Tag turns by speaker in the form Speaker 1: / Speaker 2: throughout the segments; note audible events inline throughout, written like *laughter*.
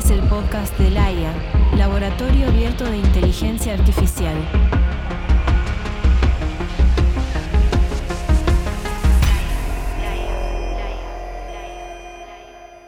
Speaker 1: es el podcast de LAIA, Laboratorio Abierto de Inteligencia Artificial.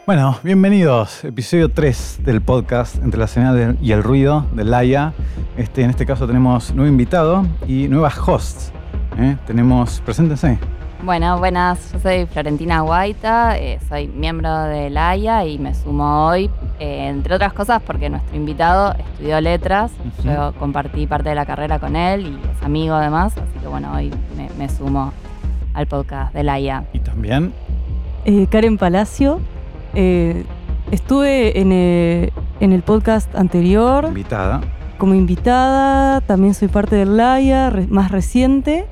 Speaker 2: Bueno, bienvenidos. Episodio 3 del podcast Entre la señal y el ruido de Laia. Este, en este caso tenemos nuevo invitado y nuevas hosts. ¿eh? Tenemos, preséntense.
Speaker 3: Bueno, buenas. Yo soy Florentina Guaita, eh, soy miembro de LAIA y me sumo hoy, eh, entre otras cosas, porque nuestro invitado estudió letras. Yo compartí parte de la carrera con él y es amigo además, así que bueno, hoy me, me sumo al podcast de LAIA.
Speaker 2: Y también,
Speaker 4: Eh, Karen Palacio. Eh, estuve en el, en el podcast anterior
Speaker 2: invitada.
Speaker 4: como invitada, también soy parte del LAIA, re- más reciente,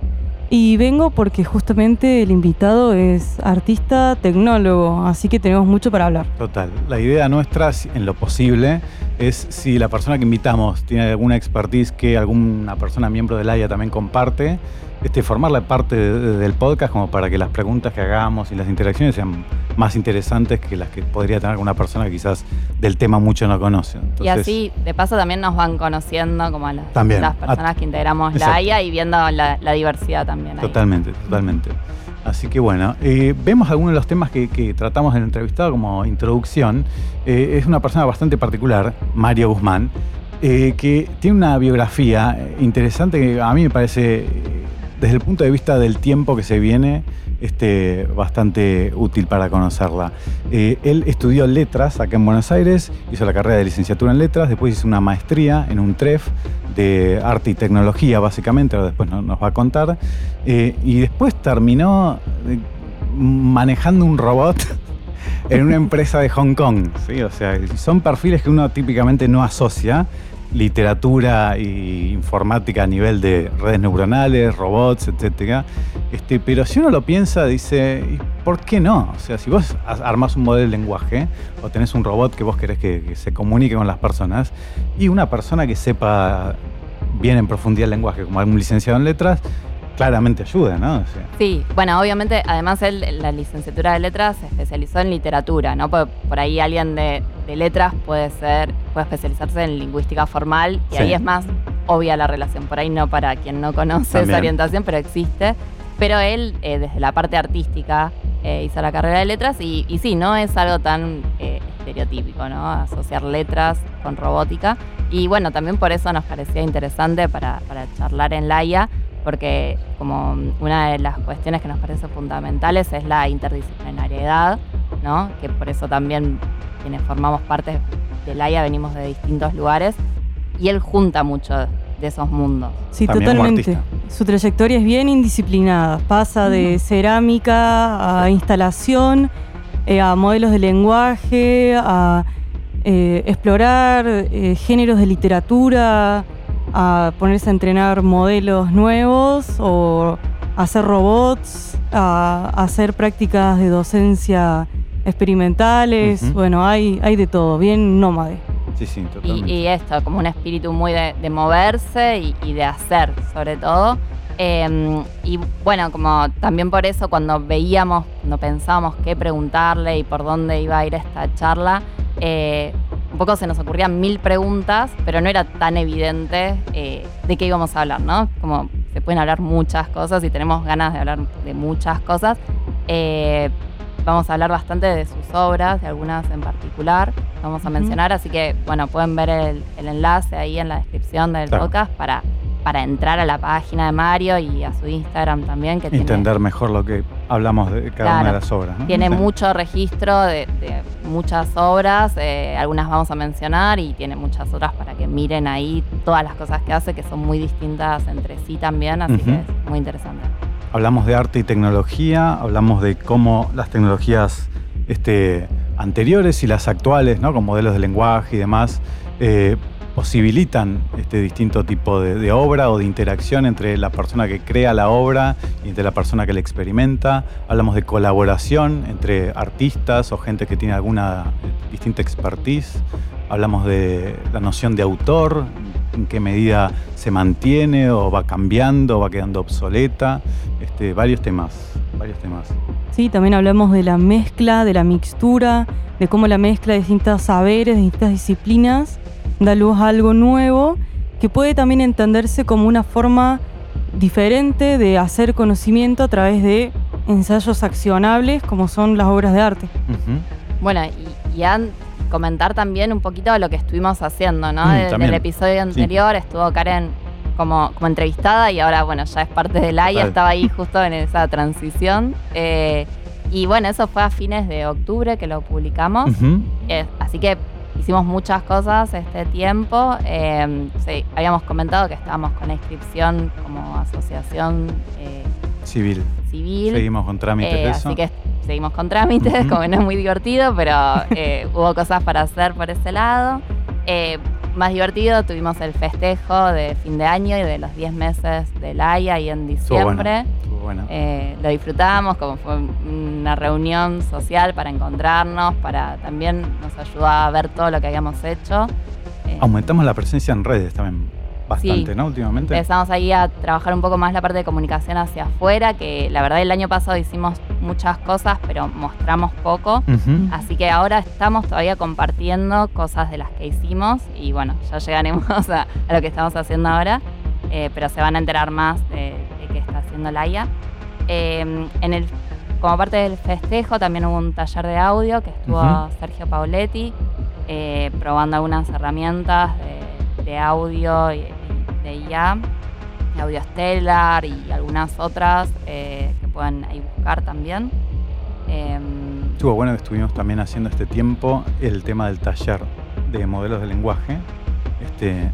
Speaker 4: y vengo porque justamente el invitado es artista tecnólogo, así que tenemos mucho para hablar.
Speaker 2: Total. La idea nuestra, en lo posible, es si la persona que invitamos tiene alguna expertise que alguna persona miembro del AIA también comparte, este, formarla parte de- de- del podcast como para que las preguntas que hagamos y las interacciones sean más interesantes que las que podría tener una persona que quizás del tema mucho no conoce.
Speaker 3: y así, de paso, también nos van conociendo como las,
Speaker 2: También.
Speaker 3: las personas
Speaker 2: Ah,
Speaker 3: que integramos
Speaker 2: exacto.
Speaker 3: la IA y viendo la, la diversidad también. ahí.
Speaker 2: Totalmente, totalmente. Así que bueno, eh, vemos algunos de los temas que, que tratamos en el entrevistado como introducción. Eh, es una persona bastante particular, Mario Guzmán, eh, que tiene una biografía interesante que a mí me parece, desde el punto de vista del tiempo que se viene, este, bastante útil para conocerla. Eh, él estudió letras acá en Buenos Aires, hizo la carrera de licenciatura en letras, después hizo una maestría en un TREF de arte y tecnología, básicamente, ahora después no- nos va a contar. Eh, y después terminó eh, manejando un robot *laughs* en una empresa de Hong Kong. ¿sí? O sea, son perfiles que uno típicamente no asocia. Literatura e informática a nivel de redes neuronales, robots, etcétera. Este, pero si uno lo piensa, dice, ¿y ¿por qué no? O sea, si vos armás un modelo de lenguaje o tenés un robot que vos querés que, que se comunique con las personas y una persona que sepa bien en profundidad el lenguaje, como algún licenciado en letras, claramente ayuda, ¿no? O sea,
Speaker 3: Sí, bueno, obviamente, además él, la licenciatura de letras se especializó en literatura, ¿no? Por, por ahí alguien de, de letras puede ser, puede especializarse en lingüística formal y
Speaker 2: Sí.
Speaker 3: ahí es más obvia la relación. Por ahí no para quien no conoce
Speaker 2: También.
Speaker 3: esa orientación, pero existe. Pero él, eh, desde la parte artística, eh, hizo la carrera de letras y, y sí, no es algo tan eh, estereotípico, ¿no? Asociar letras con robótica. Y bueno, también por eso nos parecía interesante para, para charlar en Laia, porque como una de las cuestiones que nos parece fundamentales es la interdisciplinariedad, ¿no? Que por eso también quienes formamos parte de Laia venimos de distintos lugares y él junta mucho de esos mundos.
Speaker 4: Sí,
Speaker 2: También
Speaker 4: totalmente. Su trayectoria es bien indisciplinada. Pasa de cerámica a instalación, eh, a modelos de lenguaje, a eh, explorar eh, géneros de literatura, a ponerse a entrenar modelos nuevos o hacer robots, a, hacer prácticas de docencia experimentales. Bueno, hay, hay de todo, bien nómade.
Speaker 2: sí, sí,
Speaker 3: Y,
Speaker 2: totalmente.
Speaker 3: y esto, como un espíritu muy de, de moverse y, y de hacer, sobre todo. Eh, y bueno, como también por eso cuando veíamos, cuando pensábamos qué preguntarle y por dónde iba a ir esta charla, eh, un poco se nos ocurrían mil preguntas, pero no era tan evidente eh, de qué íbamos a hablar, ¿no? Como se pueden hablar muchas cosas y tenemos ganas de hablar de muchas cosas. Eh, vamos a hablar bastante de sus obras, de algunas en particular, vamos a mencionar, así que bueno, pueden ver el, el enlace ahí en la descripción del
Speaker 2: Claro.
Speaker 3: podcast para, para entrar a la página de Mario y a su Instagram también, que tiene,
Speaker 2: Entender mejor lo que hablamos de cada una de las obras. ¿no?
Speaker 3: tiene
Speaker 2: Sí.
Speaker 3: mucho registro de, de muchas obras, eh, algunas vamos a mencionar y tiene muchas otras para que miren ahí todas las cosas que hace, que son muy distintas entre sí también, así que es muy interesante.
Speaker 2: Hablamos de arte y tecnología, hablamos de cómo las tecnologías este, anteriores y las actuales, ¿no? con modelos de lenguaje y demás, eh, posibilitan este distinto tipo de, obra o de interacción entre la persona que crea la obra y entre la persona que la experimenta. Hablamos de colaboración entre artistas o gente que tiene alguna eh, distinta expertise. Hablamos de la noción de autor, en qué medida se mantiene o va cambiando o va quedando obsoleta. Este, varios temas, varios temas.
Speaker 4: ¿sí? También hablamos de la mezcla, de la mixtura, de cómo la mezcla de distintos saberes, de distintas disciplinas, da luz a algo nuevo que puede también entenderse como una forma diferente de hacer conocimiento a través de ensayos accionables como son las obras de arte.
Speaker 3: Bueno, y, y an- comentar también un poquito de lo que estuvimos haciendo, ¿no?
Speaker 2: Mm,
Speaker 3: De- del episodio anterior estuvo Karen como, como entrevistada y ahora, bueno, ya es parte del AIA, estaba ahí justo en esa transición. Eh, y bueno, eso fue a fines de octubre que lo publicamos. Eh, así que hicimos muchas cosas este tiempo. Eh, sí, habíamos comentado que estábamos con la inscripción como asociación eh,
Speaker 2: Civil.
Speaker 3: civil.
Speaker 2: Seguimos con trámites
Speaker 3: Eh,
Speaker 2: de eso.
Speaker 3: Así que seguimos con trámites, como que no es muy divertido, pero eh, *laughs* hubo cosas para hacer por ese lado. Eh, más divertido, tuvimos el festejo de fin de año y de los 10 meses del AIA ahí en diciembre.
Speaker 2: Bueno.
Speaker 3: Eh, lo disfrutamos, como fue una reunión social para encontrarnos, para también nos ayudó a ver todo lo que habíamos hecho. Eh,
Speaker 2: Aumentamos la presencia en redes también bastante,
Speaker 3: Sí.
Speaker 2: ¿no? Últimamente.
Speaker 3: Empezamos ahí a trabajar un poco más la parte de comunicación hacia afuera, que la verdad el año pasado hicimos muchas cosas, pero mostramos poco. Así que ahora estamos todavía compartiendo cosas de las que hicimos y bueno, ya llegaremos *laughs* a, a lo que estamos haciendo ahora, eh, pero se van a enterar más de, qué está haciendo Laia. Eh, en el, como parte del festejo también hubo un taller de audio que estuvo. Sergio Pauletti eh, probando algunas herramientas de, de audio y, y de IA, de audio stellar y algunas otras eh, que pueden ahí buscar también. Em,
Speaker 2: Estuvo bueno que estuvimos también haciendo este tiempo el tema del taller de modelos de lenguaje. Este,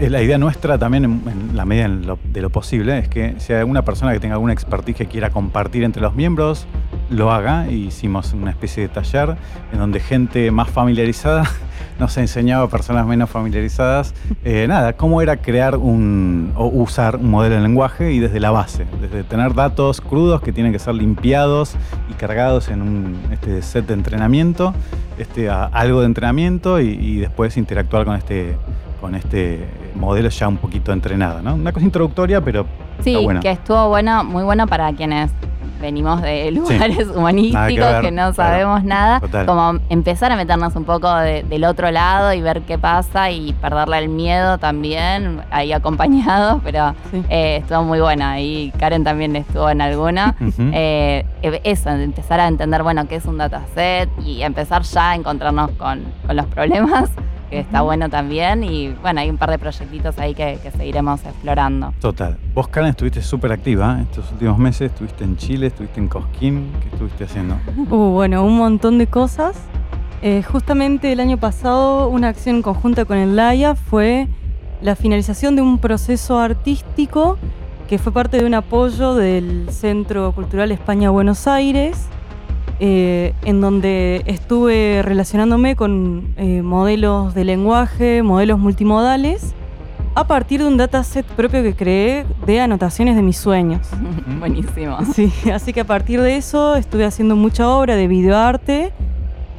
Speaker 2: la idea nuestra también, en, en la medida en lo- de lo posible, es que si hay alguna persona que tenga alguna expertise que quiera compartir entre los miembros, lo haga. Y hicimos una especie de taller en donde gente más familiarizada *laughs* nos enseñaba a personas menos familiarizadas, *laughs* eh, nada, cómo era crear un o usar un modelo de lenguaje y desde la base, desde tener datos crudos que tienen que ser limpiados y cargados en un este, set de entrenamiento, este, a- algo de entrenamiento y, y después interactuar con este, con este modelo ya un poquito entrenado, ¿no? Una cosa introductoria, pero
Speaker 3: Sí,
Speaker 2: está buena.
Speaker 3: que estuvo bueno, muy bueno para quienes venimos de lugares humanísticos
Speaker 2: que
Speaker 3: no
Speaker 2: claro.
Speaker 3: sabemos nada,
Speaker 2: Total.
Speaker 3: como empezar a meternos un poco de- del otro lado y ver qué pasa y perderle el miedo también, ahí acompañados, pero
Speaker 4: Sí.
Speaker 3: eh, estuvo muy buena y Karen también estuvo en alguna. Eh, eso, empezar a entender, bueno, qué es un dataset y empezar ya a encontrarnos con, con los problemas, que está bueno también. Y bueno, hay un par de proyectitos ahí que, que seguiremos explorando.
Speaker 2: Total. Vos, Karen, estuviste súper activa ¿eh? estos últimos meses. Estuviste en Chile, estuviste en Cosquín. ¿Qué estuviste haciendo?
Speaker 4: Uh, bueno, un montón de cosas. Eh, justamente el año pasado una acción conjunta con el LAIA fue la finalización de un proceso artístico que fue parte de un apoyo del Centro Cultural España Buenos Aires, eh, en donde estuve relacionándome con eh, modelos de lenguaje, modelos multimodales, a partir de un dataset propio que creé de anotaciones de mis sueños. *laughs*
Speaker 3: Buenísimo.
Speaker 4: Sí, así que a partir de eso estuve haciendo mucha obra de videoarte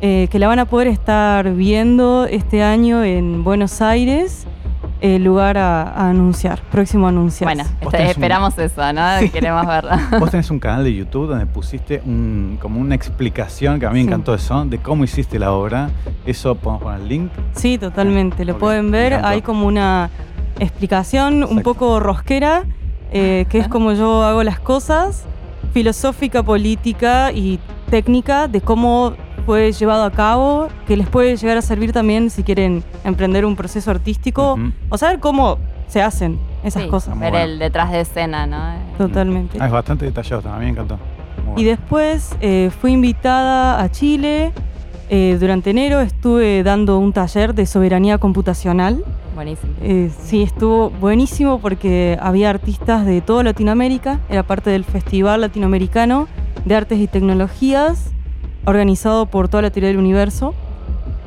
Speaker 4: eh, que la van a poder estar viendo este año en Buenos Aires, el lugar a, a anunciar, próximo a anunciar.
Speaker 3: Bueno, este,
Speaker 2: un-
Speaker 3: esperamos eso, ¿no? *laughs* Queremos verla. *laughs*
Speaker 2: Vos tenés un canal de YouTube donde pusiste un- como una explicación, que a mí me
Speaker 4: Sí.
Speaker 2: encantó eso, de cómo hiciste la obra. Eso podemos poner el link.
Speaker 4: Sí, totalmente, lo pueden ver, hay como una explicación un poco rosquera, eh, que es como yo hago las cosas, filosófica, política y técnica de cómo fue llevado a cabo, que les puede llegar a servir también si quieren emprender un proceso artístico
Speaker 2: Ujú.
Speaker 4: o saber cómo se hacen esas
Speaker 3: Sí,
Speaker 4: cosas.
Speaker 3: Ver
Speaker 2: bueno.
Speaker 3: el detrás de escena, ¿no?
Speaker 4: Totalmente.
Speaker 2: Ah, es bastante detallado también, me encantó. Muy
Speaker 4: Y
Speaker 2: bueno.
Speaker 4: después eh, fui invitada a Chile. eh, durante enero estuve dando un taller de soberanía computacional.
Speaker 3: Buenísimo.
Speaker 4: Eh, sí, estuvo buenísimo porque había artistas de toda Latinoamérica. Era parte del Festival Latinoamericano de Artes y Tecnologías, organizado por toda la teoría del universo.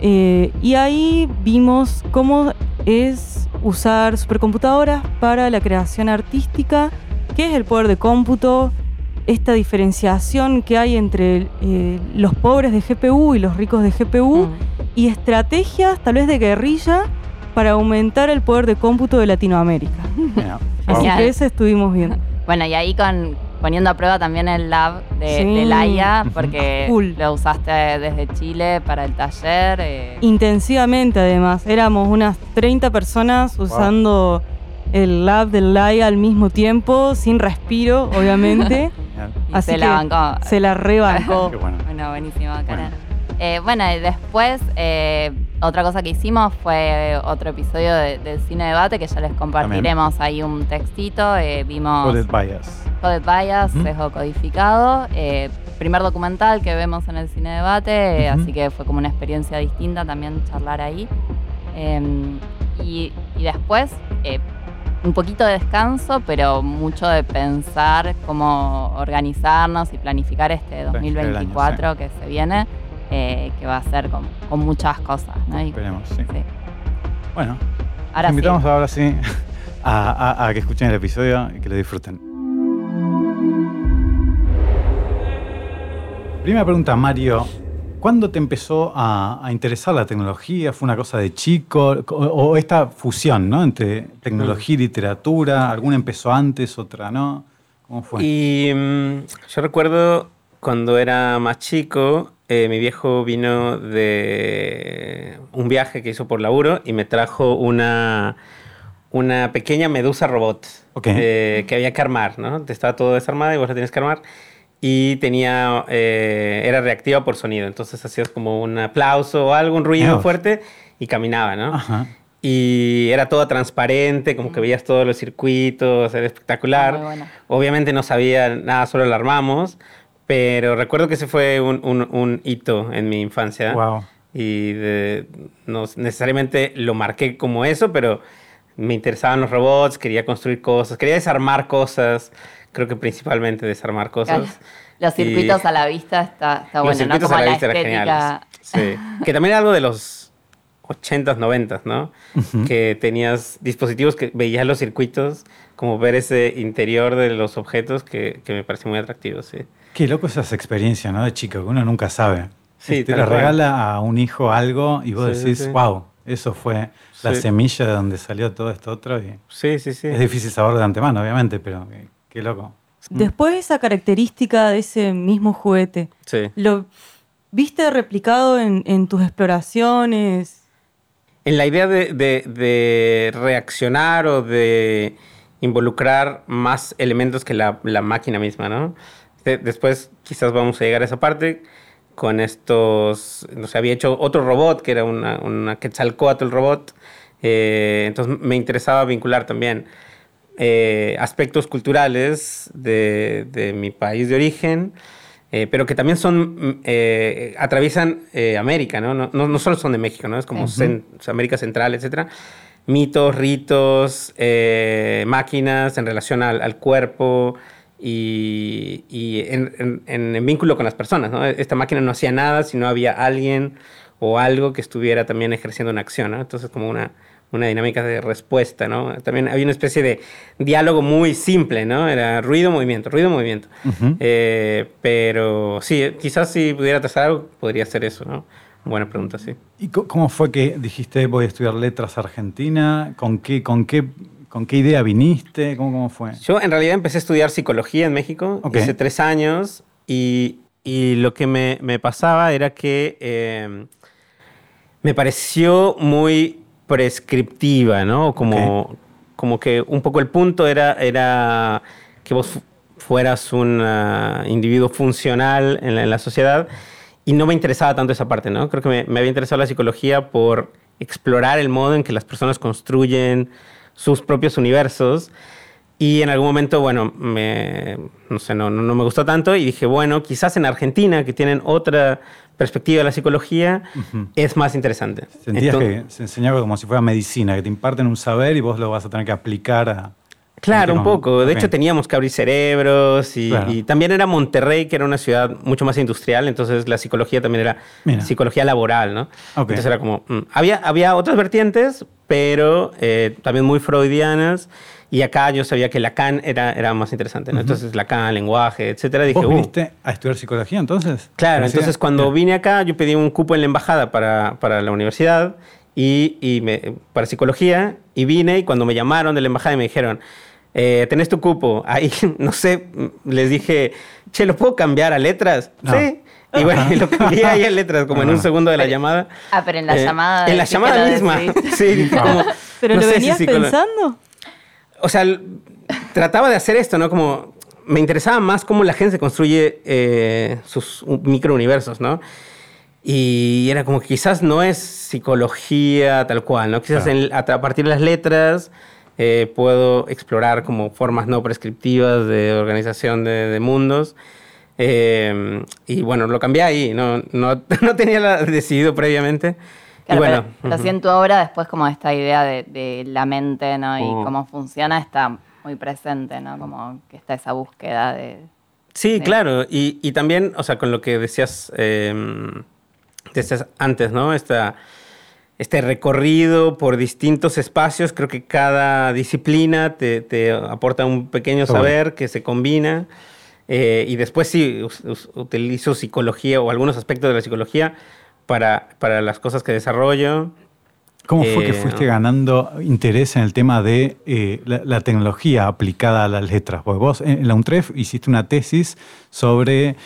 Speaker 4: Eh, y ahí vimos cómo es usar supercomputadoras para la creación artística, qué es el poder de cómputo, esta diferenciación que hay entre eh, los pobres de GPU y los ricos de GPU
Speaker 3: Mm.
Speaker 4: y estrategias tal vez de guerrilla para aumentar el poder de cómputo de Latinoamérica. *laughs* Así que ese estuvimos viendo.
Speaker 3: Bueno, y ahí con, poniendo a prueba también el lab de,
Speaker 4: Sí.
Speaker 3: de Laia,
Speaker 2: Ujú.
Speaker 3: porque lo usaste desde Chile para el taller. eh,
Speaker 4: Intensivamente, además. Éramos unas 30 personas usando el lab del LAIA al mismo tiempo, sin respiro, obviamente. *laughs* Así
Speaker 3: se la
Speaker 4: que
Speaker 3: bancó.
Speaker 4: se la rebancó. *laughs*
Speaker 2: Bueno.
Speaker 3: Bueno, buenísimo, Karen.
Speaker 2: Bueno.
Speaker 3: Eh, bueno, y después eh, otra cosa que hicimos fue otro episodio de- del cine debate que ya les compartiremos ahí un textito. eh, vimos
Speaker 2: Coded Bias.
Speaker 3: Coded Bias,
Speaker 2: Ujú.
Speaker 3: sesgo codificado. eh, primer documental que vemos en el cine debate, eh,
Speaker 2: Ujú.
Speaker 3: así que fue como una experiencia distinta también charlar ahí. Eh, y, y después eh, un poquito de descanso, pero mucho de pensar cómo organizarnos y planificar este
Speaker 2: Planificar el año,
Speaker 3: 2024 que se viene, eh, que va a ser con, con muchas cosas. ¿no? Y-
Speaker 2: Esperemos, sí.
Speaker 3: sí.
Speaker 2: Bueno,
Speaker 3: Ahora sí.
Speaker 2: invitamos ahora sí *laughs* a, a- a que escuchen el episodio y que lo disfruten. Primera pregunta, Mario. ¿Cuándo te empezó a, a interesar la tecnología? ¿Fue una cosa de chico? O, o esta fusión, ¿no? Entre tecnología y literatura. ¿Alguna empezó antes, otra no? ¿Cómo fue?
Speaker 5: Y mm, yo recuerdo cuando era más chico, eh, mi viejo vino de un viaje que hizo por laburo y me trajo una, una pequeña medusa robot
Speaker 2: Ok.
Speaker 5: eh, que había que armar, ¿no? Estaba todo desarmada y vos la tenías que armar. Y tenía, eh, era reactiva por sonido, entonces hacías como un aplauso o algo, un ruido
Speaker 2: Dios.
Speaker 5: fuerte y caminaba, ¿no?
Speaker 2: Ajá.
Speaker 5: Y era toda transparente, como que veías todos los circuitos, era espectacular.
Speaker 3: Ah, muy buena.
Speaker 5: Obviamente no sabía nada, solo la armamos, pero recuerdo que ese fue un, un- un hito en mi infancia.
Speaker 2: Wow.
Speaker 5: Y de- no necesariamente lo marqué como eso, pero me interesaban los robots, quería construir cosas, quería desarmar cosas, creo que principamente desarmar cosas.
Speaker 3: Los
Speaker 5: Y-
Speaker 3: circuitos a la vista está, está
Speaker 5: los
Speaker 3: bueno, ¿no?
Speaker 5: circuitos
Speaker 3: Como
Speaker 5: a la
Speaker 3: la
Speaker 5: vista eran
Speaker 3: estética.
Speaker 5: geniales. Sí. *laughs* que también era algo de los 80s, 90s, ¿no?
Speaker 2: Ujú.
Speaker 5: Que tenías dispositivos que veías los circuitos, como ver ese interior de los objetos que, que me pareció muy atractivo, sí.
Speaker 2: Qué loco esas experiencias, ¿no? De chico, que uno nunca sabe.
Speaker 5: Sí,
Speaker 2: Te
Speaker 5: cual.
Speaker 2: regala a un hijo algo y vos
Speaker 5: Sí,
Speaker 2: decís,
Speaker 5: sí.
Speaker 2: wow, eso fue la semilla de donde salió todo esto otro. Y
Speaker 5: Sí, sí, sí.
Speaker 2: Es difícil saberlo de antemano, obviamente, pero qué, qué loco.
Speaker 4: Después esa característica de ese mismo juguete,
Speaker 5: Sí.
Speaker 4: ¿lo viste replicado en, en tus exploraciones?
Speaker 5: En la idea de, de- de reaccionar o de involucrar más elementos que la, la máquina misma, ¿no? De- después quizás vamos a llegar a esa parte con estos, no sé, había hecho otro robot que era una, una Quetzalcóatl robot, eh, entonces me interesaba vincular también eh, aspectos culturales de, de mi país de origen, eh, pero que también son, mm, atraviesan América, ¿no? No, no- no solo son de México, ¿no? Es como
Speaker 2: Sí.
Speaker 5: cen- América Central, etcétera. Mitos, ritos, máquinas en relación al, al cuerpo y, y en, en- en- en vínculo con las personas, ¿no? Esta máquina no hacía nada si no había alguien o algo que estuviera también ejerciendo una acción, ¿no? Entonces como una, una dinámica de respuesta, ¿no? También había una especie de diálogo muy simple, ¿no? Era ruido, movimiento, ruido, movimiento.
Speaker 2: Ujú.
Speaker 5: Eh, pero sí, quizás si pudiera trazar algo, podría ser eso, ¿no? Buena pregunta, sí.
Speaker 2: ¿Y cómo fue que dijiste voy a estudiar letras argentina? ¿Con qué, con qué, con qué idea viniste? ¿Cómo, cómo fue?
Speaker 5: Yo en realidad empecé a estudiar psicología en México,
Speaker 2: Ok.
Speaker 5: hice tres años y, y lo que me, me pasaba era que eh, me pareció muy prescriptiva, ¿no? Como, como que un poco el punto era, era que vos fu- fueras un ah, individuo funcional en la, en la sociedad y no me interesaba tanto esa parte, ¿no? Creo que me, me había interesado la psicología por explorar el modo en que las personas construyen sus propios universos y en algún momento, bueno, me, no sé, no, no, me gustó tanto y dije, bueno, quizás en Argentina, que tienen otra perspectiva de la psicología,
Speaker 2: Ujú.
Speaker 5: es más interesante.
Speaker 2: Sentías
Speaker 5: Entonces-
Speaker 2: que se enseñaba como si fuera medicina, que te imparten un saber y vos lo vas a tener que aplicar a...
Speaker 5: Claro, un poco. De
Speaker 2: ok.
Speaker 5: hecho, teníamos que abrir cerebros y,
Speaker 2: Claro.
Speaker 5: y también era Monterrey, que era una ciudad mucho más industrial, entonces la psicología también era
Speaker 2: Mira.
Speaker 5: psicología laboral, ¿no?
Speaker 2: Ok.
Speaker 5: Entonces era como... mm, Había, había otras vertientes, pero eh, también muy freudianas y acá yo sabía que Lacan era, era más interesante, ¿no?
Speaker 2: Ujú.
Speaker 5: Entonces Lacan, lenguaje, etcétera. Dije,
Speaker 2: ¿Vos
Speaker 5: "Uh".
Speaker 2: viniste a estudiar psicología entonces?
Speaker 5: Claro,
Speaker 2: Parecía-
Speaker 5: entonces cuando vine acá yo pedí un cupo en la embajada para, para la universidad y, y me- para psicología y vine y cuando me llamaron de la embajada y me dijeron, eh, tenés tu cupo. Ahí, *laughs* no sé, les dije, che, ¿lo puedo cambiar a letras?
Speaker 2: No.
Speaker 5: Sí. Y bueno, y *laughs* lo cambié ahí a letras, como en un
Speaker 2: Ah.
Speaker 5: segundo de la llamada.
Speaker 3: Ah, pero en la
Speaker 5: Eh,
Speaker 3: llamada.
Speaker 5: En la llamada misma. *laughs* Sí, como,
Speaker 4: ¿Pero
Speaker 5: no
Speaker 4: lo
Speaker 5: si
Speaker 4: venías pensando?
Speaker 5: o sea, trataba de hacer esto, ¿no? Como me interesaba más cómo la gente se construye eh, sus microuniversos, ¿no? Y era como que quizás no es psicología tal cual, ¿no? Quizás
Speaker 2: Claro.
Speaker 5: en- a, a partir de las letras eh, puedo explorar como formas no prescriptivas de organización de, de mundos. Eh, y bueno, lo cambié ahí, no, no, *laughs* no tenía la- decidido previamente.
Speaker 3: Claro,
Speaker 5: y bueno,
Speaker 3: pero,
Speaker 5: ujú.
Speaker 3: sí en tu obra después como esta idea de, de la mente, ¿no? Y
Speaker 5: Mm.
Speaker 3: cómo funciona está muy presente, ¿no? Como que está esa búsqueda de...
Speaker 5: Sí,
Speaker 3: Sí.
Speaker 5: claro. Y, y también, o sea, con lo que decías, eh, decías antes, ¿no? Esta, este recorrido por distintos espacios, creo que cada disciplina te, te aporta un pequeño saber que se combina. Eh, y después sí, utilizo psicología o algunos aspectos de la psicología para, para las cosas que desarrollo.
Speaker 2: ¿Cómo fue que
Speaker 5: Eh,
Speaker 2: fuiste ganando interés en el tema de eh, la, la tecnología aplicada a las letras? Porque vos en la UNTREF hiciste una tesis sobre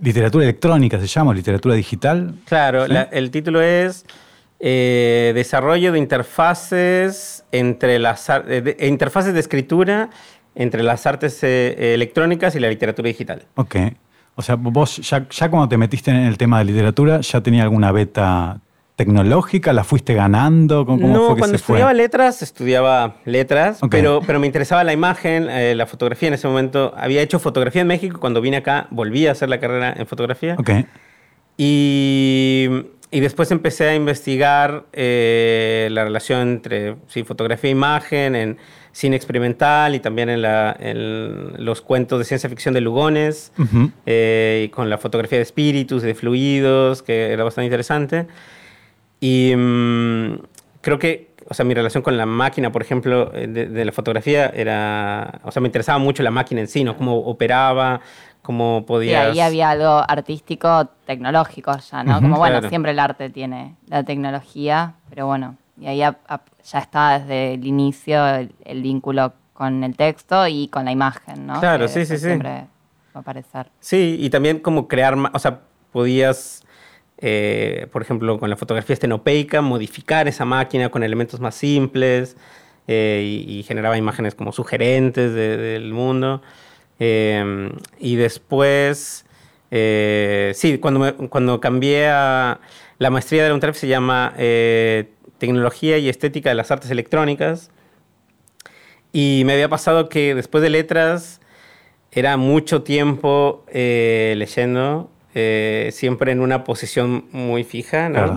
Speaker 2: literatura electrónica, se llama, literatura digital.
Speaker 5: Claro,
Speaker 2: ¿Sí?
Speaker 5: la- el título es eh, Desarrollo de interfaces entre las eh, de- interfaces de escritura entre las artes eh, electrónicas y la literatura digital.
Speaker 2: Ok. O sea, vos ya, ya cuando te metiste en el tema de literatura, ¿ya tenía alguna beta tecnológica? ¿La fuiste ganando? ¿Cómo,
Speaker 5: no,
Speaker 2: fue que
Speaker 5: cuando
Speaker 2: se fue?
Speaker 5: estudiaba letras, estudiaba letras, pero, pero me interesaba la imagen, eh, la fotografía en ese momento. Había hecho fotografía en México, cuando vine acá volví a hacer la carrera en fotografía.
Speaker 2: Ok.
Speaker 5: Y, y después empecé a investigar eh, la relación entre sí, fotografía e imagen en cine experimental y también en, la- en los cuentos de ciencia ficción de Lugones,
Speaker 2: Ujú.
Speaker 5: eh, y con la fotografía de espíritus, de fluidos, que era bastante interesante. Y mm, creo que, o sea, mi relación con la máquina, por ejemplo, eh, de, de la fotografía era, o sea, me interesaba mucho la máquina en sí, ¿no? Cómo operaba, cómo
Speaker 3: Y
Speaker 5: podías...
Speaker 3: ahí había algo artístico, tecnológico ya, ¿no? Como bueno,
Speaker 5: Claro.
Speaker 3: siempre el arte tiene la tecnología, pero bueno, y ahí ap- ap- ya está desde el inicio el, el vínculo con el texto y con la imagen, ¿no?
Speaker 5: Claro,
Speaker 3: Que
Speaker 5: sí, sí, sí.
Speaker 3: Siempre va a aparecer.
Speaker 5: Sí, y también como crear, o sea, podías, eh, por ejemplo, con la fotografía estenopeica, modificar esa máquina con elementos más simples eh, y, y generaba imágenes como sugerentes de- del mundo. Eh, y después, eh, sí, cuando, me- cuando cambié a la maestría de la UNTREF se llama eh, Tecnología y Estética de las Artes Electrónicas. Y me había pasado que después de letras era mucho tiempo eh, leyendo, eh, siempre en una posición muy fija, ¿no?
Speaker 2: Claro.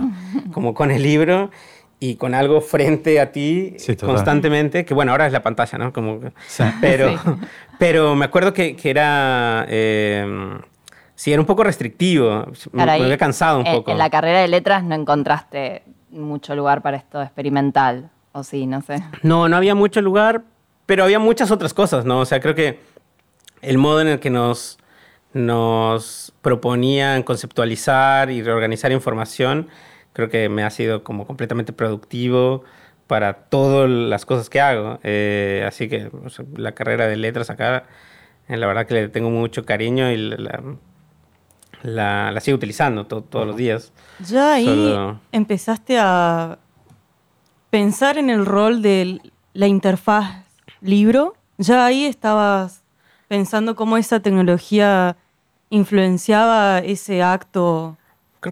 Speaker 5: Como con el libro y con algo frente a ti
Speaker 2: Sí,
Speaker 5: constantemente, que bueno, ahora es la pantalla, ¿no? Como,
Speaker 2: Sí. *laughs*
Speaker 5: pero,
Speaker 3: Sí. *laughs*
Speaker 5: pero me acuerdo que, que era, eh, sí, era un poco restrictivo, me,
Speaker 3: Claro,
Speaker 5: me había cansado un
Speaker 3: en,
Speaker 5: poco.
Speaker 3: En la carrera de letras no encontraste mucho lugar para esto experimental, o sí, no sé.
Speaker 5: No, no había mucho lugar, pero había muchas otras cosas, ¿no? O sea, creo que el modo en el que nos, nos proponían conceptualizar y reorganizar información, creo que me ha sido como completamente productivo para todas las cosas que hago. Eh, así que o sea, la carrera de letras acá, eh, la verdad que le tengo mucho cariño y la, la, la- la sigo utilizando to- todos los días.
Speaker 4: Ya ahí
Speaker 5: Solo-
Speaker 4: empezaste a pensar en el rol de la interfaz libro. Ya ahí estabas pensando cómo esa tecnología influenciaba ese acto.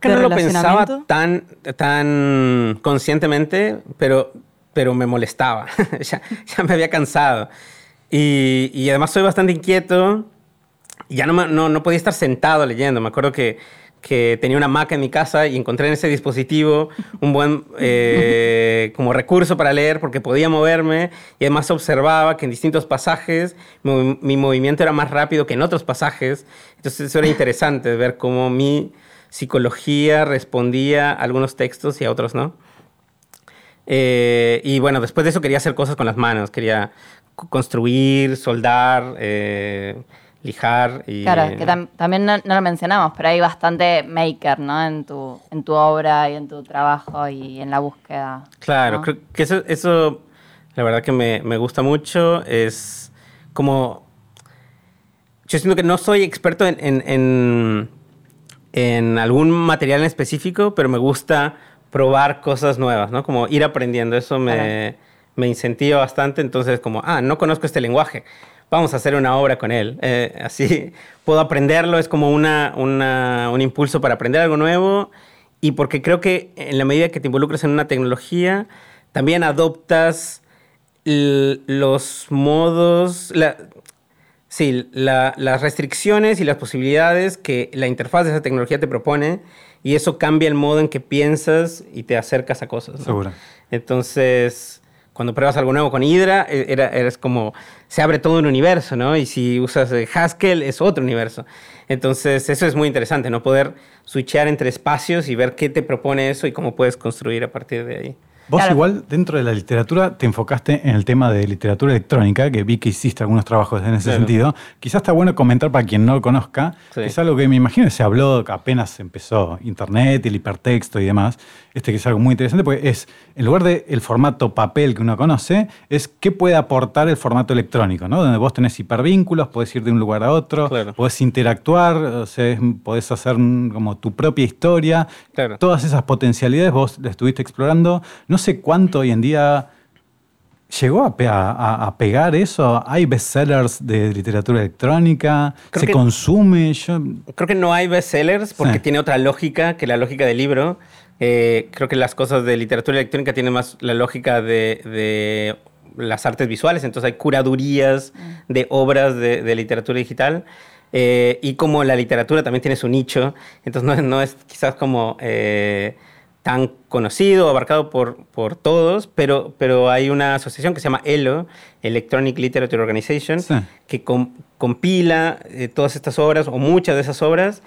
Speaker 5: Creo que no lo pensaba tan, tan conscientemente, pero, pero me molestaba. *laughs* ya, ya me había cansado. Y, y además soy bastante inquieto. Ya no, no, no podía estar sentado leyendo. Me acuerdo que, que tenía una Mac en mi casa y encontré en ese dispositivo un buen eh, como recurso para leer porque podía moverme y además observaba que en distintos pasajes mi, mi movimiento era más rápido que en otros pasajes. Entonces eso era interesante ver cómo mi psicología respondía a algunos textos y a otros no. Eh, y bueno, después de eso quería hacer cosas con las manos, quería co- construir, soldar, eh, lijar y...
Speaker 3: Claro, que tam- también no, no lo mencionamos, pero hay bastante maker, ¿no? En tu, en tu obra y en tu trabajo y en la búsqueda.
Speaker 5: Claro,
Speaker 3: ¿no?
Speaker 5: creo que eso, eso La verdad que me, me gusta mucho. Es como... Yo siento que no soy experto en, en, en, en algún material en específico, pero me gusta probar cosas nuevas, ¿no? Como ir aprendiendo. Eso me, me incentiva bastante. Entonces, como, ah, no conozco este lenguaje. Vamos a hacer una obra con él. Eh, así *laughs* puedo aprenderlo. Es como una, una, un impulso para aprender algo nuevo. Y porque creo que en la medida que te involucras en una tecnología, también adoptas los modos, la, sí, las restricciones y las posibilidades que la interfaz de esa tecnología te propone y eso cambia el modo en que piensas y te acercas a cosas.
Speaker 2: Seguro.
Speaker 5: Entonces, cuando pruebas algo nuevo con Hydra, e, era, eres como, se abre todo un universo, ¿no? Y si usas eh, Haskell, es otro universo. Entonces, eso es muy interesante, ¿no? Poder switchear entre espacios y ver qué te propone eso y cómo puedes construir a partir de ahí.
Speaker 2: Vos igual dentro de la literatura te enfocaste en el tema de literatura electrónica, que vi que hiciste algunos trabajos en ese sentido. Quizás está bueno comentar para quien no lo conozca, es algo que me imagino que se habló apenas empezó Internet, el hipertexto y demás, este que es algo muy interesante, porque es, en lugar del formato papel que uno conoce, es qué puede aportar el formato electrónico, ¿no? Donde vos tenés hipervínculos, podés ir de un lugar a otro, podés interactuar, o sea, podés hacer como tu propia historia. Todas esas potencialidades vos las estuviste explorando. No sé cuánto hoy en día llegó a, pegar eso. Hay bestsellers de literatura electrónica. se consume. Yo...
Speaker 5: Creo que no hay bestsellers porque tiene otra lógica que la lógica del libro. Eh, creo que las cosas de literatura electrónica tienen más la lógica de, las artes visuales. Entonces hay curadurías mm. de obras de, literatura digital. Eh, y como la literatura también tiene su nicho, entonces no, es quizás como eh, tan conocido, abarcado por, por todos, pero, pero hay una asociación que se llama ELO, Electronic Literature Organization, que compila eh, todas estas obras o muchas de esas obras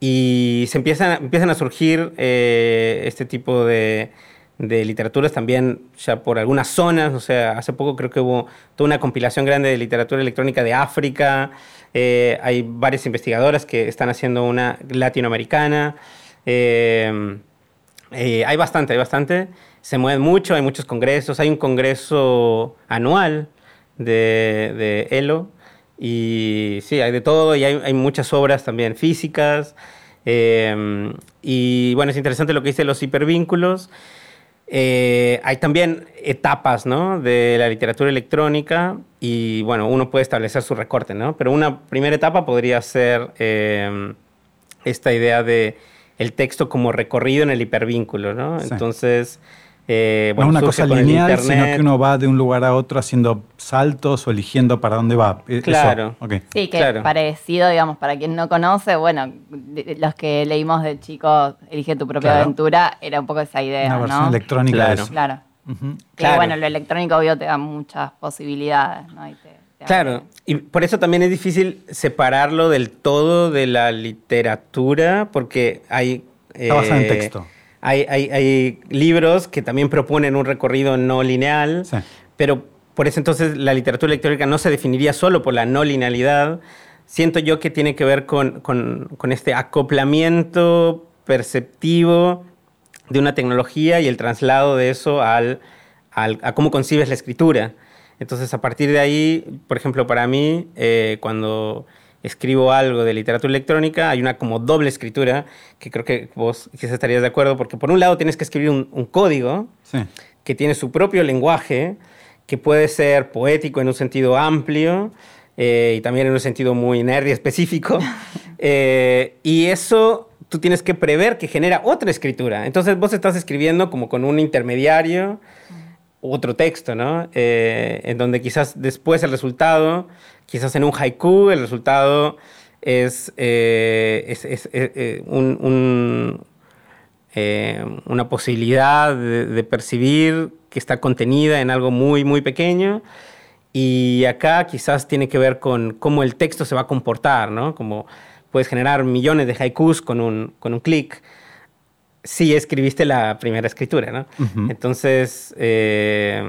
Speaker 5: y se empiezan, empiezan a surgir eh, este tipo de, de, literaturas también ya por algunas zonas, o sea, hace poco creo que hubo toda una compilación grande de literatura electrónica de África, eh, hay varias investigadoras que están haciendo una latinoamericana. Eh, hay bastante, hay bastante. Se mueven mucho, hay muchos congresos. Hay un congreso anual de, ELO. Y sí, hay de todo y hay, muchas obras también físicas. Em, y bueno, es interesante lo que dice los hipervínculos. Eh, hay también etapas ¿no? de la literatura electrónica y bueno, uno puede establecer su recorte, ¿no? Pero una primera etapa podría ser em, esta idea de el texto como recorrido en el hipervínculo, ¿no? Entonces,
Speaker 2: eh, bueno, no una cosa lineal, sino que uno va de un lugar a otro haciendo saltos o eligiendo para dónde va.
Speaker 5: E-, claro.
Speaker 3: Sí, que parecido, digamos, para quien no conoce, bueno, los que leímos de chicos, Elige tu propia aventura, era un poco esa idea,
Speaker 2: una versión electrónica
Speaker 3: claro. Claro. Que bueno, lo electrónico obvio te da muchas posibilidades, ¿no?
Speaker 5: Claro, y por eso también es difícil separarlo del todo de la literatura, porque hay...
Speaker 2: Está basado en eh, texto.
Speaker 5: Hay, hay, libros que también proponen un recorrido no lineal, pero por eso entonces la literatura electrónica no se definiría solo por la no linealidad. Siento yo que tiene que ver con, con, con este acoplamiento perceptivo de una tecnología y el traslado de eso al, al, a cómo concibes la escritura. Entonces, a partir de ahí, por ejemplo, para mí, eh, cuando escribo algo de literatura electrónica, hay una como doble escritura, que creo que vos quizás estarías de acuerdo, porque por un lado tienes que escribir un, código que tiene su propio lenguaje, que puede ser poético en un sentido amplio eh, y también en un sentido muy nerd y específico. *laughs* Eh, y eso tú tienes que prever que genera otra escritura. Entonces vos estás escribiendo como con un intermediario otro texto, ¿no? Eh, en donde quizás después el resultado, quizás en un haiku, el resultado es, eh, eh, una posibilidad de, percibir que está contenida en algo muy, muy pequeño. Y acá quizás tiene que ver con cómo el texto se va a comportar, ¿no? Como puedes generar millones de haikus con un, con un clic sí escribiste la primera escritura, ¿no? Entonces, eh,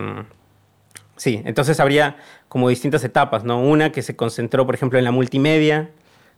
Speaker 5: sí, entonces habría como distintas etapas, ¿no? Una que se concentró, por ejemplo, en la multimedia,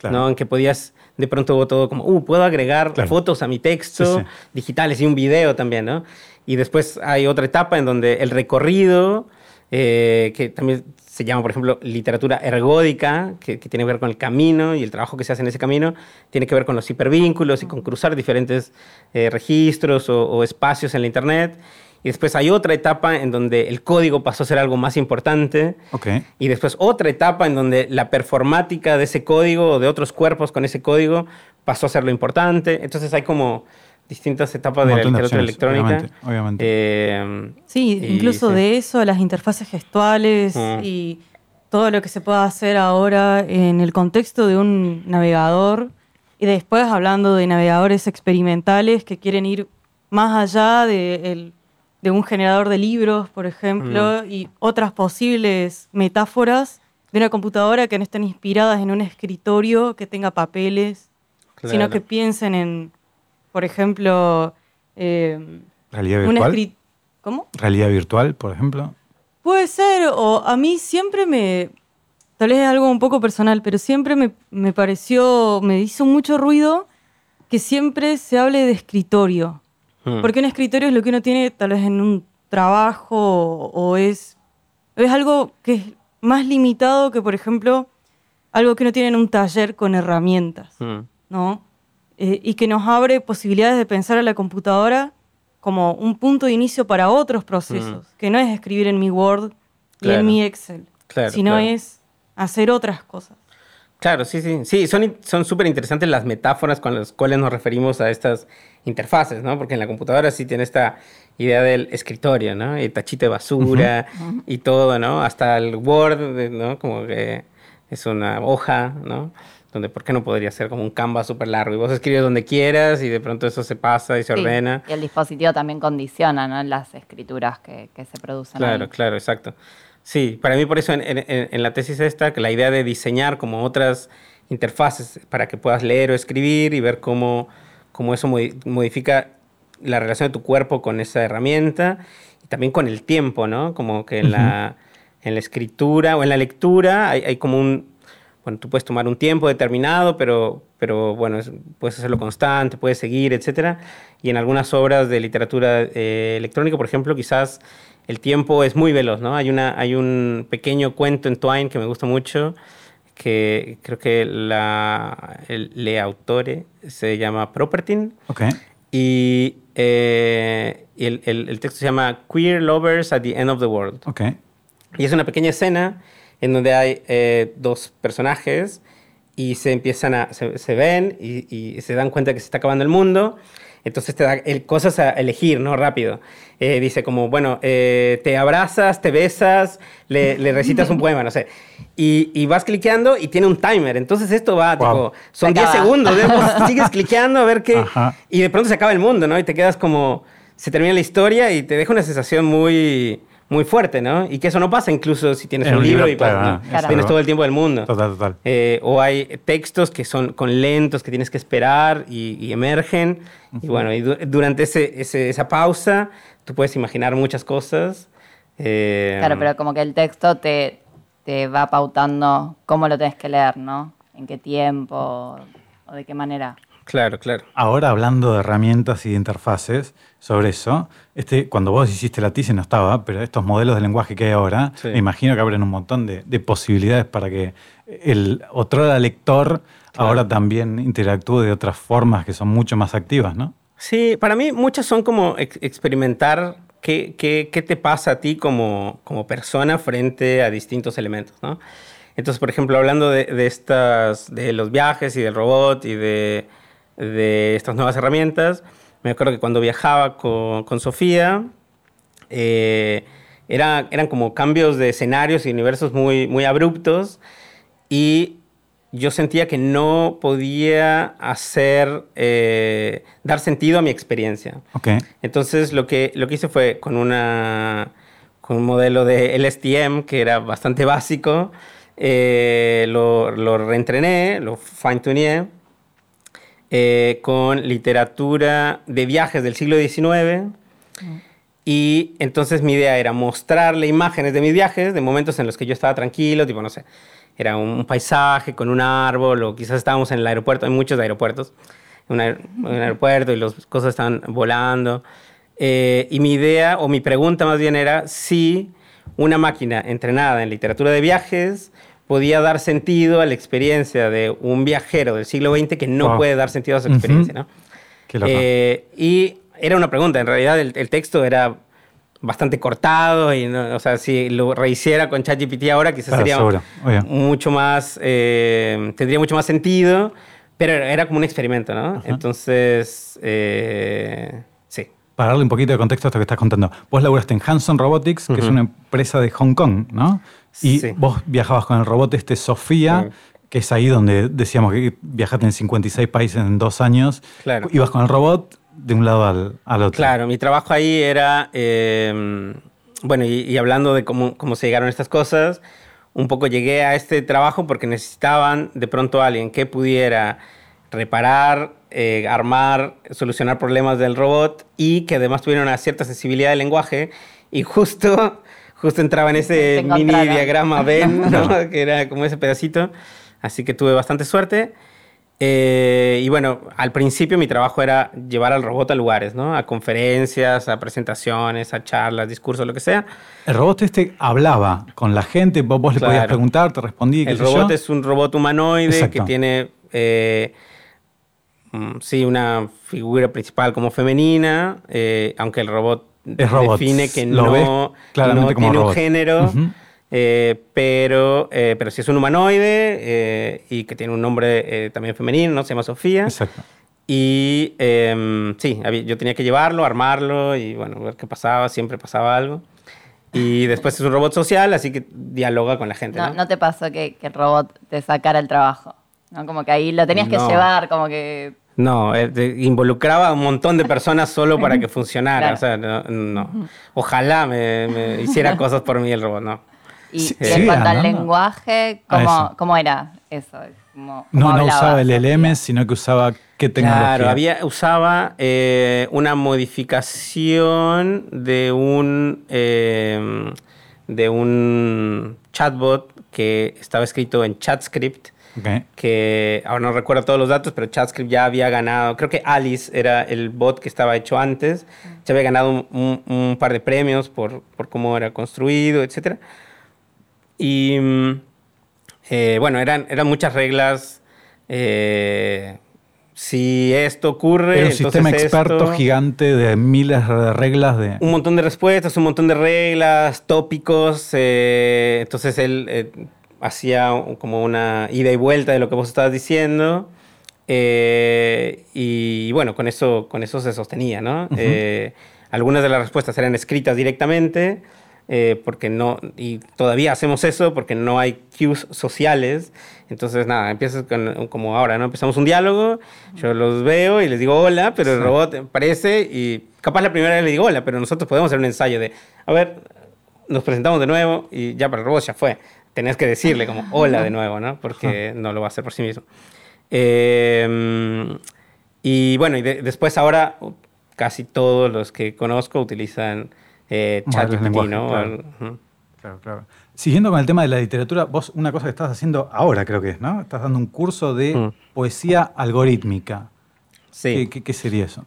Speaker 5: ¿no? En que podías, de pronto hubo todo como, uh, puedo agregar fotos a mi texto, digitales y un video también, ¿no? Y después hay otra etapa en donde el recorrido eh, que también se llama, por ejemplo, literatura ergódica, que, que, tiene que ver con el camino y el trabajo que se hace en ese camino, tiene que ver con los hipervínculos y con cruzar diferentes eh, registros o, o, espacios en la Internet. Y después hay otra etapa en donde el código pasó a ser algo más importante.
Speaker 2: Okay.
Speaker 5: Y después otra etapa en donde la performática de ese código o de otros cuerpos con ese código pasó a ser lo importante. Entonces hay como distintas etapas de la literatura electrónica.
Speaker 2: Obviamente. obviamente.
Speaker 5: Eh,
Speaker 4: sí,
Speaker 5: y,
Speaker 4: incluso
Speaker 5: sí.
Speaker 4: de eso, las interfaces gestuales
Speaker 5: Mm.
Speaker 4: y todo lo que se pueda hacer ahora en el contexto de un navegador. Y después hablando de navegadores experimentales que quieren ir más allá de, el- de un generador de libros, por ejemplo,
Speaker 5: Mm.
Speaker 4: y otras posibles metáforas de una computadora que no estén inspiradas en un escritorio que tenga papeles, sino que piensen en, por ejemplo, eh,
Speaker 2: ¿Realidad virtual?
Speaker 4: ¿Cómo?
Speaker 2: ¿Realidad virtual, por ejemplo?
Speaker 4: Puede ser, o a mí siempre me. Tal vez es algo un poco personal, pero siempre me, me pareció. Me hizo mucho ruido que siempre se hable de escritorio.
Speaker 5: Mm.
Speaker 4: Porque un escritorio es lo que uno tiene tal vez en un trabajo o, o es. Es algo que es más limitado que, por ejemplo, algo que uno tiene en un taller con herramientas.
Speaker 5: Mm.
Speaker 4: ¿no? Eh, y que nos abre posibilidades de pensar a la computadora como un punto de inicio para otros procesos, que no es escribir en mi Word y
Speaker 5: Claro.
Speaker 4: en mi Excel,
Speaker 5: Claro,
Speaker 4: sino
Speaker 5: claro.
Speaker 4: es hacer otras cosas.
Speaker 5: Claro, sí, sí. Sí, son in- son súper interesantes las metáforas con las cuales nos referimos a estas interfaces, ¿no? Porque en la computadora sí tiene esta idea del escritorio, ¿no? El tachito de basura y todo, ¿no? Hasta el Word, ¿no? Como que es una hoja, ¿no? Donde, ¿por qué no podría ser como un canvas súper largo? Y vos escribes donde quieras y de pronto eso se pasa y se
Speaker 3: Sí,
Speaker 5: ordena.
Speaker 3: Y el dispositivo también condiciona ¿no? las escrituras que, que se producen.
Speaker 5: Claro,
Speaker 3: ahí.
Speaker 5: claro, exacto. Sí, para mí por eso en, en- en la tesis esta, que la idea de diseñar como otras interfaces para que puedas leer o escribir y ver cómo, cómo eso modi- modifica la relación de tu cuerpo con esa herramienta y también con el tiempo, ¿no? Como que en, la, en la escritura o en la lectura hay, hay como un... Bueno, tú puedes tomar un tiempo determinado, pero, pero bueno, es- puedes hacerlo constante, puedes seguir, etcétera. Y en algunas obras de literatura eh, electrónica, por ejemplo, quizás el tiempo es muy veloz, ¿no? Hay, una, hay un pequeño cuento en Twine que me gusta mucho, que creo que la, el le autore se llama Property,
Speaker 2: Ok.
Speaker 5: y, eh, y el, el- el texto se llama Queer Lovers at the End of the World.
Speaker 2: Ok.
Speaker 5: Y es una pequeña escena en donde hay eh, dos personajes y se empiezan a, se, se ven y, y se dan cuenta que se está acabando el mundo. Entonces te da el- cosas a elegir, ¿no? Rápido. Eh, dice como, bueno, eh, te abrazas, te besas, le, le recitas un *laughs* poema, no sé. Y, y vas cliqueando y tiene un timer. Entonces esto va,
Speaker 2: Wow.
Speaker 5: tipo, son
Speaker 3: Se
Speaker 5: 10
Speaker 3: acaba.
Speaker 5: segundos. *laughs* sigues cliqueando a ver qué...
Speaker 2: Ajá.
Speaker 5: Y de pronto se acaba el mundo, ¿no? Y te quedas como... Se termina la historia y te deja una sensación muy, muy fuerte, ¿no? Y que eso no pasa incluso si tienes
Speaker 2: En
Speaker 5: un libro,
Speaker 2: libro,
Speaker 5: y pas-
Speaker 2: claro,
Speaker 5: ¿no? tienes todo el tiempo del mundo.
Speaker 2: Total, total.
Speaker 5: Eh, o hay textos que son con lentos que tienes que esperar y, y emergen. Y bueno, y du- durante ese, ese- esa pausa tú puedes imaginar muchas cosas. Eh,
Speaker 3: Claro, pero como que el texto te, te va pautando cómo lo tenés que leer, ¿no? En qué tiempo o de qué manera.
Speaker 5: Claro, claro.
Speaker 2: Ahora hablando de herramientas y de interfaces, sobre eso, este, cuando vos hiciste la tesis no estaba, pero estos modelos de lenguaje que hay ahora,
Speaker 5: Sí.
Speaker 2: me imagino que abren un montón de, de posibilidades para que el otro lector ahora también interactúe de otras formas que son mucho más activas, ¿no?
Speaker 5: Sí, para mí muchas son como ex- experimentar qué, qué- qué te pasa a ti como, como persona frente a distintos elementos, ¿no? Entonces, por ejemplo, hablando de, de estas, de los viajes y del robot y de, de estas nuevas herramientas, me acuerdo que cuando viajaba con, con Sofía, eh, era- eran como cambios de escenarios y universos muy, muy abruptos y yo sentía que no podía hacer, eh, dar sentido a mi experiencia.
Speaker 2: Ok.
Speaker 5: Entonces lo que, lo que hice fue con, una, con un modelo de LSTM que era bastante básico, eh, lo, lo reentrené, lo fine-tuneé eh, con literatura de viajes del siglo XIX. Y entonces mi idea era mostrarle imágenes de mis viajes, de momentos en los que yo estaba tranquilo, tipo, no sé, era un paisaje con un árbol, o quizás estábamos en el aeropuerto, hay muchos aeropuertos, un, aer- un aeropuerto y las cosas están volando. Eh, y mi idea, o mi pregunta más bien era si una máquina entrenada en literatura de viajes podía dar sentido a la experiencia de un viajero del siglo XX que no
Speaker 2: Wow.
Speaker 5: puede dar sentido a su experiencia, ¿no?
Speaker 2: Qué loco.
Speaker 5: Eh, y era una pregunta, en realidad el, el texto era bastante cortado y, no- o sea, si lo rehiciera con ChatGPT ahora quizás
Speaker 2: Claro,
Speaker 5: sería
Speaker 2: seguro,
Speaker 5: mucho más, eh, tendría mucho más sentido, pero era como un experimento, ¿no?
Speaker 2: Ajá.
Speaker 5: Entonces, eh, sí.
Speaker 2: Para darle un poquito de contexto a esto que estás contando. Vos laburaste en Hanson Robotics, que es
Speaker 5: Ujú.
Speaker 2: una empresa de Hong Kong, ¿no? Y
Speaker 5: Sí.
Speaker 2: vos viajabas con el robot este Sofía,
Speaker 5: Sí.
Speaker 2: que es ahí donde decíamos que viajaste en 56 países en dos años.
Speaker 5: Claro.
Speaker 2: Ibas con el robot de un lado al, al otro.
Speaker 5: Claro, mi trabajo ahí era, eh, bueno, y, y hablando de cómo, cómo se llegaron estas cosas, un poco llegué a este trabajo porque necesitaban de pronto alguien que pudiera reparar, eh, armar, solucionar problemas del robot y que además tuviera una cierta sensibilidad del lenguaje y justo, justo entraba en ese mini diagrama *laughs* Venn, ¿no? *laughs* que era como ese pedacito, así que tuve bastante suerte. Eh, y bueno, al principio mi trabajo era llevar al robot a lugares, ¿no? A conferencias, a presentaciones, a charlas, discursos, lo que sea.
Speaker 2: El robot este hablaba con la gente, vos, vos le podías preguntar, te respondía. qué
Speaker 5: El robot
Speaker 2: yo.
Speaker 5: es un robot humanoide
Speaker 2: Exacto.
Speaker 5: que tiene, eh, mm, sí, una figura principal como femenina, eh, aunque el robot
Speaker 2: Es robot.
Speaker 5: define que
Speaker 2: Lo
Speaker 5: no,
Speaker 2: claramente
Speaker 5: no
Speaker 2: como
Speaker 5: tiene un
Speaker 2: robot.
Speaker 5: género.
Speaker 2: Ujú.
Speaker 5: Eh, pero, eh, pero sí es un humanoide eh, y que tiene un nombre eh, también femenino, ¿no? Se llama Sofía.
Speaker 2: Exacto.
Speaker 5: Y em, sí, yo tenía que llevarlo, armarlo y bueno, ver qué pasaba, siempre pasaba algo. Y después es un robot social, así que dialoga con la gente.
Speaker 3: No,
Speaker 5: ¿no?
Speaker 3: no te pasó que, que el robot te sacara el trabajo. ¿no? Como que ahí lo tenías que
Speaker 5: No.
Speaker 3: llevar, como que.
Speaker 5: No, eh, involucraba a un montón de personas solo para que funcionara.
Speaker 3: Claro.
Speaker 5: O sea, no, no. Ojalá me, me hiciera cosas por mí el robot, no.
Speaker 3: Y,
Speaker 2: Sí,
Speaker 3: y en
Speaker 2: sí,
Speaker 3: cuanto al
Speaker 2: andando.
Speaker 3: lenguaje,
Speaker 2: A
Speaker 3: ¿cómo, era eso? ¿Cómo-
Speaker 2: No,
Speaker 3: cómo
Speaker 2: no
Speaker 3: hablaba
Speaker 2: usaba el? LM, sino que usaba qué tecnología.
Speaker 5: Claro, había, usaba eh, una modificación de un, eh, de un chatbot que estaba escrito en ChatScript,
Speaker 2: Ok.
Speaker 5: que ahora no recuerdo todos los datos, pero ChatScript ya había ganado, creo que Alice era el bot que estaba hecho antes, ya había ganado un, un- un par de premios por, por cómo era construido, etc. Y mm, eh, bueno, eran, eran muchas reglas. eh, si esto ocurre,
Speaker 2: Era un sistema experto
Speaker 5: esto-
Speaker 2: gigante de miles de reglas de...
Speaker 5: un montón de respuestas, un montón de reglas, tópicos. eh, entonces él eh, hacía como una ida y vuelta de lo que vos estabas diciendo. eh, y bueno, con eso, con eso se sostenía, ¿no? Eh, algunas de las respuestas eran escritas directamente, eh, porque no, y todavía hacemos eso porque no hay cues sociales. Entonces, nada, empiezas con, como ahora, ¿no? Empezamos un diálogo, yo los veo y les digo hola, pero el robot aparece y capaz la primera vez le digo hola, pero nosotros podemos hacer un ensayo de, a ver, nos presentamos de nuevo y ya para el robot ya fue. Tenés que decirle como hola de nuevo, ¿no? Porque no lo va a hacer por sí mismo. Eh, y bueno, y de- después ahora casi todos los que conozco utilizan eh, ChatGPT, ¿no?
Speaker 2: claro. Claro, claro. Siguiendo con el tema de la literatura, vos una cosa que estás haciendo ahora creo que es, ¿no? Estás dando un curso de
Speaker 5: Mm.
Speaker 2: poesía algorítmica.
Speaker 5: Sí.
Speaker 2: ¿Qué, qué- qué sería eso?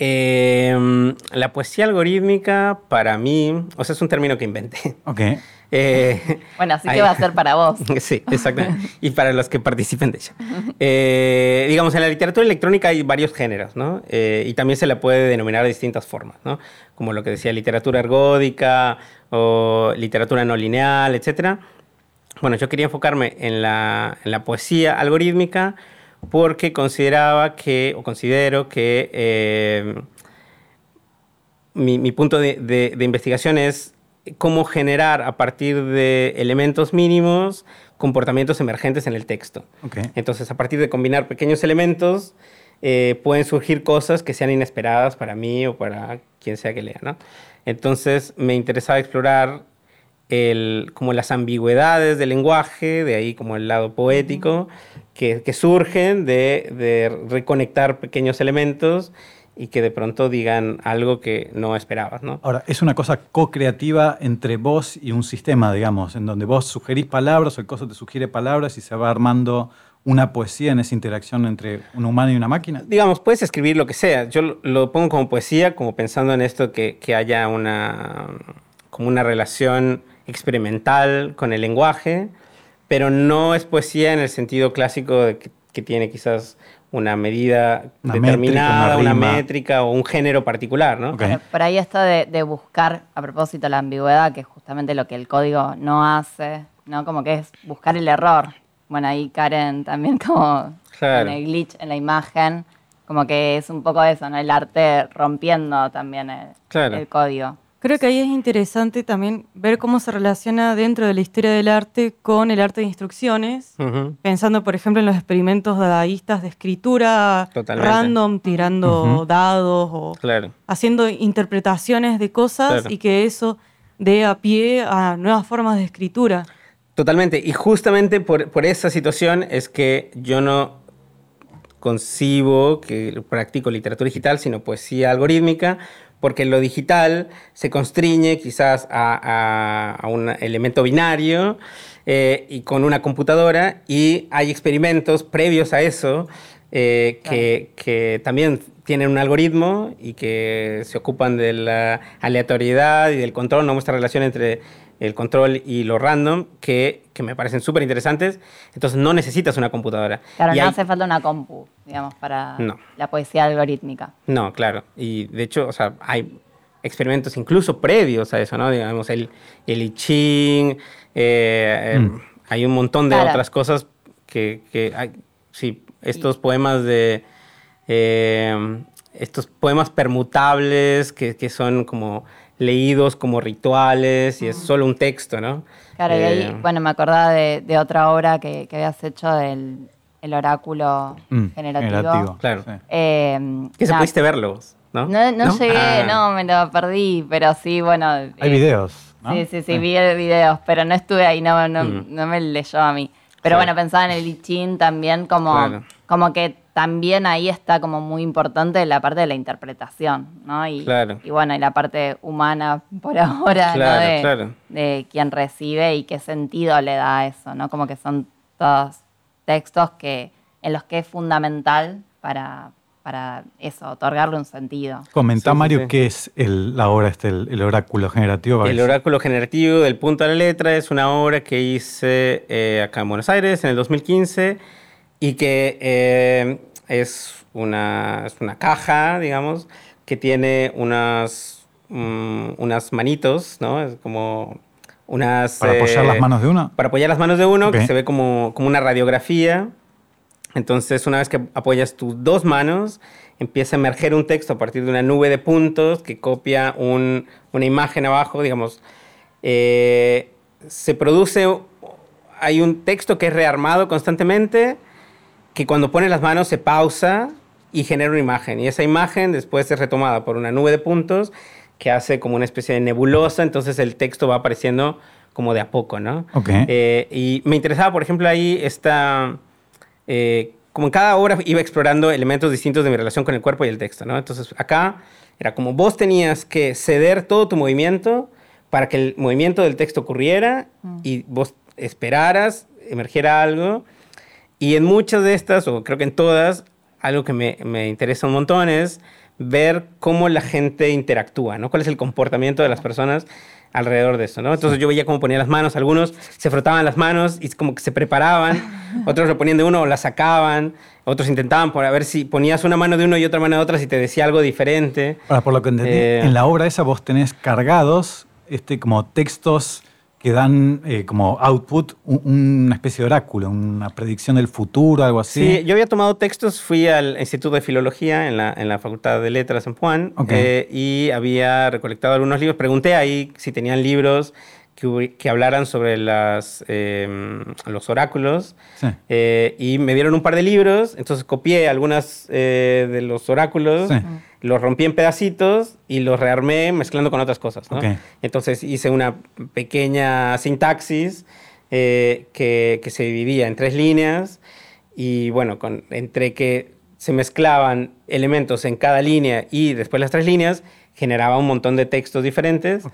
Speaker 5: Eh, la poesía algorítmica para mí, o sea, es un término que inventé.
Speaker 2: Ok. *laughs*
Speaker 5: Eh,
Speaker 3: Bueno, así que va a ser para vos. *laughs*
Speaker 5: Sí, exactamente. y para los que participen de ella. Eh, digamos, en la literatura electrónica hay varios géneros, ¿no? Eh, y también se la puede denominar de distintas formas, ¿no? Como lo que decía, literatura ergódica o literatura no lineal, etc. Bueno, yo quería enfocarme en la, en la poesía algorítmica porque consideraba que, o considero que mi, mi punto de, de- de investigación es cómo generar a partir de elementos mínimos comportamientos emergentes en el texto.
Speaker 2: Ok.
Speaker 5: Entonces, a partir de combinar pequeños elementos, eh, pueden surgir cosas que sean inesperadas para mí o para quien sea que lea, ¿no? Entonces, me interesaba explorar el, como las ambigüedades del lenguaje, de ahí como el lado poético, que, que surgen de, de reconectar pequeños elementos y que de pronto digan algo que no esperabas, ¿no?
Speaker 2: Ahora, es una cosa co-creativa entre vos y un sistema, digamos, en donde vos sugerís palabras o el coso te sugiere palabras y se va armando una poesía en esa interacción entre un humano y una máquina.
Speaker 5: digamos, puedes escribir lo que sea. Yo lo, pongo como poesía, como pensando en esto que, que haya una, como una relación experimental con el lenguaje, pero no es poesía en el sentido clásico de que, que tiene quizás una medida
Speaker 2: Una
Speaker 5: determinada,
Speaker 2: métrica,
Speaker 5: una, métrica o un género particular, ¿no?
Speaker 3: Por ahí esto de, de buscar, a propósito, la ambigüedad, que es justamente lo que el código no hace, ¿no? Como que es buscar el error. Bueno, ahí Karen también como
Speaker 5: Claro.
Speaker 3: en el glitch en la imagen, como que es un poco eso, ¿no? El arte rompiendo también el,
Speaker 5: Claro.
Speaker 3: el código.
Speaker 4: Creo que ahí es interesante también ver cómo se relaciona dentro de la historia del arte con el arte de instrucciones. Pensando, por ejemplo, en los experimentos dadaístas de escritura
Speaker 5: Totalmente.
Speaker 4: random, tirando dados o
Speaker 5: Claro.
Speaker 4: haciendo interpretaciones de cosas
Speaker 5: Claro.
Speaker 4: y que eso dé a pie a nuevas formas de escritura.
Speaker 5: Totalmente. Y justamente por, por esa situación es que yo no concibo que practico literatura digital, sino poesía algorítmica, porque lo digital se constriñe quizás a, a- a un elemento binario eh, y con una computadora y hay experimentos previos a eso eh, que, que también tienen un algoritmo y que se ocupan de la aleatoriedad y del control, no muestra relación entre el control y lo random, que, que me parecen súper interesantes. Entonces no necesitas una computadora.
Speaker 3: Claro,
Speaker 5: Y
Speaker 3: no
Speaker 5: hay-
Speaker 3: hace falta una compu, digamos, para
Speaker 5: No.
Speaker 3: la poesía algorítmica.
Speaker 5: No, claro. Y de hecho, o sea, hay experimentos incluso previos a eso, ¿no? Digamos, el, el I Ching, eh, eh,
Speaker 2: Mm.
Speaker 5: hay un montón de
Speaker 3: Claro.
Speaker 5: otras cosas que, que hay, sí, estos poemas de, eh, estos poemas permutables que, que son como leídos como rituales y es solo un texto, ¿no?
Speaker 3: Claro, y ahí,
Speaker 5: Eh,
Speaker 3: bueno, me acordaba de, de otra obra que, que habías hecho del el oráculo
Speaker 2: Mm,
Speaker 3: generativo.
Speaker 2: generativo,
Speaker 5: Claro.
Speaker 3: Eh,
Speaker 5: Que se pudiste verlo, ¿no?
Speaker 3: No, no, llegué,
Speaker 5: Ah.
Speaker 3: no, me lo perdí, pero sí, bueno.
Speaker 2: Hay
Speaker 3: eh,
Speaker 2: videos. ¿no?
Speaker 3: Sí, sí, sí, vi videos, pero no estuve ahí, no, no,
Speaker 5: Mm.
Speaker 3: no me leyó a mí. Pero bueno, pensaba en el I Ching también como,
Speaker 5: Claro.
Speaker 3: como que también ahí está como muy importante la parte de la interpretación, ¿no? Y,
Speaker 5: Claro.
Speaker 3: y bueno, y la parte humana por *laughs* ahora, ¿no?
Speaker 5: Claro,
Speaker 3: De,
Speaker 5: claro.
Speaker 3: de quien recibe y qué sentido le da a eso, ¿no? Como que son todos textos que, en los que es fundamental para, para eso, otorgarle un sentido.
Speaker 2: Comentá,
Speaker 5: sí,
Speaker 2: Mario,
Speaker 5: sí.
Speaker 2: qué es el, la obra, este, el, el oráculo generativo.
Speaker 5: El oráculo generativo del punto a la letra es una obra que hice eh, acá en Buenos Aires en el 2015 y que eh, es, una, es una caja, digamos, que tiene unas, mm, unas manitos, ¿no? Es como unas...
Speaker 2: ¿Para apoyar
Speaker 5: eh,
Speaker 2: las manos de uno?
Speaker 5: Para apoyar las manos de uno,
Speaker 2: Ok.
Speaker 5: que se ve como, como una radiografía. Entonces, una vez que apoyas tus dos manos, empieza a emerger un texto a partir de una nube de puntos que copia un- una imagen abajo, digamos. Eh, se produce, hay un texto que es rearmado constantemente, que cuando pones las manos se pausa y genera una imagen. Y esa imagen después es retomada por una nube de puntos que hace como una especie de nebulosa, entonces el texto va apareciendo como de a poco, ¿no?
Speaker 2: Ok.
Speaker 5: Eh, y me interesaba, por ejemplo, ahí esta... eh, como en cada obra iba explorando elementos distintos de mi relación con el cuerpo y el texto, ¿no? Entonces acá era como vos tenías que ceder todo tu movimiento para que el movimiento del texto ocurriera y vos esperaras, emergiera algo. Y en muchas de estas, o creo que en todas, algo que me, me interesa un montón es ver cómo la gente interactúa, ¿no? Cuál es el comportamiento de las personas alrededor de eso, ¿no? Entonces yo veía cómo ponían las manos, algunos se frotaban las manos y como que se preparaban, *laughs* otros lo ponían de uno o la sacaban, otros intentaban por a ver si ponías una mano de uno y otra mano de otra si te decía algo diferente.
Speaker 2: Ahora, por lo que entendí,
Speaker 5: Eh,
Speaker 2: en la obra esa vos tenés cargados este, como textos que dan eh, como output un- una especie de oráculo, una predicción del futuro, algo así.
Speaker 5: Sí, yo había tomado textos, fui al Instituto de Filología en la, en la Facultad de Letras en Puan
Speaker 2: Ok.
Speaker 5: eh, y había recolectado algunos libros. Pregunté ahí si tenían libros que, que hablaran sobre las, eh, los oráculos
Speaker 2: Sí.
Speaker 5: eh, y me dieron un par de libros, entonces copié algunas eh, de los oráculos,
Speaker 2: Sí.
Speaker 5: Los rompí en pedacitos y los rearmé mezclando con otras cosas. Entonces hice una pequeña sintaxis eh, que, que se dividía en tres líneas y bueno, con, entre que se mezclaban elementos en cada línea y después las tres líneas, generaba un montón de textos diferentes.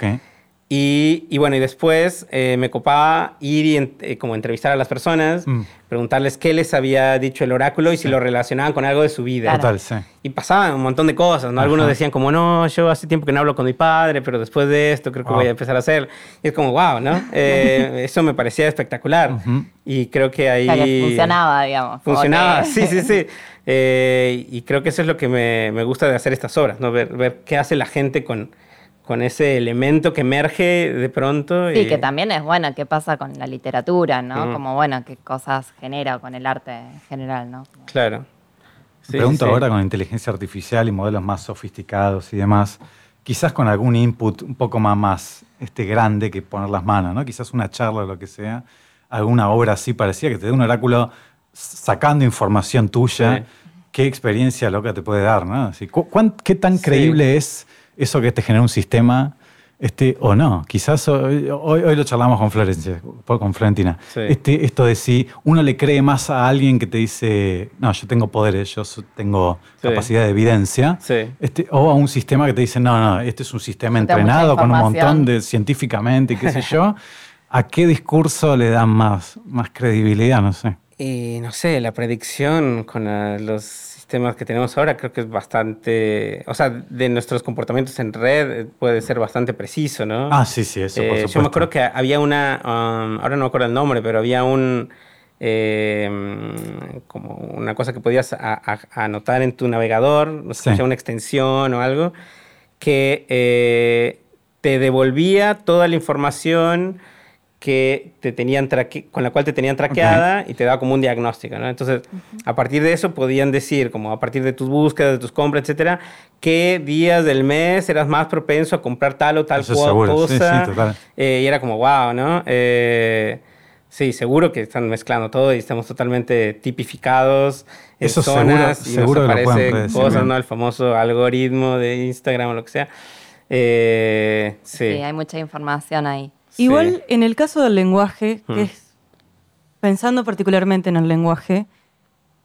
Speaker 5: Y, y bueno, y después eh, me copaba ir y en- eh, como entrevistar a las personas,
Speaker 2: Mm.
Speaker 5: preguntarles qué les había dicho el oráculo y si
Speaker 2: Sí.
Speaker 5: lo relacionaban con algo de su vida.
Speaker 2: Total, sí.
Speaker 5: Y pasaban un montón de cosas, ¿no? Algunos
Speaker 2: Ajá.
Speaker 5: decían como, no, yo hace tiempo que no hablo con mi padre, pero después de esto creo que
Speaker 2: Wow.
Speaker 5: voy a empezar a hacer. Y es como, wow, ¿no? *laughs* Eh, eso me parecía espectacular.
Speaker 2: Ujú.
Speaker 5: Y creo que ahí...
Speaker 3: O sea, que funcionaba, digamos.
Speaker 5: Funcionaba,
Speaker 3: que-
Speaker 5: sí, sí, sí. *laughs* Eh, y creo que eso es lo que me, me gusta de hacer estas obras, ¿no? Ver, ver qué hace la gente con, con ese elemento que emerge de pronto.
Speaker 3: Sí,
Speaker 5: y-
Speaker 3: que también es bueno qué pasa con la literatura, ¿no? Como bueno, qué cosas genera con el arte en general, ¿no?
Speaker 5: Claro. Sí,
Speaker 2: Me pregunto
Speaker 5: sí.
Speaker 2: ahora con inteligencia artificial y modelos más sofisticados y demás, quizás con algún input un poco más, más este, grande que poner las manos, ¿no? Quizás una charla o lo que sea, alguna obra así parecía que te dé un oráculo sacando información tuya.
Speaker 5: Sí.
Speaker 2: Qué experiencia loca te puede dar, ¿no? Así, ¿cu- cuán- ¿Qué tan
Speaker 5: Sí.
Speaker 2: creíble es eso que te genera un sistema este, o no? Quizás hoy, hoy, hoy lo charlamos con Florencia, con Florentina.
Speaker 5: Sí.
Speaker 2: Este, esto de si uno le cree más a alguien que te dice, no, yo tengo poderes, yo tengo
Speaker 5: Sí.
Speaker 2: capacidad de evidencia,
Speaker 5: Sí.
Speaker 2: este, o a un sistema que te dice, no, no, este es un sistema entrenado con un montón de científicamente y qué sé yo. *laughs* ¿A qué discurso le dan más, más credibilidad? No sé.
Speaker 5: Y no sé, la predicción con los sistemas que tenemos ahora creo que es bastante, o sea, de nuestros comportamientos en red eh, puede ser bastante preciso, ¿no?
Speaker 2: Ah, sí, sí, eso, por
Speaker 5: Eh,
Speaker 2: supuesto.
Speaker 5: yo me acuerdo que había una, um, ahora no me acuerdo el nombre, pero había un, eh, mm, como una cosa que podías a- a- anotar en tu navegador, no sé,
Speaker 2: Sí.
Speaker 5: una extensión o algo, que eh, te devolvía toda la información que te tenían traque- con la cual te tenían traqueada y te daba como un diagnóstico, ¿no? Entonces, a partir de eso podían decir, como a partir de tus búsquedas, de tus compras, etcétera, qué días del mes eras más propenso a comprar tal o tal
Speaker 2: sí,
Speaker 5: cosa.
Speaker 2: sí, total.
Speaker 5: Eh, y era como, wow, ¿no? Eh, sí, seguro que están mezclando todo y estamos totalmente tipificados en
Speaker 2: Eso
Speaker 5: zonas
Speaker 2: seguro-
Speaker 5: y
Speaker 2: seguro
Speaker 5: nos aparecen cosas. ¿no? El famoso algoritmo de Instagram o lo que sea. Eh, sí.
Speaker 3: Sí, hay mucha información ahí.
Speaker 4: Igual en el caso del lenguaje, que
Speaker 5: Mm.
Speaker 4: es pensando particularmente en el lenguaje,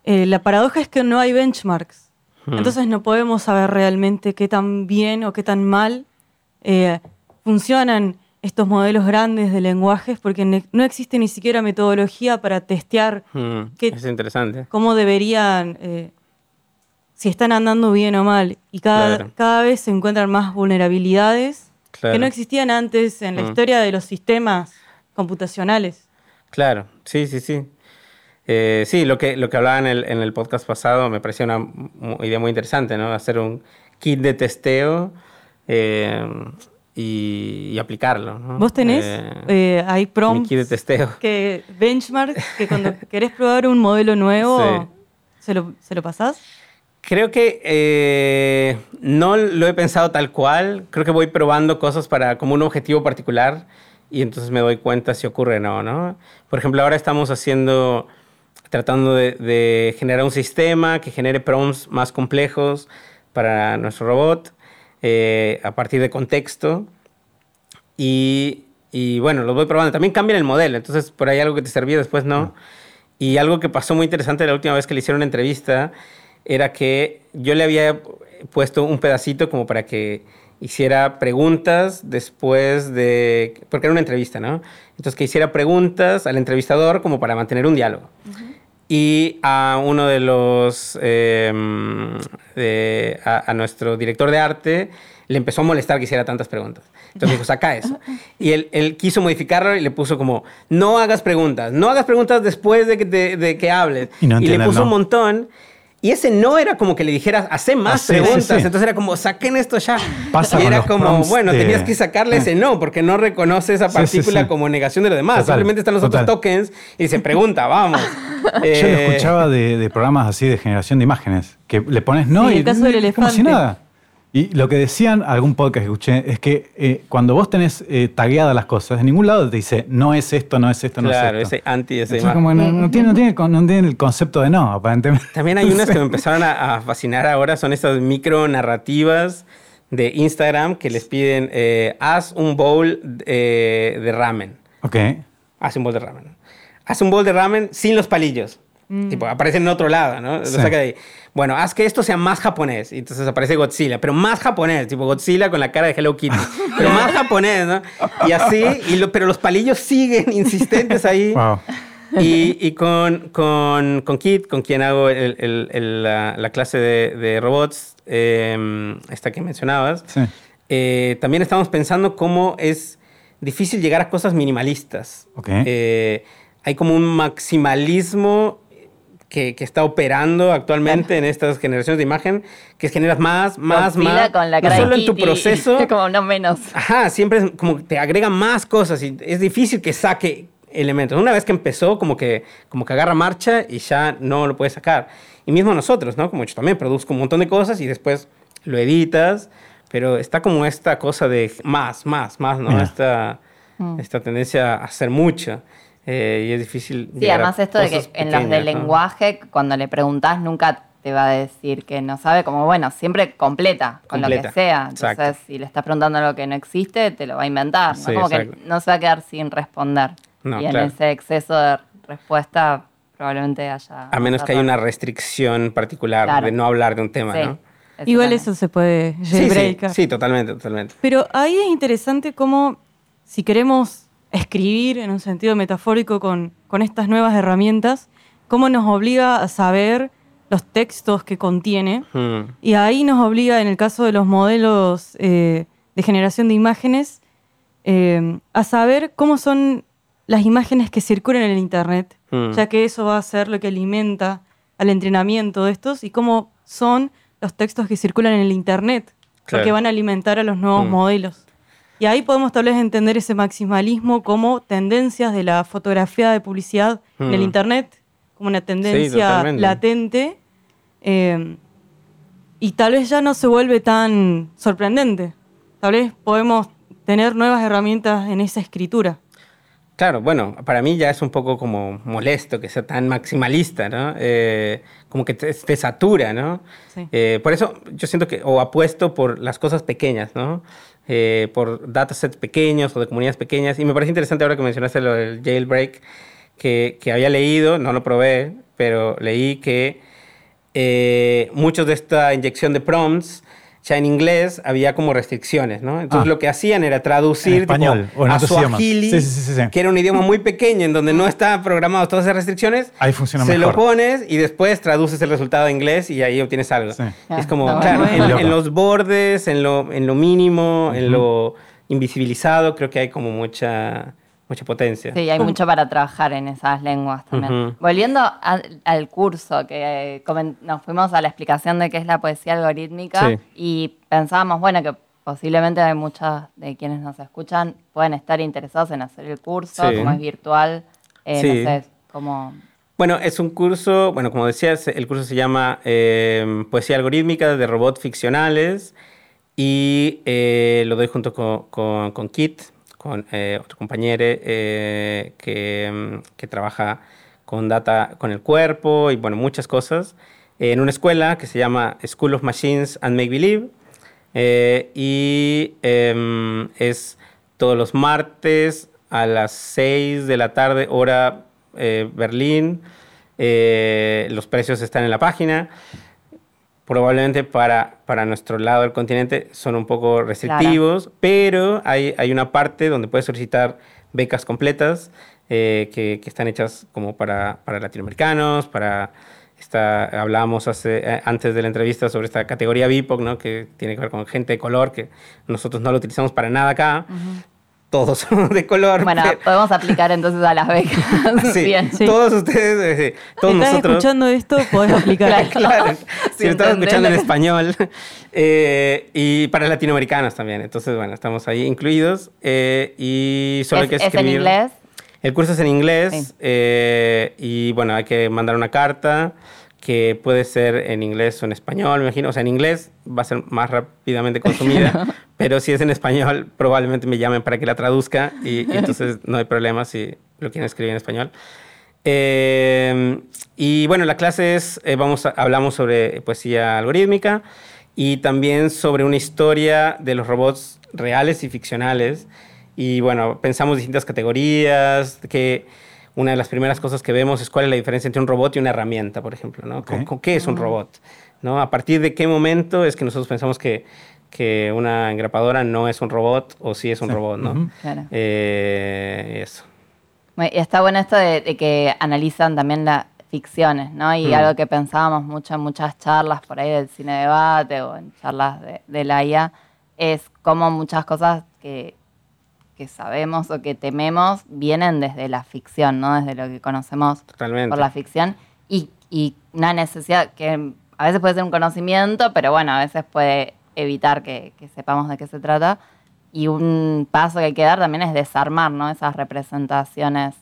Speaker 4: eh, la paradoja es que no hay benchmarks.
Speaker 5: Mm.
Speaker 4: Entonces no podemos saber realmente qué tan bien o qué tan mal eh, funcionan estos modelos grandes de lenguajes porque no existe ni siquiera metodología para testear
Speaker 5: Mm,
Speaker 4: que-
Speaker 5: Es interesante.
Speaker 4: cómo deberían, eh, si están andando bien o mal. Y cada,
Speaker 5: Claro.
Speaker 4: cada vez se encuentran más vulnerabilidades
Speaker 5: Claro.
Speaker 4: que no existían antes en la
Speaker 5: Mm.
Speaker 4: historia de los sistemas computacionales.
Speaker 5: Claro, sí, sí, sí. Eh, sí, lo que, lo que hablaba en el, en el podcast pasado me pareció una idea muy interesante, ¿no? Hacer un kit de testeo eh, y, y aplicarlo. ¿no?
Speaker 4: Vos tenés,
Speaker 5: Eh,
Speaker 4: eh, hay prompts
Speaker 5: kit de testeo.
Speaker 4: que benchmark que cuando *laughs* querés probar un modelo nuevo,
Speaker 5: Sí.
Speaker 4: ¿se, lo, ¿se lo pasás?
Speaker 5: Creo que eh, no lo he pensado tal cual. Creo que voy probando cosas para como un objetivo particular y entonces me doy cuenta si ocurre o no, ¿no? Por ejemplo, ahora estamos haciendo, tratando de, de generar un sistema que genere prompts más complejos para nuestro robot eh, a partir de contexto. Y, y bueno, lo voy probando. También cambian el modelo, entonces por ahí algo que te servía, después no. Y algo que pasó muy interesante la última vez que le hicieron una entrevista era que yo le había puesto un pedacito como para que hiciera preguntas después de... porque era una entrevista, ¿no? Entonces que hiciera preguntas al entrevistador como para mantener un diálogo. Y a uno de los, eh, de- a, a nuestro director de arte, le empezó a molestar que hiciera tantas preguntas. Entonces dijo, saca eso. *laughs* Y él, él quiso modificarlo y le puso como, no hagas preguntas, no hagas preguntas después de que, de que hables.
Speaker 2: Y no
Speaker 5: le puso
Speaker 2: no.
Speaker 5: un montón. Y ese no era como que le dijeras, hace más
Speaker 2: Ah, sí, sí,
Speaker 5: preguntas.
Speaker 2: sí.
Speaker 5: Entonces era como, saquen esto ya.
Speaker 2: Pasa
Speaker 5: y era como, bueno,
Speaker 2: de-
Speaker 5: tenías que sacarle ese no, porque no reconoce esa
Speaker 2: Sí, sí,
Speaker 5: partícula
Speaker 2: sí.
Speaker 5: como negación de lo demás.
Speaker 2: Total,
Speaker 5: Simplemente están los
Speaker 2: total.
Speaker 5: otros tokens y se pregunta, vamos. *laughs*
Speaker 2: Yo lo
Speaker 5: Eh,
Speaker 2: escuchaba de, de programas así de generación de imágenes, que le pones no
Speaker 4: Sí,
Speaker 2: y
Speaker 4: el caso del
Speaker 2: como si
Speaker 4: elefante.
Speaker 2: nada. Y lo que decían, algún podcast que escuché, es que eh, cuando vos tenés eh, tagueadas las cosas, en ningún lado te dice no es esto, no es esto, no
Speaker 5: Claro,
Speaker 2: es esto.
Speaker 5: ese anti, ese
Speaker 2: Entonces, como no, no tiene, no, tiene, con- no tiene el concepto de no, aparentemente.
Speaker 5: También hay unas que me empezaron a, a fascinar ahora, son estas micro narrativas de Instagram que les piden, eh, haz un bowl eh, de ramen.
Speaker 2: Ok.
Speaker 5: Haz un bowl de ramen. Haz un bowl de ramen sin los palillos.
Speaker 4: Mm.
Speaker 5: Tipo, aparece en otro lado, ¿no? Lo
Speaker 2: Sí.
Speaker 5: saca de ahí. Bueno, haz que esto sea más japonés. Y entonces aparece Godzilla, pero más japonés, tipo Godzilla con la cara de Hello Kitty. *laughs* pero más japonés, ¿no? Y así, y lo- pero los palillos siguen insistentes ahí. *laughs*
Speaker 2: Wow.
Speaker 5: Y, y con, con, con Kit, con quien hago el- el- el- la, la clase de, de robots, eh, esta que mencionabas,
Speaker 2: Sí.
Speaker 5: eh, también estamos pensando cómo es difícil llegar a cosas minimalistas.
Speaker 2: Ok.
Speaker 5: Eh, hay como un maximalismo que, que está operando actualmente en estas generaciones de imagen, que generas más, más, más.
Speaker 3: con la
Speaker 5: no solo en tu proceso, *laughs*
Speaker 3: como no menos.
Speaker 5: Ajá, siempre es como te agrega más cosas y es difícil que saque elementos. Una vez que empezó, como que, como que agarra marcha y ya no lo puedes sacar. Y mismo nosotros, ¿no? Como yo también produzco un montón de cosas y después lo editas, pero está como esta cosa de más, más, más, ¿no? Esta,
Speaker 3: Mm.
Speaker 5: esta tendencia a hacer mucho. Eh, y es difícil.
Speaker 3: Sí, además esto de que en los de
Speaker 5: ¿no?
Speaker 3: lenguaje, cuando le preguntás, nunca te va a decir que no sabe, como bueno, siempre completa con lo que sea. Entonces,
Speaker 5: exacto.
Speaker 3: si le estás preguntando algo que no existe, te lo va a inventar. ¿no?
Speaker 5: Sí,
Speaker 3: como que no se va a quedar sin responder.
Speaker 5: No,
Speaker 3: y en
Speaker 5: claro.
Speaker 3: ese exceso de respuesta probablemente haya...
Speaker 5: A menos que haya una restricción particular
Speaker 3: Claro.
Speaker 5: de no hablar de un tema,
Speaker 3: Sí,
Speaker 5: ¿no?
Speaker 4: Igual
Speaker 3: también.
Speaker 4: eso se puede
Speaker 5: Sí, sí, sí, totalmente, totalmente.
Speaker 4: Pero ahí es interesante cómo, si queremos escribir en un sentido metafórico con, con estas nuevas herramientas, cómo nos obliga a saber los textos que contiene.
Speaker 5: Mm.
Speaker 4: Y ahí nos obliga, en el caso de los modelos eh, de generación de imágenes, eh, a saber cómo son las imágenes que circulan en el Internet,
Speaker 5: Mm.
Speaker 4: ya que eso va a ser lo que alimenta al entrenamiento de estos y cómo son los textos que circulan en el Internet,
Speaker 5: Claro.
Speaker 4: porque van a alimentar a los nuevos
Speaker 5: Mm.
Speaker 4: modelos. Y ahí podemos tal vez entender ese maximalismo como tendencias de la fotografía de publicidad en el
Speaker 5: Mm.
Speaker 4: Internet, como una tendencia
Speaker 5: totalmente.
Speaker 4: latente. eh, y tal vez ya no se vuelve tan sorprendente. Tal vez podemos tener nuevas herramientas en esa escritura.
Speaker 5: Claro, bueno, para mí ya es un poco como molesto que sea tan maximalista, ¿no? Eh, como que te, te satura, ¿no?
Speaker 4: Sí.
Speaker 5: Eh, por eso yo siento que, o apuesto por las cosas pequeñas, ¿no? Eh, por datasets pequeños o de comunidades pequeñas. Y me parece interesante ahora que mencionaste lo del jailbreak, que, que había leído, no lo probé, pero leí que eh, muchos de esta inyección de prompts, ya en inglés había como restricciones, ¿no? Entonces
Speaker 2: Ah.
Speaker 5: lo que hacían era traducir
Speaker 2: En español,
Speaker 5: tipo,
Speaker 2: o en
Speaker 5: a. Swahili,
Speaker 2: Sí, sí, sí, sí.
Speaker 5: que era un idioma muy pequeño en donde no está programado todas esas restricciones.
Speaker 2: Ahí funciona
Speaker 5: Se lo pones y después traduces el resultado a inglés y ahí obtienes algo. Es como, claro, en los bordes, en lo, en lo mínimo, en lo invisibilizado, creo que hay como mucha, mucha potencia.
Speaker 3: Sí, hay mucho para trabajar en esas lenguas también. Volviendo al, al curso, que eh, comen- nos fuimos a la explicación de qué es la poesía algorítmica
Speaker 5: Sí.
Speaker 3: y pensábamos, bueno, que posiblemente hay muchos de quienes nos escuchan pueden estar interesados en hacer el curso,
Speaker 5: Sí.
Speaker 3: como es virtual, eh,
Speaker 5: Sí.
Speaker 3: no sé, como...
Speaker 5: Bueno, es un curso, bueno, como decías, el curso se llama eh, Poesía Algorítmica de Robots Ficcionales y eh, lo doy junto con, con, con Kit, con eh, otro compañero eh, que, mm, que trabaja con data con el cuerpo y, bueno, muchas cosas, en una escuela que se llama School of Machines and Make Believe. eh, y em, es todos los martes a las 6 de la tarde, hora eh, Berlín. Eh, los precios están en la página. Probablemente para, para nuestro lado del continente son un poco restrictivos, pero hay, hay una parte donde puedes solicitar becas completas eh, que, que están hechas como para, para latinoamericanos, para esta, hablábamos hace, eh, antes de la entrevista sobre esta categoría BIPOC, ¿no? que tiene que ver con gente de color, que nosotros no lo utilizamos para nada acá. Todos somos *laughs* de color.
Speaker 3: Bueno,
Speaker 5: pero-
Speaker 3: podemos aplicar entonces a las becas. *laughs*
Speaker 5: Sí,
Speaker 3: Bien.
Speaker 4: Sí.
Speaker 5: todos ustedes, eh, todos
Speaker 4: ¿Estás
Speaker 5: nosotros.
Speaker 4: escuchando esto? Podés *laughs* aplicar.
Speaker 5: Claro, si
Speaker 3: Sí,
Speaker 5: lo estás escuchando en español. eh, y para latinoamericanos también. Entonces, bueno, estamos ahí incluidos. eh, y solo hay
Speaker 3: ¿Es,
Speaker 5: que
Speaker 3: es en
Speaker 5: escribir.
Speaker 3: inglés?
Speaker 5: El curso es en inglés.
Speaker 3: Sí.
Speaker 5: eh, y bueno, hay que mandar una carta que puede ser en inglés o en español, me imagino. O sea, en inglés va a ser más rápidamente consumida. Pero si es en español, probablemente me llamen para que la traduzca. Y, y *laughs* entonces no hay problema si lo quieren escribir en español. Eh, y bueno, la clase es, eh, vamos a- hablamos sobre poesía algorítmica y también sobre una historia de los robots reales y ficcionales. Y bueno, pensamos distintas categorías, que una de las primeras cosas que vemos es cuál es la diferencia entre un robot y una herramienta, por ejemplo, ¿no?
Speaker 2: Ok.
Speaker 5: ¿Con- ¿Qué es un robot? ¿No? A partir de qué momento es que nosotros pensamos que, que una engrapadora no es un robot o sí es un
Speaker 2: Sí.
Speaker 5: robot, ¿no?
Speaker 3: Claro.
Speaker 5: Eh, eso.
Speaker 3: Está bueno esto de, de que analizan también las ficciones, ¿no? Y
Speaker 5: Mm.
Speaker 3: algo que pensábamos mucho en muchas charlas por ahí del cine debate o en charlas de, de la IA, es cómo muchas cosas que, que sabemos o que tememos vienen desde la ficción, ¿no? Desde lo que conocemos
Speaker 5: Totalmente.
Speaker 3: por la ficción. Y, y una necesidad que a veces puede ser un conocimiento, pero bueno, a veces puede evitar que, que sepamos de qué se trata. Y un paso que hay que dar también es desarmar, ¿no? Esas representaciones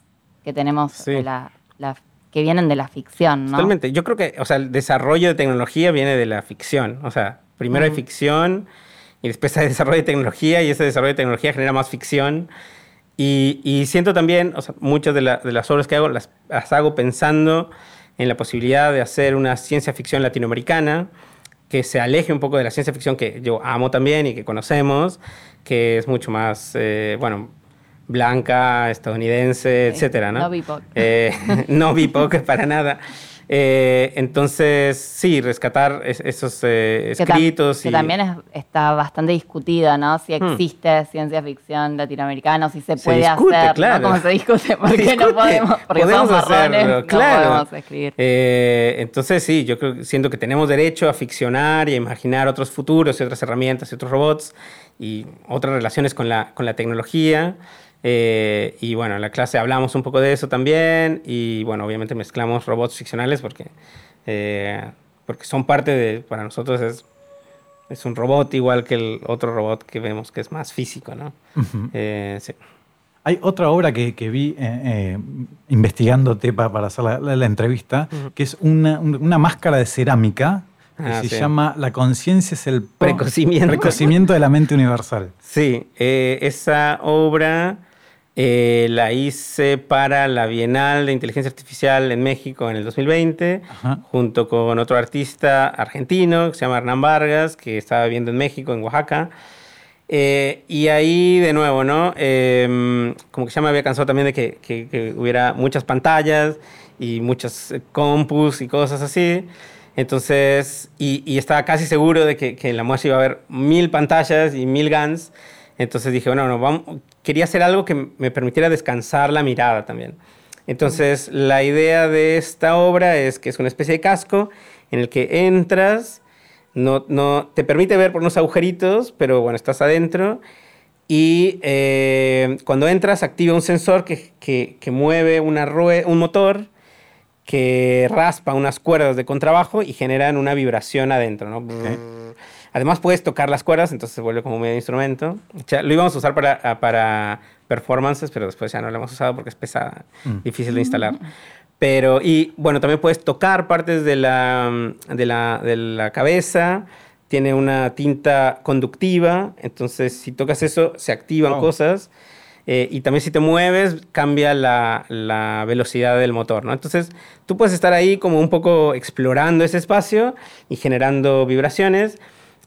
Speaker 3: que tenemos
Speaker 5: Sí.
Speaker 3: de la, la- que vienen de la ficción, ¿no?
Speaker 5: Totalmente. Yo creo que, o sea, el desarrollo de tecnología viene de la ficción. O sea, primero hay ficción y después hay *laughs* desarrollo de tecnología y ese desarrollo de tecnología genera más ficción. Y, y siento también, o sea, muchas de, la- de las obras que hago las, las hago pensando en la posibilidad de hacer una ciencia ficción latinoamericana que se aleje un poco de la ciencia ficción que yo amo también y que conocemos, que es mucho más, eh, bueno, blanca, estadounidense,
Speaker 3: Sí,
Speaker 5: etcétera, ¿no?
Speaker 3: no BIPOC.
Speaker 5: Eh, *laughs* no BIPOC para nada. Eh, entonces, sí, rescatar es- esos eh,
Speaker 3: que, tam-
Speaker 5: escritos.
Speaker 3: que
Speaker 5: y-
Speaker 3: también es- está bastante discutida, ¿no? Si
Speaker 5: Hmm.
Speaker 3: existe ciencia ficción latinoamericana, o si se
Speaker 5: Se
Speaker 3: puede
Speaker 5: discute,
Speaker 3: hacer,
Speaker 5: claro.
Speaker 3: ¿no? Como se discute, porque
Speaker 5: Se
Speaker 3: no
Speaker 5: discute.
Speaker 3: podemos, porque
Speaker 5: Podemos
Speaker 3: somos marrones,
Speaker 5: hacerlo,
Speaker 3: no
Speaker 5: claro.
Speaker 3: podemos escribir.
Speaker 5: Eh, entonces, sí, yo creo, siento que tenemos derecho a ficcionar y a imaginar otros futuros y otras herramientas y otros robots y otras relaciones con la, con la tecnología. Eh, y bueno, en la clase hablamos un poco de eso también y bueno, obviamente mezclamos robots ficcionales porque, eh, porque son parte de, para nosotros es, es un robot igual que el otro robot que vemos que es más físico, ¿no? Eh, sí.
Speaker 2: Hay otra obra que, que vi eh, investigándote pa- para hacer la, la- la entrevista, que es una, un- una máscara de cerámica que
Speaker 5: Ah,
Speaker 2: se
Speaker 5: sí.
Speaker 2: llama La conciencia es el
Speaker 5: Precocimiento.
Speaker 2: precocimiento de la mente universal.
Speaker 5: Sí, eh, esa obra eh, la hice para la Bienal de Inteligencia Artificial en México en el 2020,
Speaker 2: Ajá.
Speaker 5: junto con otro artista argentino que se llama Hernán Vargas, que estaba viviendo en México, en Oaxaca. Eh, y ahí, de nuevo, ¿no? Eh, como que ya me había cansado también de que, que- que hubiera muchas pantallas y muchas eh, compus y cosas así. Entonces, y, y estaba casi seguro de que, que en la muestra iba a haber mil pantallas y mil GANs. Entonces dije, bueno, no, vamos, quería hacer algo que me permitiera descansar la mirada también. Entonces, la idea de esta obra es que es una especie de casco en el que entras, no, no, te permite ver por unos agujeritos, pero bueno, estás adentro. Y eh, cuando entras, activa un sensor que, que, que mueve una rue- un motor que raspa unas cuerdas de contrabajo y generan una vibración adentro, ¿no? Además puedes tocar las cuerdas, entonces se vuelve como un medio instrumento. Ya, lo íbamos a usar para, a- para performances, pero después ya no lo hemos usado porque es pesada,
Speaker 2: Mm.
Speaker 5: difícil de instalar. Pero, y bueno, también puedes tocar partes de la, de la, de la cabeza. Tiene una tinta conductiva, entonces si tocas eso, se activan cosas. Eh, y también si te mueves, cambia la, la velocidad del motor, ¿no? Entonces, tú puedes estar ahí como un poco explorando ese espacio y generando vibraciones.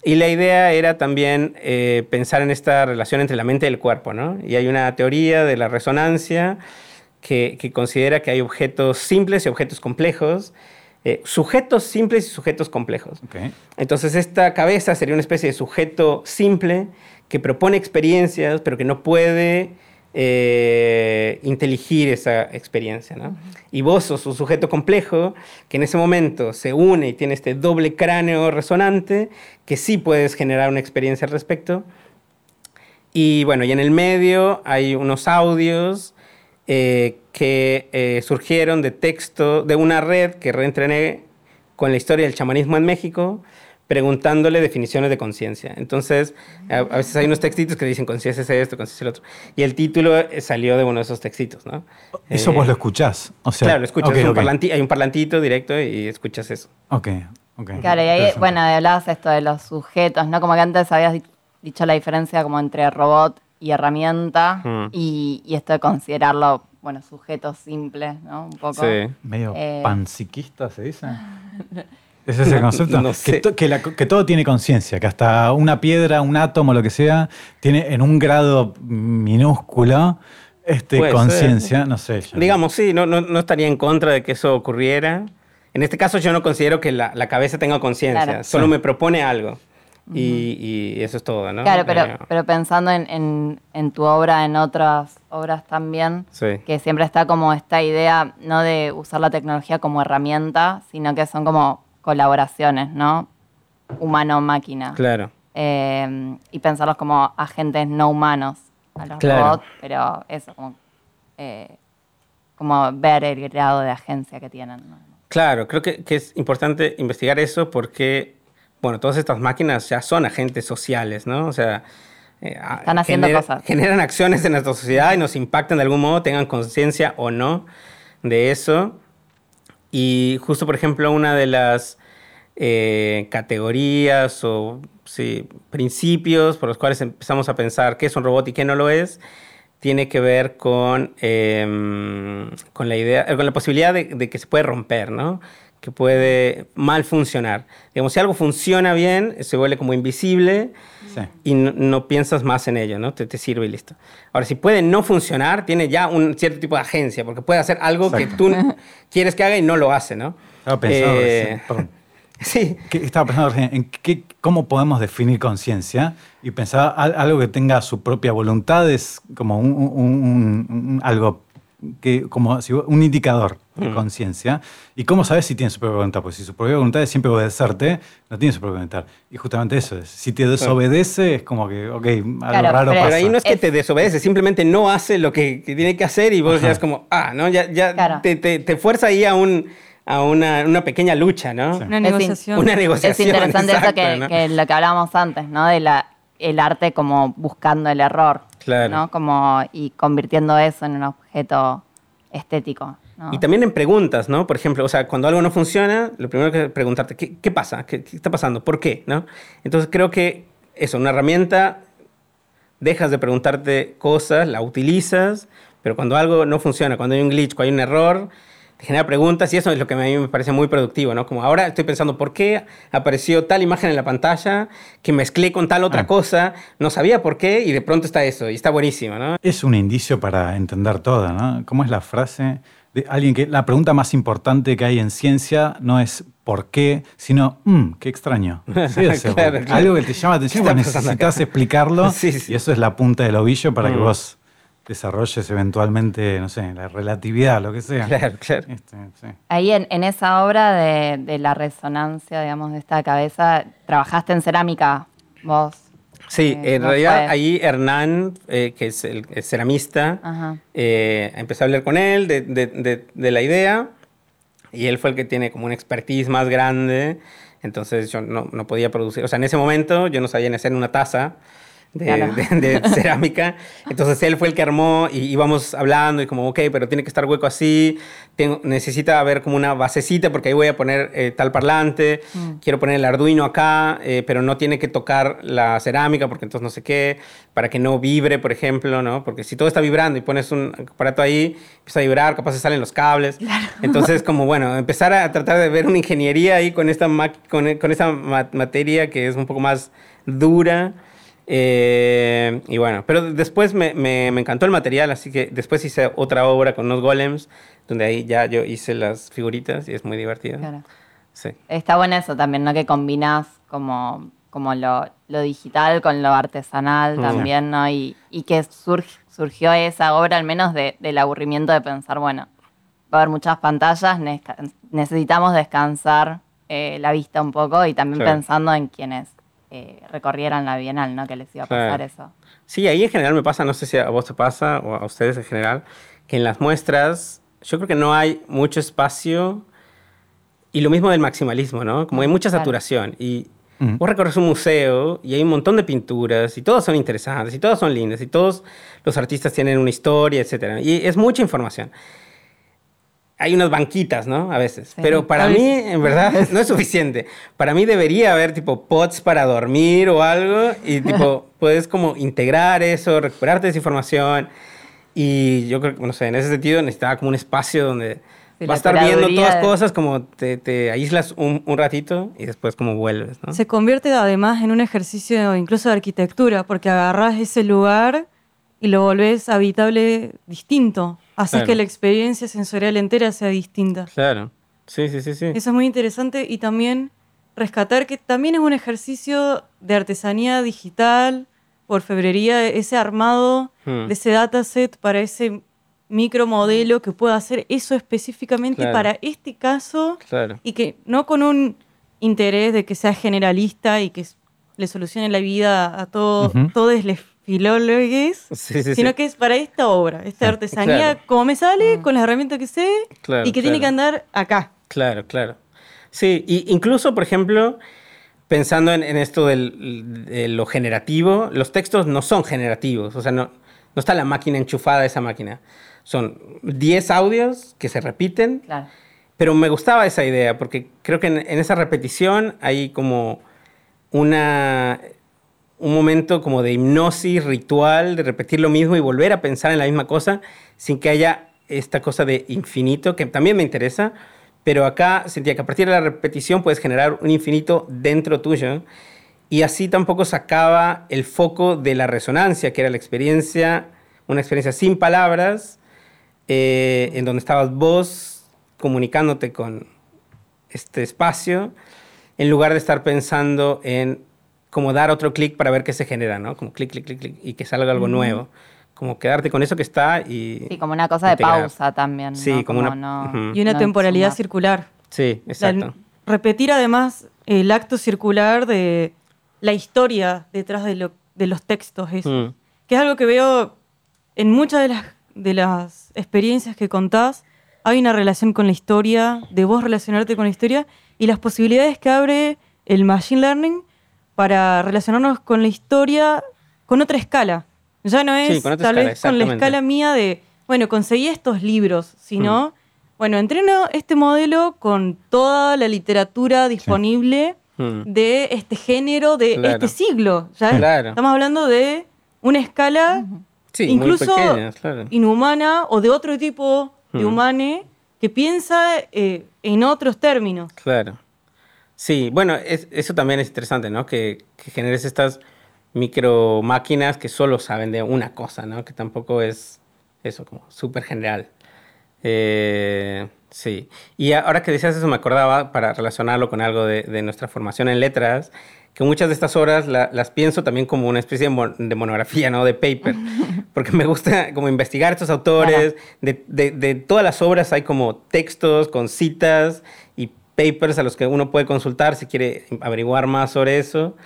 Speaker 5: Y la idea era también eh, pensar en esta relación entre la mente y el cuerpo, ¿no? Y hay una teoría de la resonancia que, que considera que hay objetos simples y objetos complejos, eh, sujetos simples y sujetos complejos. Entonces esta cabeza sería una especie de sujeto simple que propone experiencias, pero que no puede eh, inteligir esa experiencia. ¿no? Y vos sos un sujeto complejo que en ese momento se une y tiene este doble cráneo resonante que sí puedes generar una experiencia al respecto. Y bueno, y en el medio hay unos audios eh, que eh, surgieron de texto de una red que reentrené con la historia del chamanismo en México, preguntándole definiciones de conciencia. Entonces, a, a veces hay unos textitos que dicen conciencia es esto, conciencia es el otro. Y el título eh, salió de uno de esos textitos, ¿no?
Speaker 2: Eso
Speaker 5: Eh,
Speaker 2: vos lo escuchás. O sea,
Speaker 5: claro, lo escuchas. es un hay un parlantito directo y escuchas eso.
Speaker 2: Ok, ok.
Speaker 3: Claro, y ahí, bueno, hablabas esto de los sujetos, ¿no? Como que antes habías di- dicho la diferencia como entre robot y herramienta,
Speaker 5: Mm.
Speaker 3: y, y esto de considerarlo, bueno, sujetos simples, ¿no? Un poco.
Speaker 5: Sí.
Speaker 2: Medio
Speaker 3: Eh.
Speaker 2: panpsiquista se dice. *laughs* ¿Es ese el concepto? *laughs*
Speaker 5: no
Speaker 2: que,
Speaker 5: sé.
Speaker 2: to- que la- que todo tiene conciencia, que hasta una piedra, un átomo, lo que sea, tiene en un grado minúsculo Este, conciencia, no sé. yo no-
Speaker 5: Digamos, sí, no, no, no estaría en contra de que eso ocurriera. En este caso yo no considero que la, la cabeza tenga conciencia,
Speaker 3: Claro.
Speaker 5: solo
Speaker 2: Sí.
Speaker 5: me propone algo. y, y eso es todo, ¿no?
Speaker 3: Claro, pero,
Speaker 5: Eh,
Speaker 3: pero pensando en, en- en tu obra, en otras obras también,
Speaker 5: Sí.
Speaker 3: que siempre está como esta idea no de usar la tecnología como herramienta, sino que son como colaboraciones, ¿no? Humano-máquina.
Speaker 5: Claro.
Speaker 3: Eh, y pensarlos como agentes no humanos a los
Speaker 5: Claro.
Speaker 3: robots, pero eso, como, eh, como ver el grado de agencia que tienen. ¿no?
Speaker 5: Claro, creo que, que es importante investigar eso porque, bueno, todas estas máquinas ya son agentes sociales, ¿no? O sea, eh,
Speaker 3: Están haciendo
Speaker 5: genera-
Speaker 3: cosas.
Speaker 5: Generan acciones en nuestra sociedad y nos impactan de algún modo, tengan conciencia o no de eso. Y justo, por ejemplo, una de las eh, categorías o sí, principios por los cuales empezamos a pensar qué es un robot y qué no lo es, tiene que ver con, em, con la idea, con la posibilidad de, de que se puede romper, ¿no? Que puede mal funcionar. Digamos, si algo funciona bien, se vuelve como invisible
Speaker 2: Sí.
Speaker 5: y no, no piensas más en ello, ¿no? Te, te sirve y listo. Ahora, si puede no funcionar, tiene ya un cierto tipo de agencia, porque puede hacer algo que tú *laughs* quieres que haga y no lo hace, ¿no?
Speaker 2: Estaba pensando
Speaker 5: Eh,
Speaker 2: recién. *laughs*
Speaker 5: Sí,
Speaker 2: estaba pensando recién en qué, cómo podemos definir conciencia y pensaba al- algo que tenga su propia voluntad es como un, un- un- algo que como un indicador de
Speaker 5: Mm.
Speaker 2: conciencia y cómo sabes si tiene su propia voluntad pues si su propia voluntad es siempre obedecerte no tiene su propia voluntad y justamente eso es si te desobedece es como que ok algo
Speaker 3: Claro,
Speaker 2: raro
Speaker 3: pero-
Speaker 2: pasa
Speaker 5: Pero ahí no es que te desobedece, simplemente no hace lo que, que tiene que hacer y vos
Speaker 2: Ajá.
Speaker 5: ya es como, ah, ¿no? Ya, ya
Speaker 3: Claro.
Speaker 5: te, te- te fuerza ahí a, un, a una, una pequeña lucha, ¿no?
Speaker 2: Sí.
Speaker 4: Una negociación.
Speaker 3: Es interesante eso
Speaker 5: exacto,
Speaker 3: que,
Speaker 5: ¿no?
Speaker 3: que lo que hablábamos antes, ¿no? De la, el arte como buscando el error,
Speaker 5: Claro.
Speaker 3: ¿no? Como, y convirtiendo eso en un objeto estético. ¿No?
Speaker 5: Y también en preguntas, ¿no? Por ejemplo, o sea, cuando algo no funciona, lo primero que preguntarte, ¿qué, qué pasa? ¿Qué, qué está pasando? ¿Por qué? ¿No? Entonces creo que eso, una herramienta, dejas de preguntarte cosas, la utilizas, pero cuando algo no funciona, cuando hay un glitch, cuando hay un error, te genera preguntas y eso es lo que a mí me parece muy productivo, ¿no? Como ahora estoy pensando, ¿por qué apareció tal imagen en la pantalla que mezclé con tal otra
Speaker 2: Ah.
Speaker 5: cosa? No sabía por qué y de pronto está eso y está buenísimo, ¿no?
Speaker 2: Es un indicio para entender todo, ¿no? ¿Cómo es la frase de alguien que la pregunta más importante que hay en ciencia no es por qué, sino "Mm, qué extraño? *laughs* Sí, o sea,
Speaker 5: Claro,
Speaker 2: porque
Speaker 5: claro.
Speaker 2: Algo que te llama la atención,
Speaker 5: ¿Qué
Speaker 2: pues necesitas explicarlo *laughs*
Speaker 5: Sí, sí.
Speaker 2: y eso es la punta del ovillo para que
Speaker 5: Mm.
Speaker 2: vos desarrolles eventualmente, no sé, la relatividad, lo que sea.
Speaker 5: Claro, claro.
Speaker 2: Este, sí.
Speaker 3: Ahí en, en esa obra de, de la resonancia, digamos, de esta cabeza, trabajaste en cerámica, vos.
Speaker 5: Sí,
Speaker 3: Eh,
Speaker 5: en
Speaker 3: no
Speaker 5: realidad
Speaker 3: fue-
Speaker 5: ahí Hernán, eh, que es el, el ceramista, eh, empecé a hablar con él de, de- de- de la idea y él fue el que tiene como una expertise más grande, entonces yo no, no podía producir, o sea, en ese momento yo no sabía ni hacer una taza. De,
Speaker 3: Claro.
Speaker 5: de- de *laughs* cerámica. Entonces él fue el que armó y íbamos hablando y como, ok, pero tiene que estar hueco así, tengo, necesita haber como una basecita porque ahí voy a poner eh, tal parlante,
Speaker 3: Mm.
Speaker 5: quiero poner el Arduino acá, eh, pero no tiene que tocar la cerámica porque entonces no sé qué, para que no vibre, por ejemplo, ¿no? Porque si todo está vibrando y pones un aparato ahí, empieza a vibrar, capaz se salen los cables. *laughs* Entonces, como bueno, empezar a tratar de ver una ingeniería ahí con esta, con, con esa ma- materia que es un poco más dura. Eh, y bueno, pero después me, me- me encantó el material, así que después hice otra obra con unos golems, donde ahí ya yo hice las figuritas y es muy divertido.
Speaker 3: Claro.
Speaker 5: Sí.
Speaker 3: Está bueno eso también, ¿no? Que combinás como, como lo, lo digital con lo artesanal
Speaker 5: Mm.
Speaker 3: también, ¿no? Y, y que surg- surgió esa obra al menos de- del aburrimiento de pensar, bueno, va a haber muchas pantallas, necesitamos descansar eh, la vista un poco y también
Speaker 5: Claro.
Speaker 3: pensando en quienes eh, recorrieran la Bienal, ¿no? Que les iba a pasar
Speaker 5: Claro.
Speaker 3: eso.
Speaker 5: Sí, ahí en general me pasa, no sé si a vos te pasa o a ustedes en general, que en las muestras yo creo que no hay mucho espacio y lo mismo del maximalismo, ¿no? Como hay mucha
Speaker 3: Claro.
Speaker 5: saturación y
Speaker 2: Mm.
Speaker 5: vos recorres un museo y hay un montón de pinturas y todas son interesantes y todas son lindas y todos los artistas tienen una historia, etc. Y es mucha información. Hay unas banquitas, ¿no? A veces.
Speaker 3: Sí.
Speaker 5: Pero para mí, en verdad, *laughs* no es suficiente. Para mí debería haber tipo pods para dormir o algo y tipo *laughs* puedes como integrar eso, recuperarte esa información. Y yo creo que, no sé, en ese sentido necesitaba como un espacio donde
Speaker 3: Sí,
Speaker 5: vas a estar viendo todas
Speaker 3: de-
Speaker 5: cosas, como te, te aíslas un, un ratito y después como vuelves, ¿no?
Speaker 4: Se convierte además en un ejercicio incluso de arquitectura, porque agarrás ese lugar y lo volvés habitable distinto. Haces
Speaker 5: Claro.
Speaker 4: que la experiencia sensorial entera sea distinta.
Speaker 5: Claro. Sí, sí, sí, sí.
Speaker 4: Eso es muy interesante y también rescatar que también es un ejercicio de artesanía digital, orfebrería, ese armado
Speaker 5: Hmm.
Speaker 4: de ese dataset para ese micromodelo que pueda hacer eso específicamente
Speaker 5: Claro.
Speaker 4: para este caso
Speaker 5: Claro.
Speaker 4: y que no con un interés de que sea generalista y que le solucione la vida a todo,
Speaker 2: Ujú.
Speaker 4: todos los filólogos,
Speaker 5: Sí, sí,
Speaker 4: sino
Speaker 5: sí.
Speaker 4: que es para esta obra, esta
Speaker 2: Ah,
Speaker 4: artesanía,
Speaker 5: claro.
Speaker 4: como me sale, con las herramientas que sé
Speaker 5: Claro,
Speaker 4: y que tiene que andar acá.
Speaker 5: Claro, claro. Sí, y incluso, por ejemplo, pensando en, en esto del- de lo generativo, los textos no son generativos, o sea, no, no está la máquina enchufada a esa máquina. Son 10 audios que se repiten,
Speaker 3: Claro.
Speaker 5: pero me gustaba esa idea porque creo que en, en esa repetición hay como una, un momento como de hipnosis ritual, de repetir lo mismo y volver a pensar en la misma cosa sin que haya esta cosa de infinito, que también me interesa, pero acá sentía que a partir de la repetición puedes generar un infinito dentro tuyo y así tampoco sacaba el foco de la resonancia, que era la experiencia, una experiencia sin palabras, eh, en donde estabas vos comunicándote con este espacio, en lugar de estar pensando en como dar otro clic para ver qué se genera, ¿no? Como clic, clic, clic, clic, y que salga algo nuevo. Como quedarte con eso que está y...
Speaker 3: Sí, como una cosa de pausa también. ¿no?
Speaker 5: Sí, como una-
Speaker 3: no-
Speaker 5: ujú.
Speaker 4: Y una
Speaker 3: no
Speaker 4: temporalidad
Speaker 3: sumar.
Speaker 4: circular.
Speaker 5: Sí,
Speaker 4: La-
Speaker 5: exacto.
Speaker 4: repetir además el acto circular de la historia detrás de, lo- de los textos, eso.
Speaker 5: Mm,
Speaker 4: que es algo que veo en muchas de las, de las experiencias que contás. Hay una relación con la historia, de vos relacionarte con la historia y las posibilidades que abre el Machine Learning para relacionarnos con la historia con otra escala. Ya no es
Speaker 5: Sí,
Speaker 4: tal
Speaker 5: escala,
Speaker 4: vez con la escala mía de, bueno, conseguí estos libros,
Speaker 5: Mm.
Speaker 4: sino, bueno, entreno este modelo con toda la literatura disponible
Speaker 5: mm.
Speaker 4: de este género, de
Speaker 5: Claro.
Speaker 4: este siglo. Ya
Speaker 5: Claro.
Speaker 4: estamos hablando de una escala
Speaker 5: Sí,
Speaker 4: incluso
Speaker 5: claro.
Speaker 4: inhumana o de otro tipo de
Speaker 5: Mm.
Speaker 4: humane que piensa eh, en otros términos.
Speaker 5: Claro. Sí, bueno, es- eso también es interesante, ¿no? Que, que generes estas micro máquinas que solo saben de una cosa, ¿no? Que tampoco es eso, como súper general. Eh, sí. Y ahora que decías eso, me acordaba, para relacionarlo con algo de, de nuestra formación en letras, que muchas de estas obras la- las pienso también como una especie de, mon- de monografía, ¿no? De paper. *laughs* Porque me gusta como investigar estos autores. De, de- de todas las obras hay como textos con citas papers a los que uno puede consultar si quiere averiguar más sobre eso.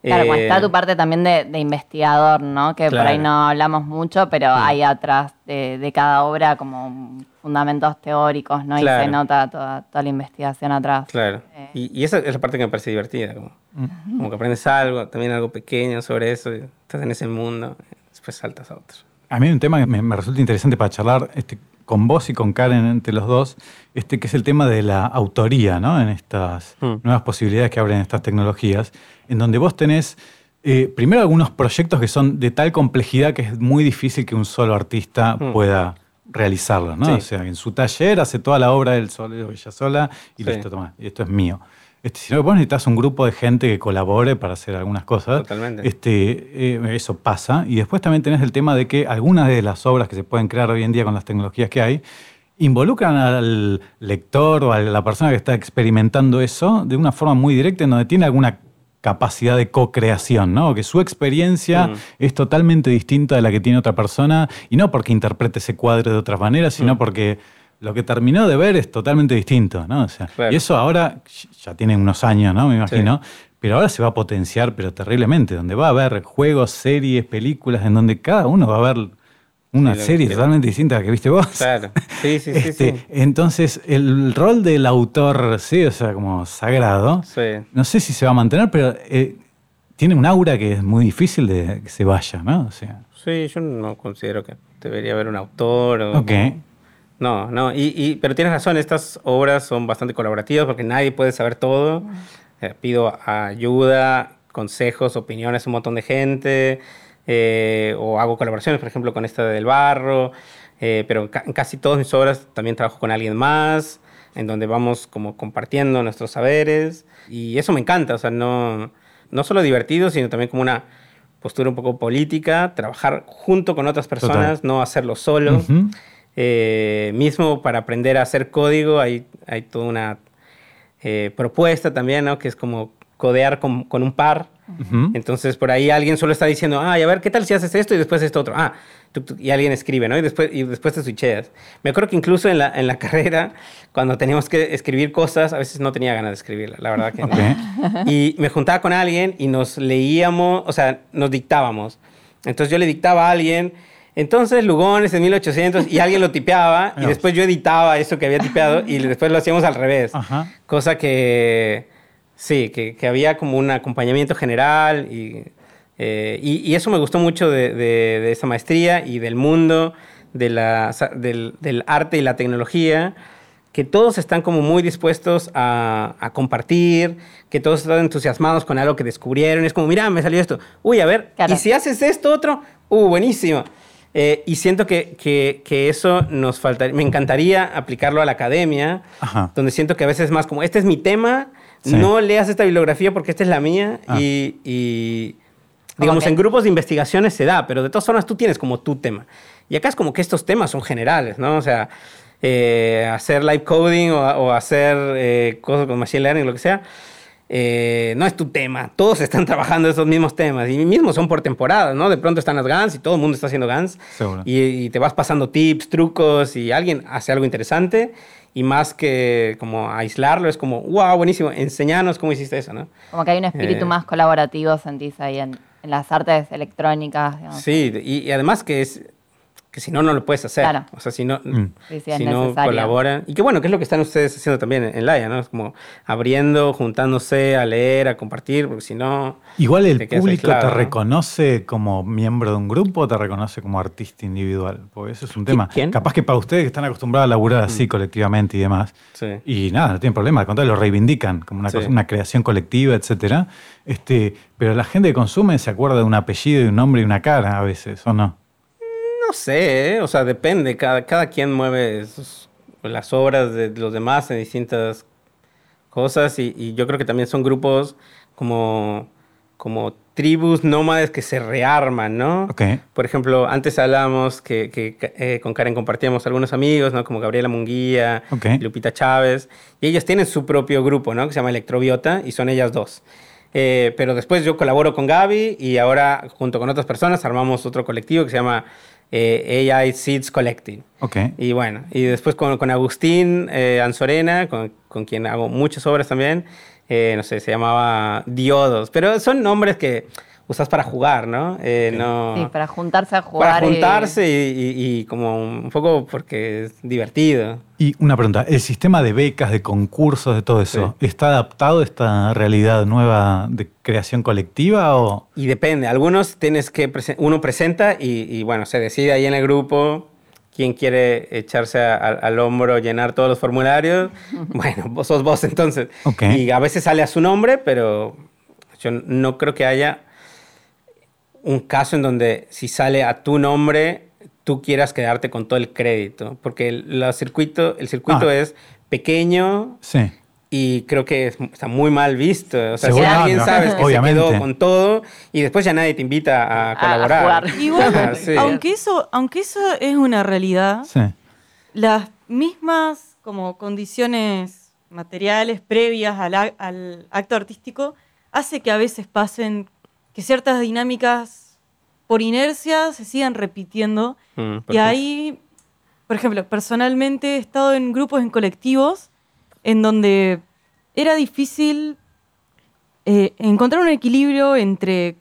Speaker 3: Claro,
Speaker 5: Eh,
Speaker 3: está tu parte también de, de investigador, ¿no? Que por ahí
Speaker 5: Claro.
Speaker 3: no hablamos mucho, pero
Speaker 5: Mm.
Speaker 3: hay atrás de, de cada obra como fundamentos teóricos, ¿no? Y
Speaker 5: Claro.
Speaker 3: se nota toda, toda la investigación atrás.
Speaker 5: Claro.
Speaker 3: Eh.
Speaker 5: Y, y esa es la parte que me parece divertida, como, como que aprendes algo, también algo pequeño sobre eso, y estás en ese mundo, y después saltas a otro.
Speaker 2: A mí hay un tema que me, me resulta interesante para charlar este, con vos y con Karen entre los dos, este, que es el tema de la autoría ¿no? en estas
Speaker 5: Mm.
Speaker 2: nuevas posibilidades que abren estas tecnologías, en donde vos tenés eh, primero algunos proyectos que son de tal complejidad que es muy difícil que un solo artista
Speaker 5: Mm.
Speaker 2: pueda realizarlos. ¿no?
Speaker 5: Sí.
Speaker 2: O sea, en su taller hace toda la obra él solo, ella sola, y
Speaker 5: Sí.
Speaker 2: listo, toma, y esto es mío. Este, sino que vos necesitas un grupo de gente que colabore para hacer algunas cosas.
Speaker 5: Totalmente.
Speaker 2: Este, eh, eso pasa. Y después también tenés el tema de que algunas de las obras que se pueden crear hoy en día con las tecnologías que hay involucran al lector o a la persona que está experimentando eso de una forma muy directa en donde tiene alguna capacidad de co-creación, ¿no? Que su experiencia
Speaker 5: Mm.
Speaker 2: es totalmente distinta de la que tiene otra persona y no porque interprete ese cuadro de otra manera, sino
Speaker 5: Mm.
Speaker 2: porque lo que terminó de ver es totalmente distinto, ¿no? O sea,
Speaker 5: Claro.
Speaker 2: Y eso ahora ya tiene unos años, ¿no? Me imagino. Pero ahora se va a potenciar, pero terriblemente, donde va a haber juegos, series, películas, en donde cada uno va a ver una
Speaker 5: Sí,
Speaker 2: serie totalmente distinta a la que viste vos.
Speaker 5: Claro. Sí, sí, sí,
Speaker 2: Este,
Speaker 5: sí.
Speaker 2: Entonces, el rol del autor, sí, o sea, como sagrado,
Speaker 5: Sí.
Speaker 2: no sé si se va a mantener, pero eh, tiene un aura que es muy difícil de que se vaya, ¿no? O sea,
Speaker 5: Sí, yo no considero que debería haber un autor. O
Speaker 2: ok.
Speaker 5: No, no, y, y- pero tienes razón, estas obras son bastante colaborativas porque nadie puede saber todo. Eh, pido ayuda, consejos, opiniones a un montón de gente, eh, o hago colaboraciones, por ejemplo, con esta del barro, eh, pero ca- en casi todas mis obras también trabajo con alguien más, en donde vamos como compartiendo nuestros saberes, y eso me encanta, o sea, no, no solo divertido, sino también como una postura un poco política, trabajar junto con otras personas, no hacerlo solo. Eh, mismo para aprender a hacer código hay, hay toda una eh, propuesta también, ¿no? Que es como codear con, con un par.
Speaker 2: Ujú.
Speaker 5: Entonces por ahí alguien solo está diciendo, ay, a ver, ¿qué tal si haces esto y después esto otro? Ah, y alguien escribe, ¿no? Y después, y después te switcheas. Me acuerdo que incluso en la, en la *laughs* carrera, cuando teníamos que escribir cosas, a veces no tenía ganas de escribirla, la verdad que no.
Speaker 2: Ok.
Speaker 5: Y me juntaba con alguien y nos leíamos, o sea, nos dictábamos. Entonces yo le dictaba a alguien, entonces Lugones en 1800, y alguien lo tipeaba, y después yo editaba eso que había tipeado, y *laughs* después lo hacíamos al revés.
Speaker 2: Ajá.
Speaker 5: Cosa que, sí, que, que había como un acompañamiento general, y, eh, y, y eso me gustó mucho de, de, de esa maestría y del mundo de la, del, del arte y la tecnología que todos están como muy dispuestos a, a compartir, que todos están entusiasmados con algo que descubrieron. Es como, mira, me salió esto. Uy, a ver,
Speaker 3: Claro.
Speaker 5: ¿y si haces esto otro? Uh, buenísimo. Eh, y siento que, que, que eso nos faltaría, me encantaría aplicarlo a la academia,
Speaker 2: Ajá.
Speaker 5: donde siento que a veces es más como, este es mi tema,
Speaker 2: Sí.
Speaker 5: no leas esta bibliografía porque esta es la mía,
Speaker 2: Ah.
Speaker 5: y, y, digamos,
Speaker 3: que-
Speaker 5: en grupos de investigaciones se da, pero de todas formas tú tienes como tu tema. Y acá es como que estos temas son generales, ¿no? O sea, eh, hacer live coding o, o hacer eh, cosas con machine learning, lo que sea, eh, no es tu tema. Todos están *laughs* trabajando esos mismos temas y mismos son por temporadas, ¿no? De pronto están las GANs y todo el mundo está haciendo GANs y, y te vas pasando tips, trucos y alguien hace algo interesante y más que como aislarlo, es como, wow, buenísimo, enseñanos cómo hiciste eso, ¿no?
Speaker 3: Como que hay un espíritu
Speaker 5: Eh.
Speaker 3: más colaborativo, sentís ahí en, en las artes electrónicas. digamos.
Speaker 5: Sí, y, y además que es que si no, no lo puedes hacer.
Speaker 3: Claro.
Speaker 5: O sea, si no,
Speaker 2: Mm.
Speaker 5: Si no
Speaker 3: necesario.
Speaker 5: colaboran. Y qué bueno, que es lo que están ustedes haciendo también en, Laia, ¿no? Es como abriendo, juntándose a leer, a compartir, porque si no...
Speaker 2: Igual el
Speaker 5: te
Speaker 2: público te reconoce como miembro de un grupo o te reconoce como artista individual. Porque eso es un tema.
Speaker 5: ¿Quién?
Speaker 2: Capaz que para ustedes que están acostumbrados a laburar así colectivamente y demás.
Speaker 5: Sí.
Speaker 2: Y nada, no tienen problema, al contrario, lo reivindican como una,
Speaker 5: Sí.
Speaker 2: cosa- una creación colectiva, etcétera. Este, pero la gente que consume se acuerda de un apellido y un nombre y una cara a veces, ¿o no?
Speaker 5: No sé, ¿eh? o sea, depende. Cada, cada quien mueve sus- las obras de los demás en distintas cosas y, y yo creo que también son grupos como, como tribus nómades que se rearman, ¿no? Por ejemplo, antes hablábamos que, que, eh, con Karen compartíamos algunos amigos, ¿no? Como Gabriela Munguía. Lupita Chávez, y ellas tienen su propio grupo, ¿no? Que se llama Electrobiota y son ellas dos. Eh, pero después yo colaboro con Gaby y ahora junto con otras personas armamos otro colectivo que se llama eh, AI Seeds Collective.
Speaker 2: Ok.
Speaker 5: Y bueno, y después con, con Agustín eh, Anzorena, con, con quien hago muchas obras también, eh, no sé, se llamaba Diodos, pero son nombres que usas para jugar, ¿no? Eh, no
Speaker 3: Sí, para juntarse a jugar.
Speaker 5: para juntarse y, y- y como un poco porque es divertido.
Speaker 2: Y una pregunta, ¿el sistema de becas, de concursos, de todo eso, está adaptado a esta realidad nueva de creación colectiva o...?
Speaker 5: Y depende, algunos tienes que, presen- uno presenta y, y, bueno, se decide ahí en el grupo quién quiere echarse a- a- al hombro, llenar todos los formularios. *laughs* Bueno, vos sos vos entonces.
Speaker 2: Ok.
Speaker 5: Y a veces sale a su nombre, pero yo no creo que haya un caso en donde si sale a tu nombre, tú quieras quedarte con todo el crédito, porque el, la circuito, el circuito
Speaker 2: Ah.
Speaker 5: es pequeño,
Speaker 2: Sí.
Speaker 5: y creo que es- está muy mal visto. O sea, si alguien
Speaker 2: no,
Speaker 5: sabes que
Speaker 2: obviamente.
Speaker 5: se quedó con todo y después ya nadie te invita a,
Speaker 3: A- a
Speaker 5: colaborar.
Speaker 3: jugar. *laughs*
Speaker 4: Igual,
Speaker 5: Ajá, sí.
Speaker 4: aunque, eso, aunque eso es una realidad,
Speaker 2: Sí.
Speaker 4: las mismas como condiciones materiales previas al, a- al acto artístico hace que a veces pasen que ciertas dinámicas por inercia se sigan repitiendo.
Speaker 5: Mm,
Speaker 4: y ahí, por ejemplo, personalmente he estado en grupos, en colectivos, en donde era difícil eh, encontrar un equilibrio entre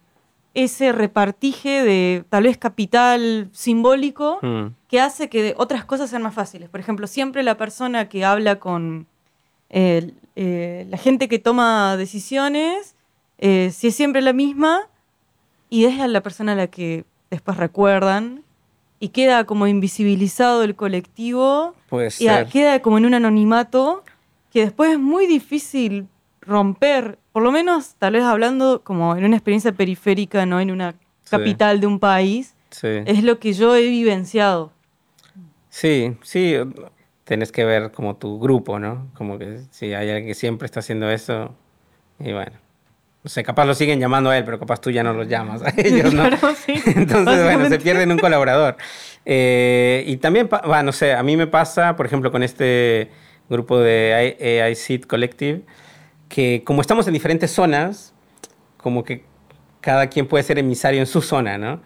Speaker 4: ese repartije de tal vez capital simbólico
Speaker 5: Mm,
Speaker 4: que hace que otras cosas sean más fáciles. Por ejemplo, siempre la persona que habla con eh, eh, la gente que toma decisiones, eh, si es siempre la misma, y es la persona a la que después recuerdan, y queda como invisibilizado el colectivo,
Speaker 5: puede
Speaker 4: y a-
Speaker 5: ser.
Speaker 4: queda como en un anonimato que después es muy difícil romper, por lo menos tal vez hablando como en una experiencia periférica, no en una capital de un país,
Speaker 5: Sí.
Speaker 4: es lo que yo he vivenciado.
Speaker 5: sí, sí. Tenés que ver como tu grupo, ¿no? Como que si hay alguien que siempre está haciendo eso, y bueno, no sé, capaz lo siguen llamando a él, pero capaz tú ya no los llamas a *laughs* ellos, ¿no?
Speaker 4: Claro, sí. *laughs*
Speaker 5: Entonces, bueno, se pierden un colaborador. Eh, y también, bueno, no sé, a mí me pasa, por ejemplo, con este grupo de I- AI Seed Collective, que como estamos en diferentes zonas, como que cada quien puede ser emisario en su zona, ¿no?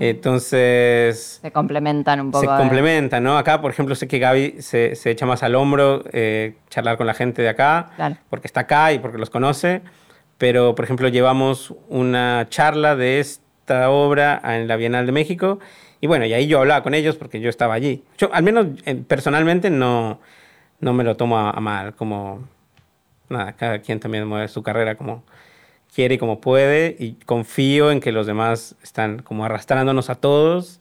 Speaker 5: Entonces,
Speaker 3: Se complementan un poco.
Speaker 5: se
Speaker 3: eh.
Speaker 5: complementan, ¿no? Acá, por ejemplo, sé que Gaby se, se echa más al hombro eh, charlar con la gente de acá,
Speaker 3: Claro.
Speaker 5: porque está acá y porque los conoce. Pero, por ejemplo, llevamos una charla de esta obra en la Bienal de México. Y bueno, y ahí yo hablaba con ellos porque yo estaba allí. Yo, al menos eh, personalmente, no, no me lo tomo a, a mal. Como, nada, cada quien también mueve su carrera como quiere y como puede. Y confío en que los demás están como arrastrándonos a todos.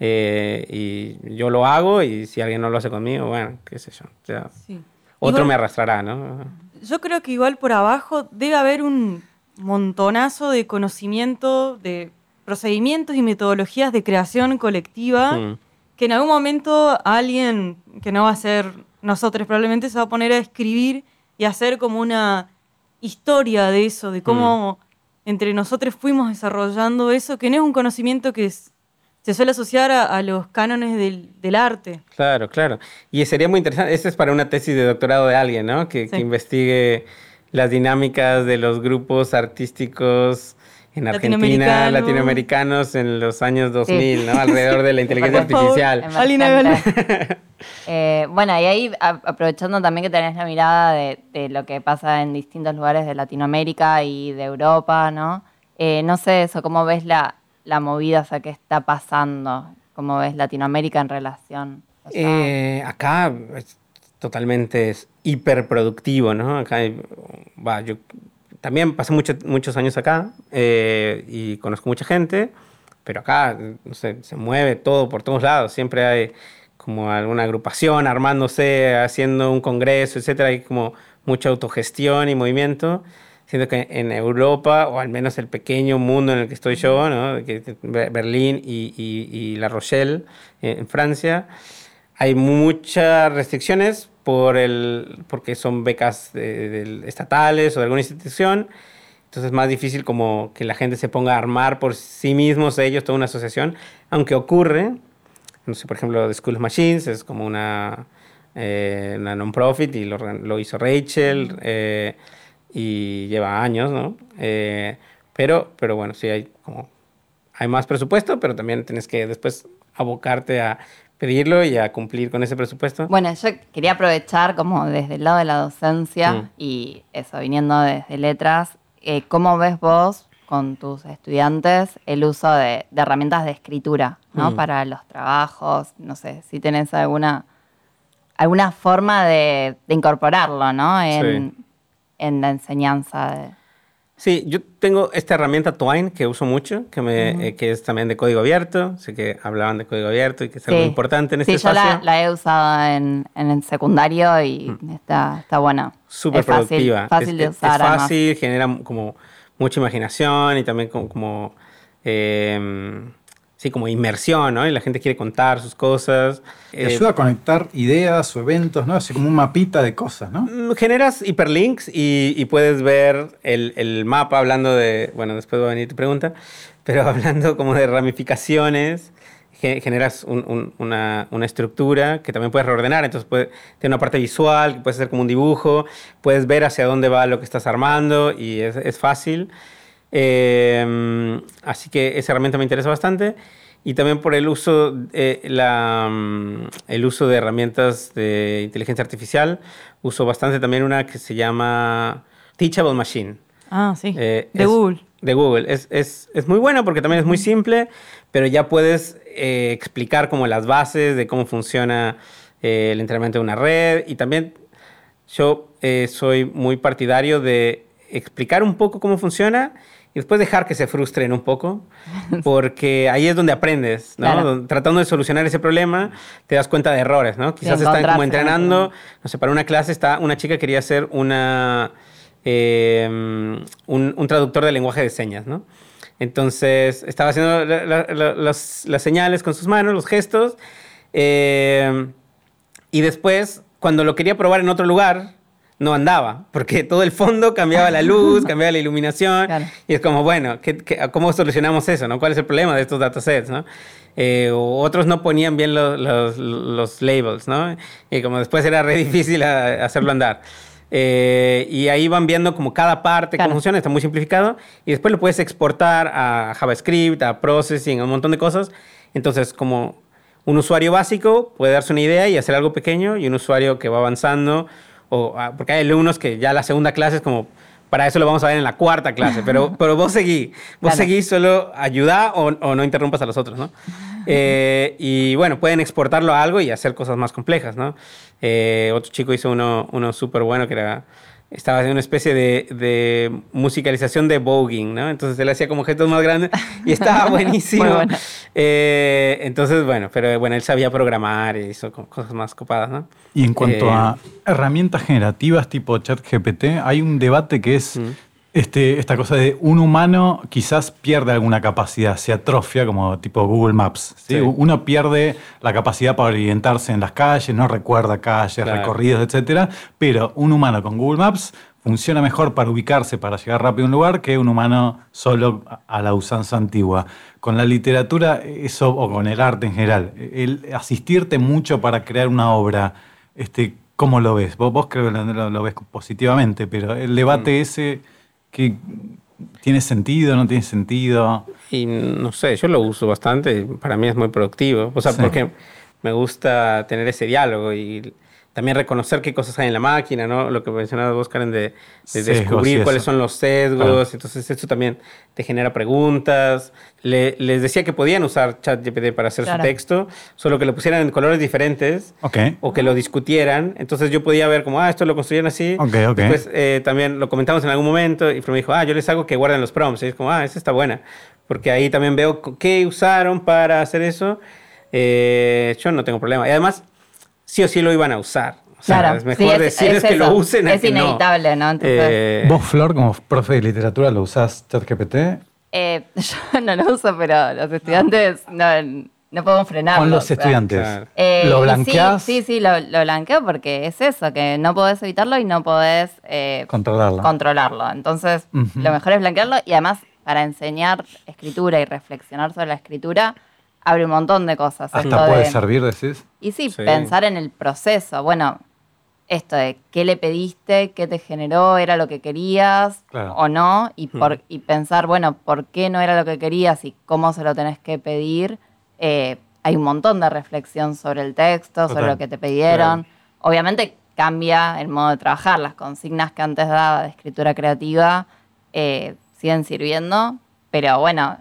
Speaker 5: eh, y yo lo hago y si alguien no lo hace conmigo, bueno, qué sé yo. o sea,
Speaker 4: Sí.
Speaker 5: otro me arrastrará, ¿no?
Speaker 4: Yo creo que igual por abajo debe haber un montonazo de conocimiento, de procedimientos y metodologías de creación colectiva
Speaker 5: Mm.
Speaker 4: que en algún momento alguien, que no va a ser nosotros probablemente, se va a poner a escribir y hacer como una historia de eso, de cómo entre nosotros fuimos desarrollando eso, que no es un conocimiento que es- se suele asociar a, a los cánones del, del arte.
Speaker 5: Claro, claro. Y sería muy interesante, esto es para una tesis de doctorado de alguien, ¿no? Que, investigue las dinámicas de los grupos artísticos en Argentina,
Speaker 4: Latinoamericanos.
Speaker 5: latinoamericanos en los años 2000, ¿no? Alrededor de la *laughs* inteligencia artificial. *laughs*
Speaker 3: Eh, bueno, y ahí a- aprovechando también que tenés la mirada de, de lo que pasa en distintos lugares de Latinoamérica y de Europa, ¿no? Eh, no sé eso, ¿cómo ves la, la movida, o sea, qué está pasando? ¿Cómo ves Latinoamérica en relación?
Speaker 5: Eh, acá es totalmente es hiperproductivo, ¿no? Acá, va, yo también pasé mucho- muchos años acá eh, y conozco mucha gente, pero acá, no se mueve todo por todos lados. Siempre hay como alguna agrupación armándose, haciendo un congreso, etcétera. Hay como mucha autogestión y movimiento. Siento que en Europa, o al menos el pequeño mundo en el que estoy yo, ¿no? Berlín y, y- y La Rochelle, eh, en Francia, hay muchas restricciones por el, porque son becas de- estatales o de alguna institución. Entonces es más difícil como que la gente se ponga a armar por sí mismos ellos toda una asociación, aunque ocurre, no sé, por ejemplo, The School of Machines es como una, eh, una non-profit y lo, lo hizo Rachel eh, y lleva años, ¿no? Eh, pero, pero bueno, sí hay como, hay más presupuesto, pero también tienes que después abocarte a pedirlo y a cumplir con ese presupuesto.
Speaker 3: Bueno, yo quería aprovechar como desde el lado de la docencia
Speaker 5: Mm.
Speaker 3: y eso, viniendo desde letras, eh, ¿cómo ves vos con tus estudiantes el uso de, de herramientas de escritura, ¿no?
Speaker 5: Mm.
Speaker 3: Para los trabajos, no sé, si tenés alguna, alguna forma de, de incorporarlo, ¿no? En, en la enseñanza. de-
Speaker 5: Sí, yo tengo esta herramienta Twine que uso mucho, que, me, eh, que es también de código abierto. Sé que hablaban de código abierto y que es algo
Speaker 3: Sí.
Speaker 5: importante en este
Speaker 3: sí, yo
Speaker 5: espacio.
Speaker 3: la, la he usado en, en el secundario y está, está buena.
Speaker 5: Súper
Speaker 3: Es fácil-
Speaker 5: productiva.
Speaker 3: Fácil,
Speaker 5: es,
Speaker 3: de
Speaker 5: es-
Speaker 3: usar.
Speaker 5: Es
Speaker 3: además.
Speaker 5: fácil, genera como mucha imaginación y también como, como, eh, sí, como inmersión, ¿no? Y la gente quiere contar sus cosas.
Speaker 2: Te
Speaker 5: Eh,
Speaker 2: ayuda a conectar ideas o eventos, ¿no? Así como un mapita de cosas, ¿no?
Speaker 5: Mm, Generas hiperlinks y, y puedes ver el, el mapa hablando de, bueno, después va a venir tu pregunta, *laughs* pero hablando como de ramificaciones, ge- generas un- un- una, una estructura que también puedes reordenar, entonces puede, tiene una parte visual, que puede ser como un dibujo, puedes ver hacia dónde va lo que estás armando y es, es fácil. Eh, así que esa herramienta me interesa bastante. Y también por el uso, eh, la, mm, el uso de herramientas de inteligencia artificial. Uso bastante también una que se llama Teachable Machine.
Speaker 4: Ah, sí.
Speaker 5: Eh,
Speaker 4: de
Speaker 5: es-
Speaker 4: Google.
Speaker 5: De Google. Es, es, es muy buena porque también es muy simple, pero ya puedes eh, explicar como las bases de cómo funciona eh, el entrenamiento de una red. Y también yo eh, soy muy partidario de explicar un poco cómo funciona y después dejar que se frustren un poco, porque ahí es donde aprendes, ¿no?
Speaker 3: Claro.
Speaker 5: Tratando de solucionar ese problema, te das cuenta de errores, ¿no? Quizás están como entrenando, no sé, para una clase está, una chica quería hacer una, eh, un, un traductor de lenguaje de señas, ¿no? Entonces estaba haciendo la- la- la- las, las señales con sus manos, los gestos, eh, y después, cuando lo quería probar en otro lugar, no andaba, porque todo el fondo cambiaba la luz, *laughs* cambiaba la iluminación,
Speaker 3: Claro.
Speaker 5: y es como, bueno, ¿qué, qué- cómo solucionamos eso? ¿no? ¿Cuál es el problema de estos datasets? ¿no? Eh, otros no ponían bien los, los- los labels, ¿no? Y como después era re difícil a- hacerlo andar. Eh, y ahí van viendo como cada parte,
Speaker 3: Claro.
Speaker 5: cómo funciona, está muy simplificado, y después lo puedes exportar a JavaScript, a Processing, a un montón de cosas. Entonces, como un usuario básico puede darse una idea y hacer algo pequeño, y un usuario que va avanzando, o, ah, porque hay alumnos que ya la segunda clase es como, para eso lo vamos a ver en la cuarta clase, pero, pero vos seguí, vos
Speaker 3: Claro.
Speaker 5: seguí, solo ayuda o, o no interrumpas a los otros, ¿no? Eh, y bueno, pueden exportarlo a algo y hacer cosas más complejas, ¿no? Eh, otro chico hizo uno, uno súper bueno que era, estaba haciendo una especie de, de musicalización de voguing, ¿no? Entonces él hacía como gestos más grandes y estaba *laughs* buenísimo.
Speaker 3: Bueno.
Speaker 5: Eh, entonces, bueno, pero bueno, él sabía programar y hizo cosas más copadas, ¿no?
Speaker 2: Y en cuanto
Speaker 5: Eh,
Speaker 2: a herramientas generativas tipo ChatGPT, hay un debate que es
Speaker 5: Mm.
Speaker 2: Este, esta cosa de un humano quizás pierde alguna capacidad, se atrofia como tipo Google Maps. ¿sí?
Speaker 5: Sí.
Speaker 2: Uno pierde la capacidad para orientarse en las calles, no recuerda calles,
Speaker 5: Claro.
Speaker 2: recorridos, etcétera, pero un humano con Google Maps funciona mejor para ubicarse, para llegar rápido a un lugar, que un humano solo a- la usanza antigua. Con la literatura, eso, o con el arte en general, el asistirte mucho para crear una obra, este, ¿cómo lo ves? Vos, vos creo que lo, ves positivamente, pero el debate ese, que ¿tiene sentido, no tiene sentido?
Speaker 5: Y no sé, yo lo uso bastante, para mí es muy productivo. O sea,
Speaker 2: Sí.
Speaker 5: porque me gusta tener ese diálogo y también reconocer qué cosas hay en la máquina, ¿no? Lo que mencionabas vos, Karen, de, de
Speaker 2: Sesgos
Speaker 5: descubrir cuáles son los sesgos. Entonces, esto también te genera preguntas. Le- les decía que podían usar ChatGPT para hacer
Speaker 3: Claro.
Speaker 5: su texto, solo que lo pusieran en colores diferentes
Speaker 2: Ok.
Speaker 5: o que lo discutieran. Entonces yo podía ver como, ah, esto lo construyeron así.
Speaker 2: Ok, ok.
Speaker 5: Después eh, también lo comentamos en algún momento y me dijo, ah, yo les hago que guarden los prompts. Y es como, ah, esa está buena. Porque ahí también veo qué usaron para hacer eso. Eh, yo no tengo problema. Y además, sí o sí lo iban a usar. O sea,
Speaker 3: Claro,
Speaker 5: es mejor
Speaker 3: sí, es-
Speaker 5: decirles
Speaker 3: es
Speaker 5: que lo usen a
Speaker 3: Es
Speaker 5: que
Speaker 3: inevitable, ¿no? Entonces-
Speaker 5: Eh,
Speaker 2: ¿Vos, Flor, como profe de literatura, lo usás ChatGPT?
Speaker 3: Eh, *laughs* yo no lo uso, pero los estudiantes no, no podemos frenarlo.
Speaker 2: Con
Speaker 3: o
Speaker 2: los
Speaker 3: sea.
Speaker 2: estudiantes.
Speaker 5: claro.
Speaker 3: Eh,
Speaker 2: ¿Lo blanqueás?
Speaker 3: Sí, sí, sí, lo, lo blanqueo porque es eso, que no podés evitarlo y no podés eh,
Speaker 2: Controlarlo.
Speaker 3: controlarlo. Entonces, lo mejor es blanquearlo y además para enseñar escritura y reflexionar sobre la escritura, abre un montón de cosas.
Speaker 2: Hasta
Speaker 3: Esto
Speaker 2: puede
Speaker 3: de-
Speaker 2: servir, decís.
Speaker 3: Y sí,
Speaker 5: Sí.
Speaker 3: pensar en el proceso. Bueno, esto de qué le pediste, qué te generó, era lo que querías
Speaker 2: Claro.
Speaker 3: o no, y,
Speaker 5: Hmm.
Speaker 3: y pensar, bueno, por qué no era lo que querías y cómo se lo tenés que pedir. Eh, hay un montón de reflexión sobre el texto, sobre lo que te pidieron. Obviamente cambia el modo de trabajar. Las consignas que antes daba de escritura creativa eh, siguen sirviendo, pero bueno,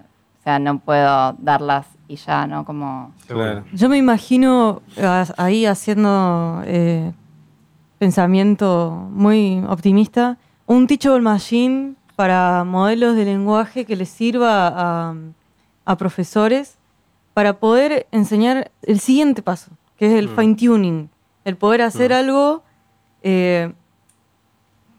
Speaker 3: sea, no puedo darlas y ya, ¿no? Como...
Speaker 5: Claro.
Speaker 4: Yo me imagino a- ahí haciendo eh, pensamiento muy optimista, un teachable machine para modelos de lenguaje que les sirva a, a profesores para poder enseñar el siguiente paso, que es el fine tuning, el poder hacer algo eh,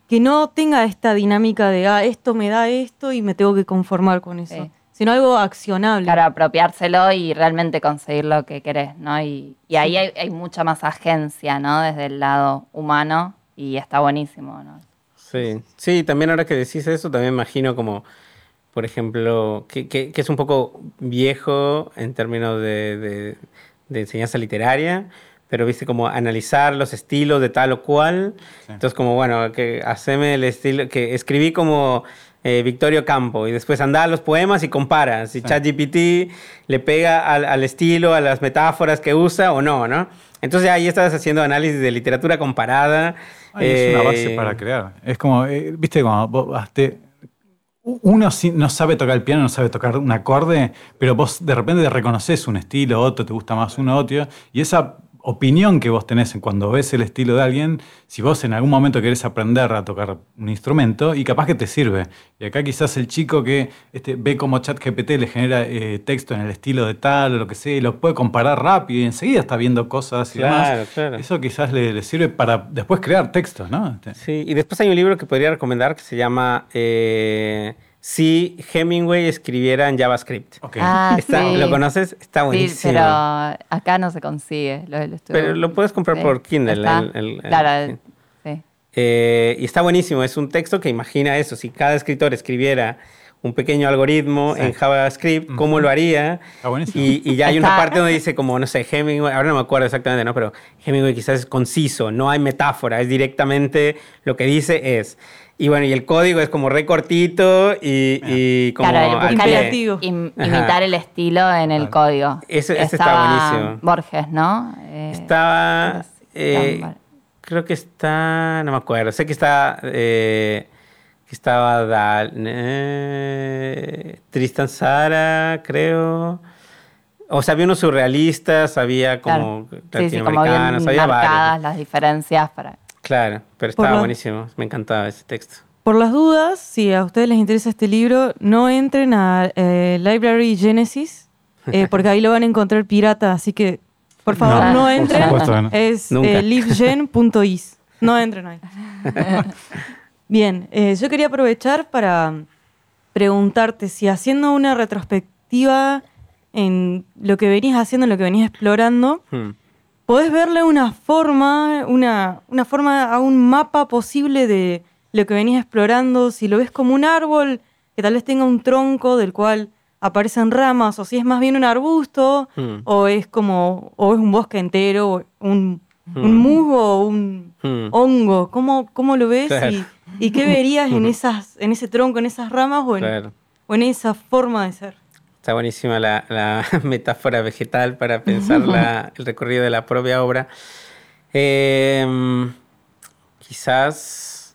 Speaker 4: que no tenga esta dinámica de, ah, esto me da esto y me tengo que conformar con eso,
Speaker 3: Sí.
Speaker 4: Sino algo accionable.
Speaker 3: Claro, apropiárselo y realmente conseguir lo que querés, ¿no? Y, y ahí hay, hay mucha más agencia, ¿no? Desde el lado humano y está buenísimo, ¿no?
Speaker 5: Sí, sí, también ahora que decís eso, también imagino como, por ejemplo, que, que- que es un poco viejo en términos de, de- de enseñanza literaria, pero viste como analizar los estilos de tal o cual. Entonces como, bueno, que haceme el estilo, que escribí como eh, Victorio Campo y después anda a los poemas y compara si ChatGPT le pega al, al estilo, a las metáforas que usa o no, ¿no? Entonces ahí estás haciendo análisis de literatura comparada.
Speaker 2: Ay, es una base
Speaker 5: eh,
Speaker 2: para crear. Es como, eh, viste, como vos, te- uno no sabe tocar el piano, no sabe tocar un acorde, pero vos de repente reconoces un estilo, otro, te gusta más uno, otro, y esa opinión que vos tenés en cuando ves el estilo de alguien, si vos en algún momento querés aprender a tocar un instrumento, y capaz que te sirve. Y acá quizás el chico que este, ve como ChatGPT le genera eh, texto en el estilo de tal o lo que sea, y lo puede comparar rápido y enseguida está viendo cosas y
Speaker 5: Claro,
Speaker 2: demás.
Speaker 5: claro.
Speaker 2: Eso quizás le, le sirve para después crear textos, ¿no?
Speaker 5: Sí, y después hay un libro que podría recomendar que se llama eh, Si Hemingway escribiera en JavaScript.
Speaker 2: ok.
Speaker 3: Ah,
Speaker 5: Está-
Speaker 3: sí.
Speaker 5: ¿Lo conoces? Está
Speaker 3: Sí,
Speaker 5: buenísimo.
Speaker 3: pero acá no se consigue. Lo, lo
Speaker 5: Pero lo puedes comprar
Speaker 3: sí,
Speaker 5: por Kindle,
Speaker 3: está.
Speaker 5: el- el- el-
Speaker 3: claro,
Speaker 5: sí.
Speaker 3: sí.
Speaker 5: Eh, y está buenísimo, es un texto que imagina eso, si cada escritor escribiera un pequeño algoritmo en JavaScript, cómo lo haría.
Speaker 2: Está buenísimo.
Speaker 5: Y, y ya hay una parte donde dice como, no sé, Hemingway, ahora no me acuerdo exactamente, ¿no? Pero Hemingway quizás es conciso, no hay metáfora, es directamente lo que dice es. Y bueno, y el código es como recortito y, y como...
Speaker 3: Claro, el.
Speaker 4: Imperativo.
Speaker 3: im- imitar el estilo en el código.
Speaker 5: Ese- ese está
Speaker 3: Estaba
Speaker 5: buenísimo.
Speaker 3: Borges, ¿no? Eh,
Speaker 5: Estaba... eh, creo que está... No me acuerdo. Sé que está... eh, que estaba Dal- eh, Tristan Sara, creo. O sea, había unos surrealistas, había como
Speaker 3: claro. Sí, sí, como bien
Speaker 5: latinoamericanos, había
Speaker 3: marcadas
Speaker 5: varios.
Speaker 3: las diferencias para...
Speaker 5: Claro, pero estaba
Speaker 4: lo-
Speaker 5: buenísimo. Me encantaba ese texto.
Speaker 4: Por las dudas, si a ustedes les interesa este libro, no entren a eh, Library Genesis, *laughs* eh, porque ahí lo van a encontrar pirata, así que por favor
Speaker 3: No,
Speaker 4: no,
Speaker 3: por
Speaker 4: entren.
Speaker 2: supuesto que no.
Speaker 4: Es eh, livegen.is. No entren ahí. *laughs* Bien, eh, yo quería aprovechar para preguntarte si haciendo una retrospectiva en lo que venías haciendo, en lo que venías explorando,
Speaker 5: Hmm.
Speaker 4: Podés verle una forma, una, una forma a un mapa posible de lo que venías explorando, si lo ves como un árbol que tal vez tenga un tronco del cual aparecen ramas, o si es más bien un arbusto,
Speaker 5: Hmm.
Speaker 4: o es como, o es un bosque entero, o un, un
Speaker 5: Hmm.
Speaker 4: musgo, o un
Speaker 5: Hmm.
Speaker 4: hongo, ¿cómo, cómo lo ves?
Speaker 5: Claro.
Speaker 4: Y, y qué verías en *laughs* esas, en ese tronco, en esas ramas o en,
Speaker 5: Claro.
Speaker 4: o en esa forma de ser.
Speaker 5: Está buenísima la, la *laughs* metáfora vegetal para pensar la- el recorrido de la propia obra. Em, quizás.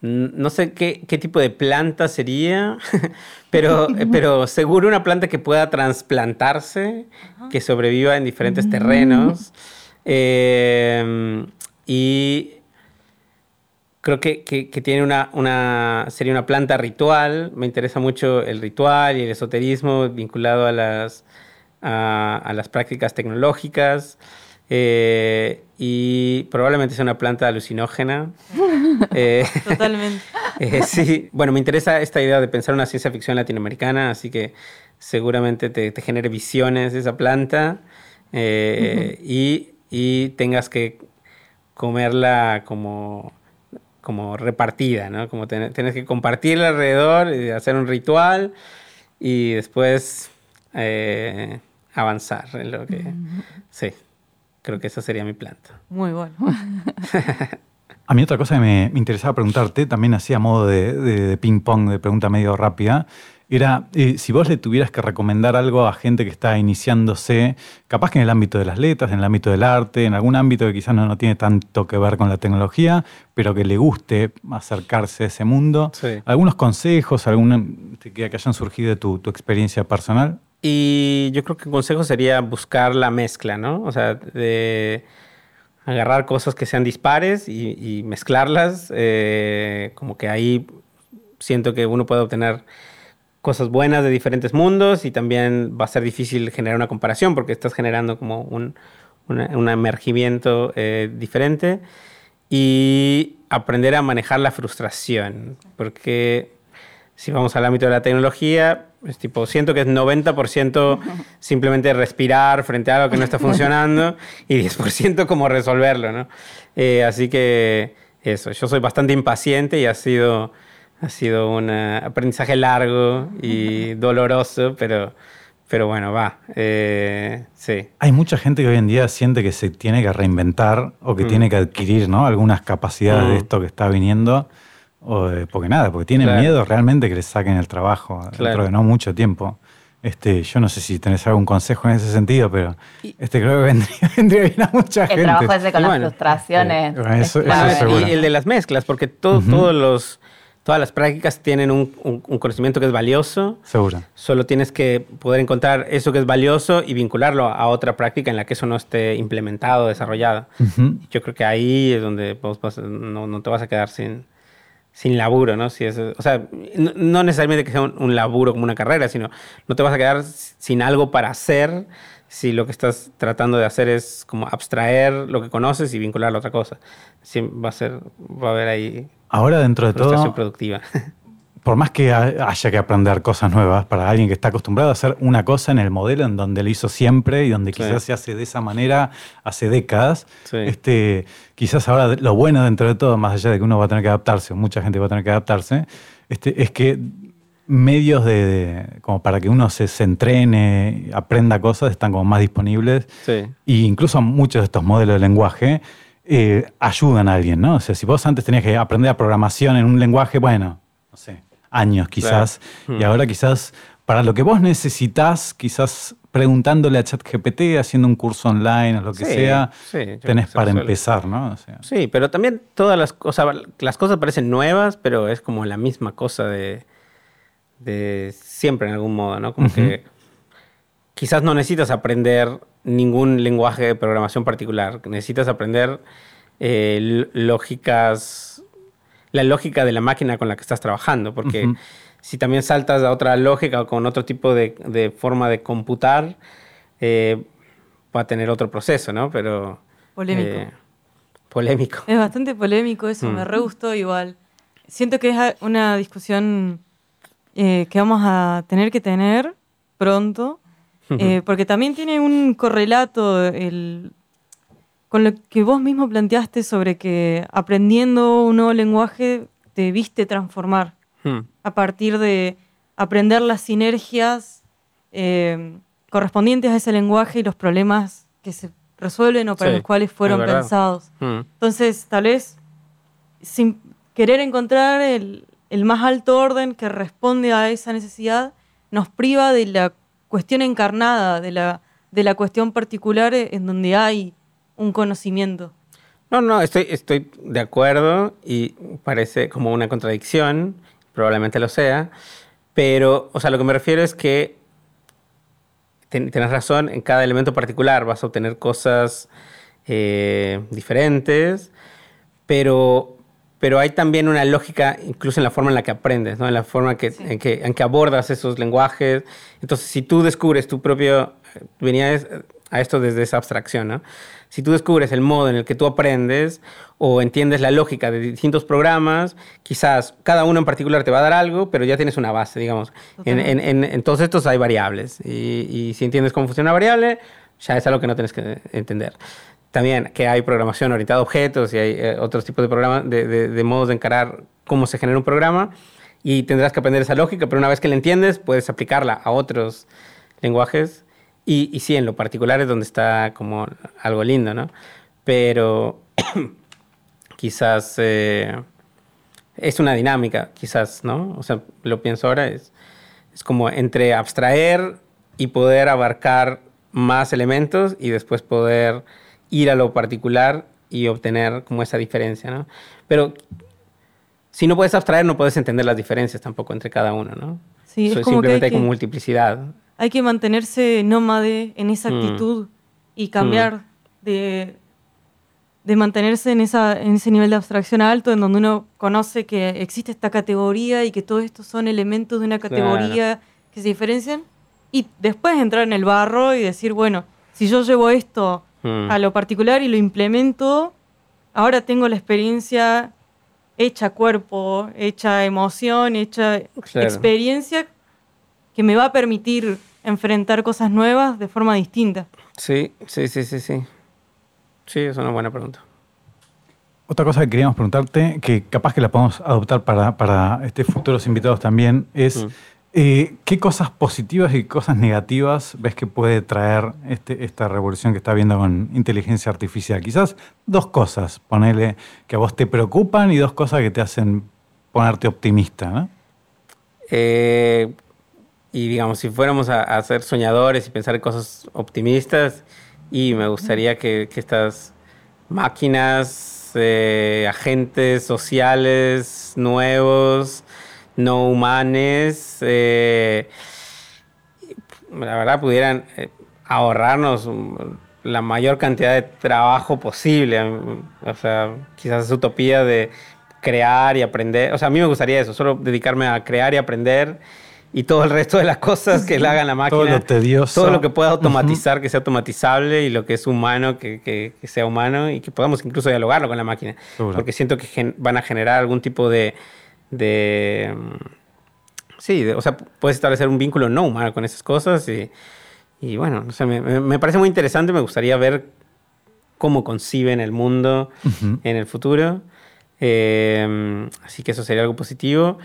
Speaker 5: No sé qué, qué tipo de planta sería, *laughs* pero, *laughs* pero seguro una planta que pueda trasplantarse, que sobreviva en diferentes terrenos. Em, y creo que, que- que tiene una, una, sería una planta ritual. Me interesa mucho el ritual y el esoterismo vinculado a las, a, a las prácticas tecnológicas. Eh, y probablemente sea una planta alucinógena. *laughs* Eh,
Speaker 4: Totalmente. *laughs*
Speaker 5: eh, sí, bueno, me interesa esta idea de pensar una ciencia ficción latinoamericana, así que seguramente te, te genere visiones esa planta y, y tengas que comerla como, como repartida, ¿no? Como ten- tienes que compartirla alrededor y hacer un ritual y después eh, avanzar en lo que... Sí, creo que esa sería mi planta.
Speaker 4: Muy bueno. *laughs*
Speaker 2: A mí otra cosa que me, me interesaba preguntarte, también hacía modo de, de- de ping-pong, de pregunta medio rápida, era eh, si vos le tuvieras que recomendar algo a gente que está iniciándose, capaz que en el ámbito de las letras, en el ámbito del arte, en algún ámbito que quizás no, no tiene tanto que ver con la tecnología, pero que le guste acercarse a ese mundo,
Speaker 5: Sí.
Speaker 2: algunos consejos, algún, que, que hayan surgido de tu, tu experiencia personal.
Speaker 5: Y yo creo que un consejo sería buscar la mezcla, ¿no? O sea, de agarrar cosas que sean dispares y, y mezclarlas. eh, como que ahí siento que uno puede obtener cosas buenas de diferentes mundos y también va a ser difícil generar una comparación porque estás generando como un, una- un emergimiento eh, diferente y aprender a manejar la frustración porque si vamos al ámbito de la tecnología, es tipo, siento que es 90% *laughs* simplemente respirar frente a algo que no está funcionando y 10% como resolverlo, ¿no? Eh, así que eso, yo soy bastante impaciente y ha sido, ha sido un eh, aprendizaje largo y doloroso, pero, pero bueno, va. Eh, sí.
Speaker 2: Hay mucha gente que hoy en día siente que se tiene que reinventar o que
Speaker 5: Mm.
Speaker 2: tiene que adquirir ¿no? algunas capacidades
Speaker 5: Mm.
Speaker 2: de esto que está viniendo. O de- porque nada, porque tienen
Speaker 5: Claro.
Speaker 2: miedo realmente que les saquen el trabajo dentro
Speaker 5: Claro.
Speaker 2: de no mucho tiempo. Este, yo no sé si tenés algún consejo en ese sentido, pero este creo que vendría, *laughs* vendría bien a mucha
Speaker 3: El
Speaker 2: gente.
Speaker 3: trabajo ese con
Speaker 5: Y
Speaker 3: las
Speaker 5: bueno,
Speaker 3: frustraciones.
Speaker 2: eh, bueno, eso-
Speaker 3: es
Speaker 2: eso
Speaker 5: y el de las mezclas, porque todo-
Speaker 2: Ujú.
Speaker 5: todos los, todas las prácticas tienen un- un- un conocimiento que es valioso.
Speaker 2: Seguro.
Speaker 5: Solo tienes que poder encontrar eso que es valioso y vincularlo a otra práctica en la que eso no esté implementado, desarrollado.
Speaker 2: Ujú.
Speaker 5: Yo creo que ahí es donde vos vas- no, no te vas a quedar sin, sin laburo, ¿no? Si es, o sea, no, no necesariamente que sea un, un laburo como una carrera, sino no te vas a quedar sin algo para hacer si lo que estás tratando de hacer es como abstraer lo que conoces y vincularlo a otra cosa. Sí, va a ser, va a haber ahí
Speaker 2: Ahora dentro de todo,
Speaker 5: productiva. *laughs*
Speaker 2: por más que haya que aprender cosas nuevas, para alguien que está acostumbrado a hacer una cosa en el modelo en donde lo hizo siempre y donde quizás se hace de esa manera hace décadas, este, quizás ahora lo bueno dentro de todo, más allá de que uno va a tener que adaptarse, o mucha gente va a tener que adaptarse, este, es que medios de, como para que uno se, entrene, aprenda cosas, están como más disponibles. Sí. E incluso muchos de estos modelos de lenguaje eh, ayudan a alguien, ¿no? O sea, si vos antes tenías que aprender programación en un lenguaje, bueno, no sé, años quizás. Y hmm. ahora quizás para lo que vos necesitas, quizás preguntándole a ChatGPT, haciendo un curso online o lo que sea, tenés para empezar, ¿no?
Speaker 5: Sí, pero también todas las cosas, las cosas parecen nuevas, pero es como la misma cosa de, de siempre en algún modo, ¿no? Como que quizás no necesitas aprender ningún lenguaje de programación particular, necesitas aprender eh, lógicas la lógica de la máquina con la que estás trabajando, porque si también saltas a otra lógica o con otro tipo de, forma de computar, eh, va a tener otro proceso, ¿no? Pero...
Speaker 4: Polémico. Eh,
Speaker 5: polémico.
Speaker 4: Es bastante polémico eso, me mm. re gustó igual. Siento que es una discusión eh, que vamos a tener que tener pronto, porque también tiene un correlato el con lo que vos mismo planteaste sobre que aprendiendo un nuevo lenguaje te viste transformar hmm. a partir de aprender las sinergias eh, correspondientes a ese lenguaje y los problemas que se resuelven o para los cuales fueron pensados. Hmm. Entonces, tal vez sin querer encontrar el, el más alto orden que responde a esa necesidad, nos priva de la cuestión encarnada, de la, de la cuestión particular en donde hay un conocimiento.
Speaker 5: No, no, estoy, estoy de acuerdo y parece como una contradicción, probablemente lo sea, pero, o sea, lo que me refiero es que tienes razón, en cada elemento particular vas a obtener cosas eh, diferentes, pero, pero hay también una lógica, incluso en la forma en la que aprendes, ¿no? en la forma que, en, que, en que abordas esos lenguajes. Entonces, si tú descubres tu propio, venías a esto desde esa abstracción, ¿no? si tú descubres el modo en el que tú aprendes o entiendes la lógica de distintos programas, quizás cada uno en particular te va a dar algo, pero ya tienes una base, digamos. En, todos estos hay variables y, si entiendes cómo funciona una variable, ya es algo que no tienes que entender. También que hay programación orientada a objetos y hay eh, otros tipos de, programas, de, modos de encarar cómo se genera un programa y tendrás que aprender esa lógica, pero una vez que la entiendes, puedes aplicarla a otros lenguajes y, y, sí, en lo particular es donde está como algo lindo, ¿no? Pero *clears throat* quizás eh, es una dinámica, quizás, ¿no? O sea, lo pienso ahora, es, es como entre abstraer y poder abarcar más elementos y después poder ir a lo particular y obtener como esa diferencia, ¿no? Pero si no puedes abstraer, no puedes entender las diferencias tampoco entre cada uno, ¿no?
Speaker 4: Sí,
Speaker 5: es como simplemente hay, como multiplicidad
Speaker 4: hay que mantenerse nómade en esa mm. actitud y cambiar mm. de, de, mantenerse en, esa, en ese nivel de abstracción alto en donde uno conoce que existe esta categoría y que todos estos son elementos de una categoría que se diferencian y después entrar en el barro y decir, bueno, si yo llevo esto mm. a lo particular y lo implemento, ahora tengo la experiencia hecha cuerpo, hecha emoción, hecha experiencia que me va a permitir enfrentar cosas nuevas de forma distinta.
Speaker 5: Sí, sí, sí, sí, sí. Sí, es una buena pregunta.
Speaker 2: Otra cosa que queríamos preguntarte, que capaz que la podemos adoptar para, para este futuros invitados también, es mm. Eh, qué cosas positivas y cosas negativas ves que puede traer este, esta revolución que está habiendo con inteligencia artificial. Quizás dos cosas, ponele, que a vos te preocupan y dos cosas que te hacen ponerte optimista. ¿no?
Speaker 5: Eh, y digamos, si fuéramos a, ser soñadores y pensar en cosas optimistas, y me gustaría que, estas máquinas, eh, agentes sociales nuevos, no humanos, eh, la verdad pudieran eh, ahorrarnos la mayor cantidad de trabajo posible. O sea, quizás es utopía de crear y aprender. O sea, a mí me gustaría eso, solo dedicarme a crear y aprender y todo el resto de las cosas que le hagan la máquina.
Speaker 2: Todo lo tedioso.
Speaker 5: Todo lo que pueda automatizar, que sea automatizable y lo que es humano, que, que, sea humano y que podamos incluso dialogarlo con la máquina. Porque siento que van a generar algún tipo de, de, sí, de- o sea, puedes establecer un vínculo no humano con esas cosas y, y bueno, no sé, me, me- parece muy interesante, me gustaría ver cómo conciben el mundo en el futuro. Eh, así que eso sería algo positivo.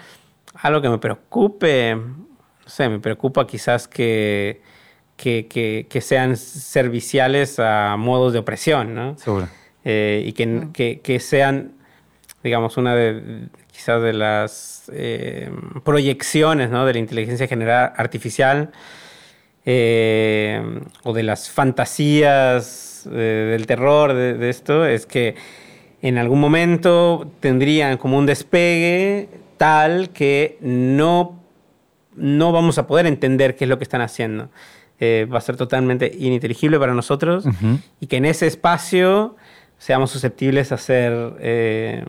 Speaker 5: Algo que me preocupe, no sé, me preocupa quizás que, que, que- que sean serviciales a modos de opresión, ¿no?
Speaker 2: Seguro.
Speaker 5: Eh, y que, que- que sean, digamos, una de quizás de las eh, proyecciones ¿no? de la inteligencia general artificial eh, o de las fantasías eh, del terror de, de esto, es que en algún momento tendrían como un despegue tal que no, no vamos a poder entender qué es lo que están haciendo. Eh, va a ser totalmente ininteligible para nosotros y que en ese espacio seamos susceptibles a ser eh,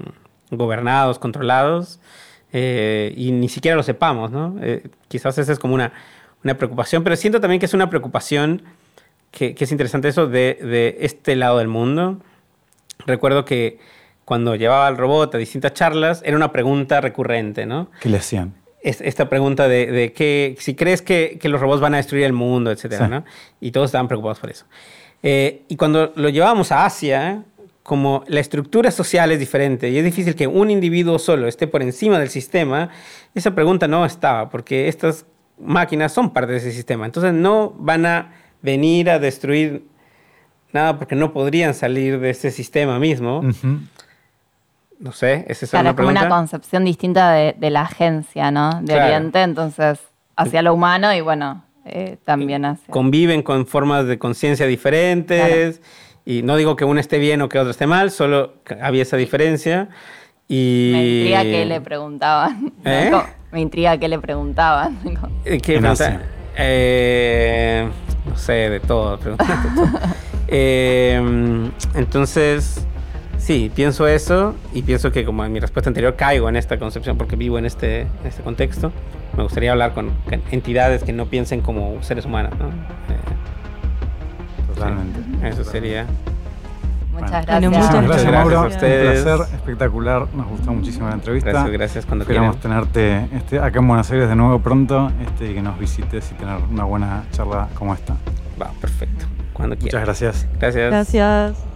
Speaker 5: gobernados, controlados eh, y ni siquiera lo sepamos, ¿no? Eh, quizás esa es como una, una preocupación, pero siento también que es una preocupación que, que es interesante eso de, de este lado del mundo. Recuerdo que cuando llevaba al robot a distintas charlas era una pregunta recurrente, ¿no?
Speaker 2: ¿Qué le hacían?
Speaker 5: es- esta pregunta de, de que si crees que, que los robots van a destruir el mundo, etcétera,
Speaker 2: Sí.
Speaker 5: ¿no? Y todos estaban preocupados por eso. Eh, y cuando lo llevábamos a Asia, como la estructura social es diferente y es difícil que un individuo solo esté por encima del sistema, esa pregunta no estaba, porque estas máquinas son parte de ese sistema. Entonces no van a venir a destruir nada porque no podrían salir de ese sistema mismo. No sé, ¿es esa
Speaker 3: Claro,
Speaker 5: una
Speaker 3: es como
Speaker 5: pregunta?
Speaker 3: una concepción distinta de, de la agencia, ¿no? De
Speaker 5: Claro.
Speaker 3: Oriente, entonces, hacia lo humano y bueno, eh, también hacia...
Speaker 5: conviven con formas de conciencia diferentes. Y no digo que uno esté bien o que otro esté mal, solo que había esa diferencia. Y...
Speaker 3: Me intriga qué le preguntaban. ¿no?
Speaker 5: ¿Eh?
Speaker 3: Como- Me intriga qué le preguntaban.
Speaker 5: Eh, ¿qué
Speaker 2: En
Speaker 5: pregunta?
Speaker 2: Asia.
Speaker 5: Eh, no sé, de todo. *laughs* de todo. Eh, entonces, sí, pienso eso y pienso que como en mi respuesta anterior caigo en esta concepción porque vivo en este, en este contexto. Me gustaría hablar con, con entidades que no piensen como seres humanos. ¿no?
Speaker 2: Totalmente.
Speaker 5: Eso sería.
Speaker 3: Muchas
Speaker 4: Bueno,
Speaker 3: gracias.
Speaker 4: muchas
Speaker 2: Muchas gracias,
Speaker 5: gracias
Speaker 2: Mauro.
Speaker 5: a ustedes.
Speaker 2: Un placer espectacular. Nos gustó muchísimo la entrevista.
Speaker 5: Gracias, gracias. Cuando
Speaker 2: Esperamos
Speaker 5: quieran.
Speaker 2: tenerte este, acá en Buenos Aires de nuevo pronto este, y que nos visites y tener una buena charla como esta.
Speaker 5: Va, perfecto. Cuando
Speaker 2: Muchas
Speaker 5: quieran.
Speaker 2: gracias.
Speaker 5: Gracias.
Speaker 4: Gracias.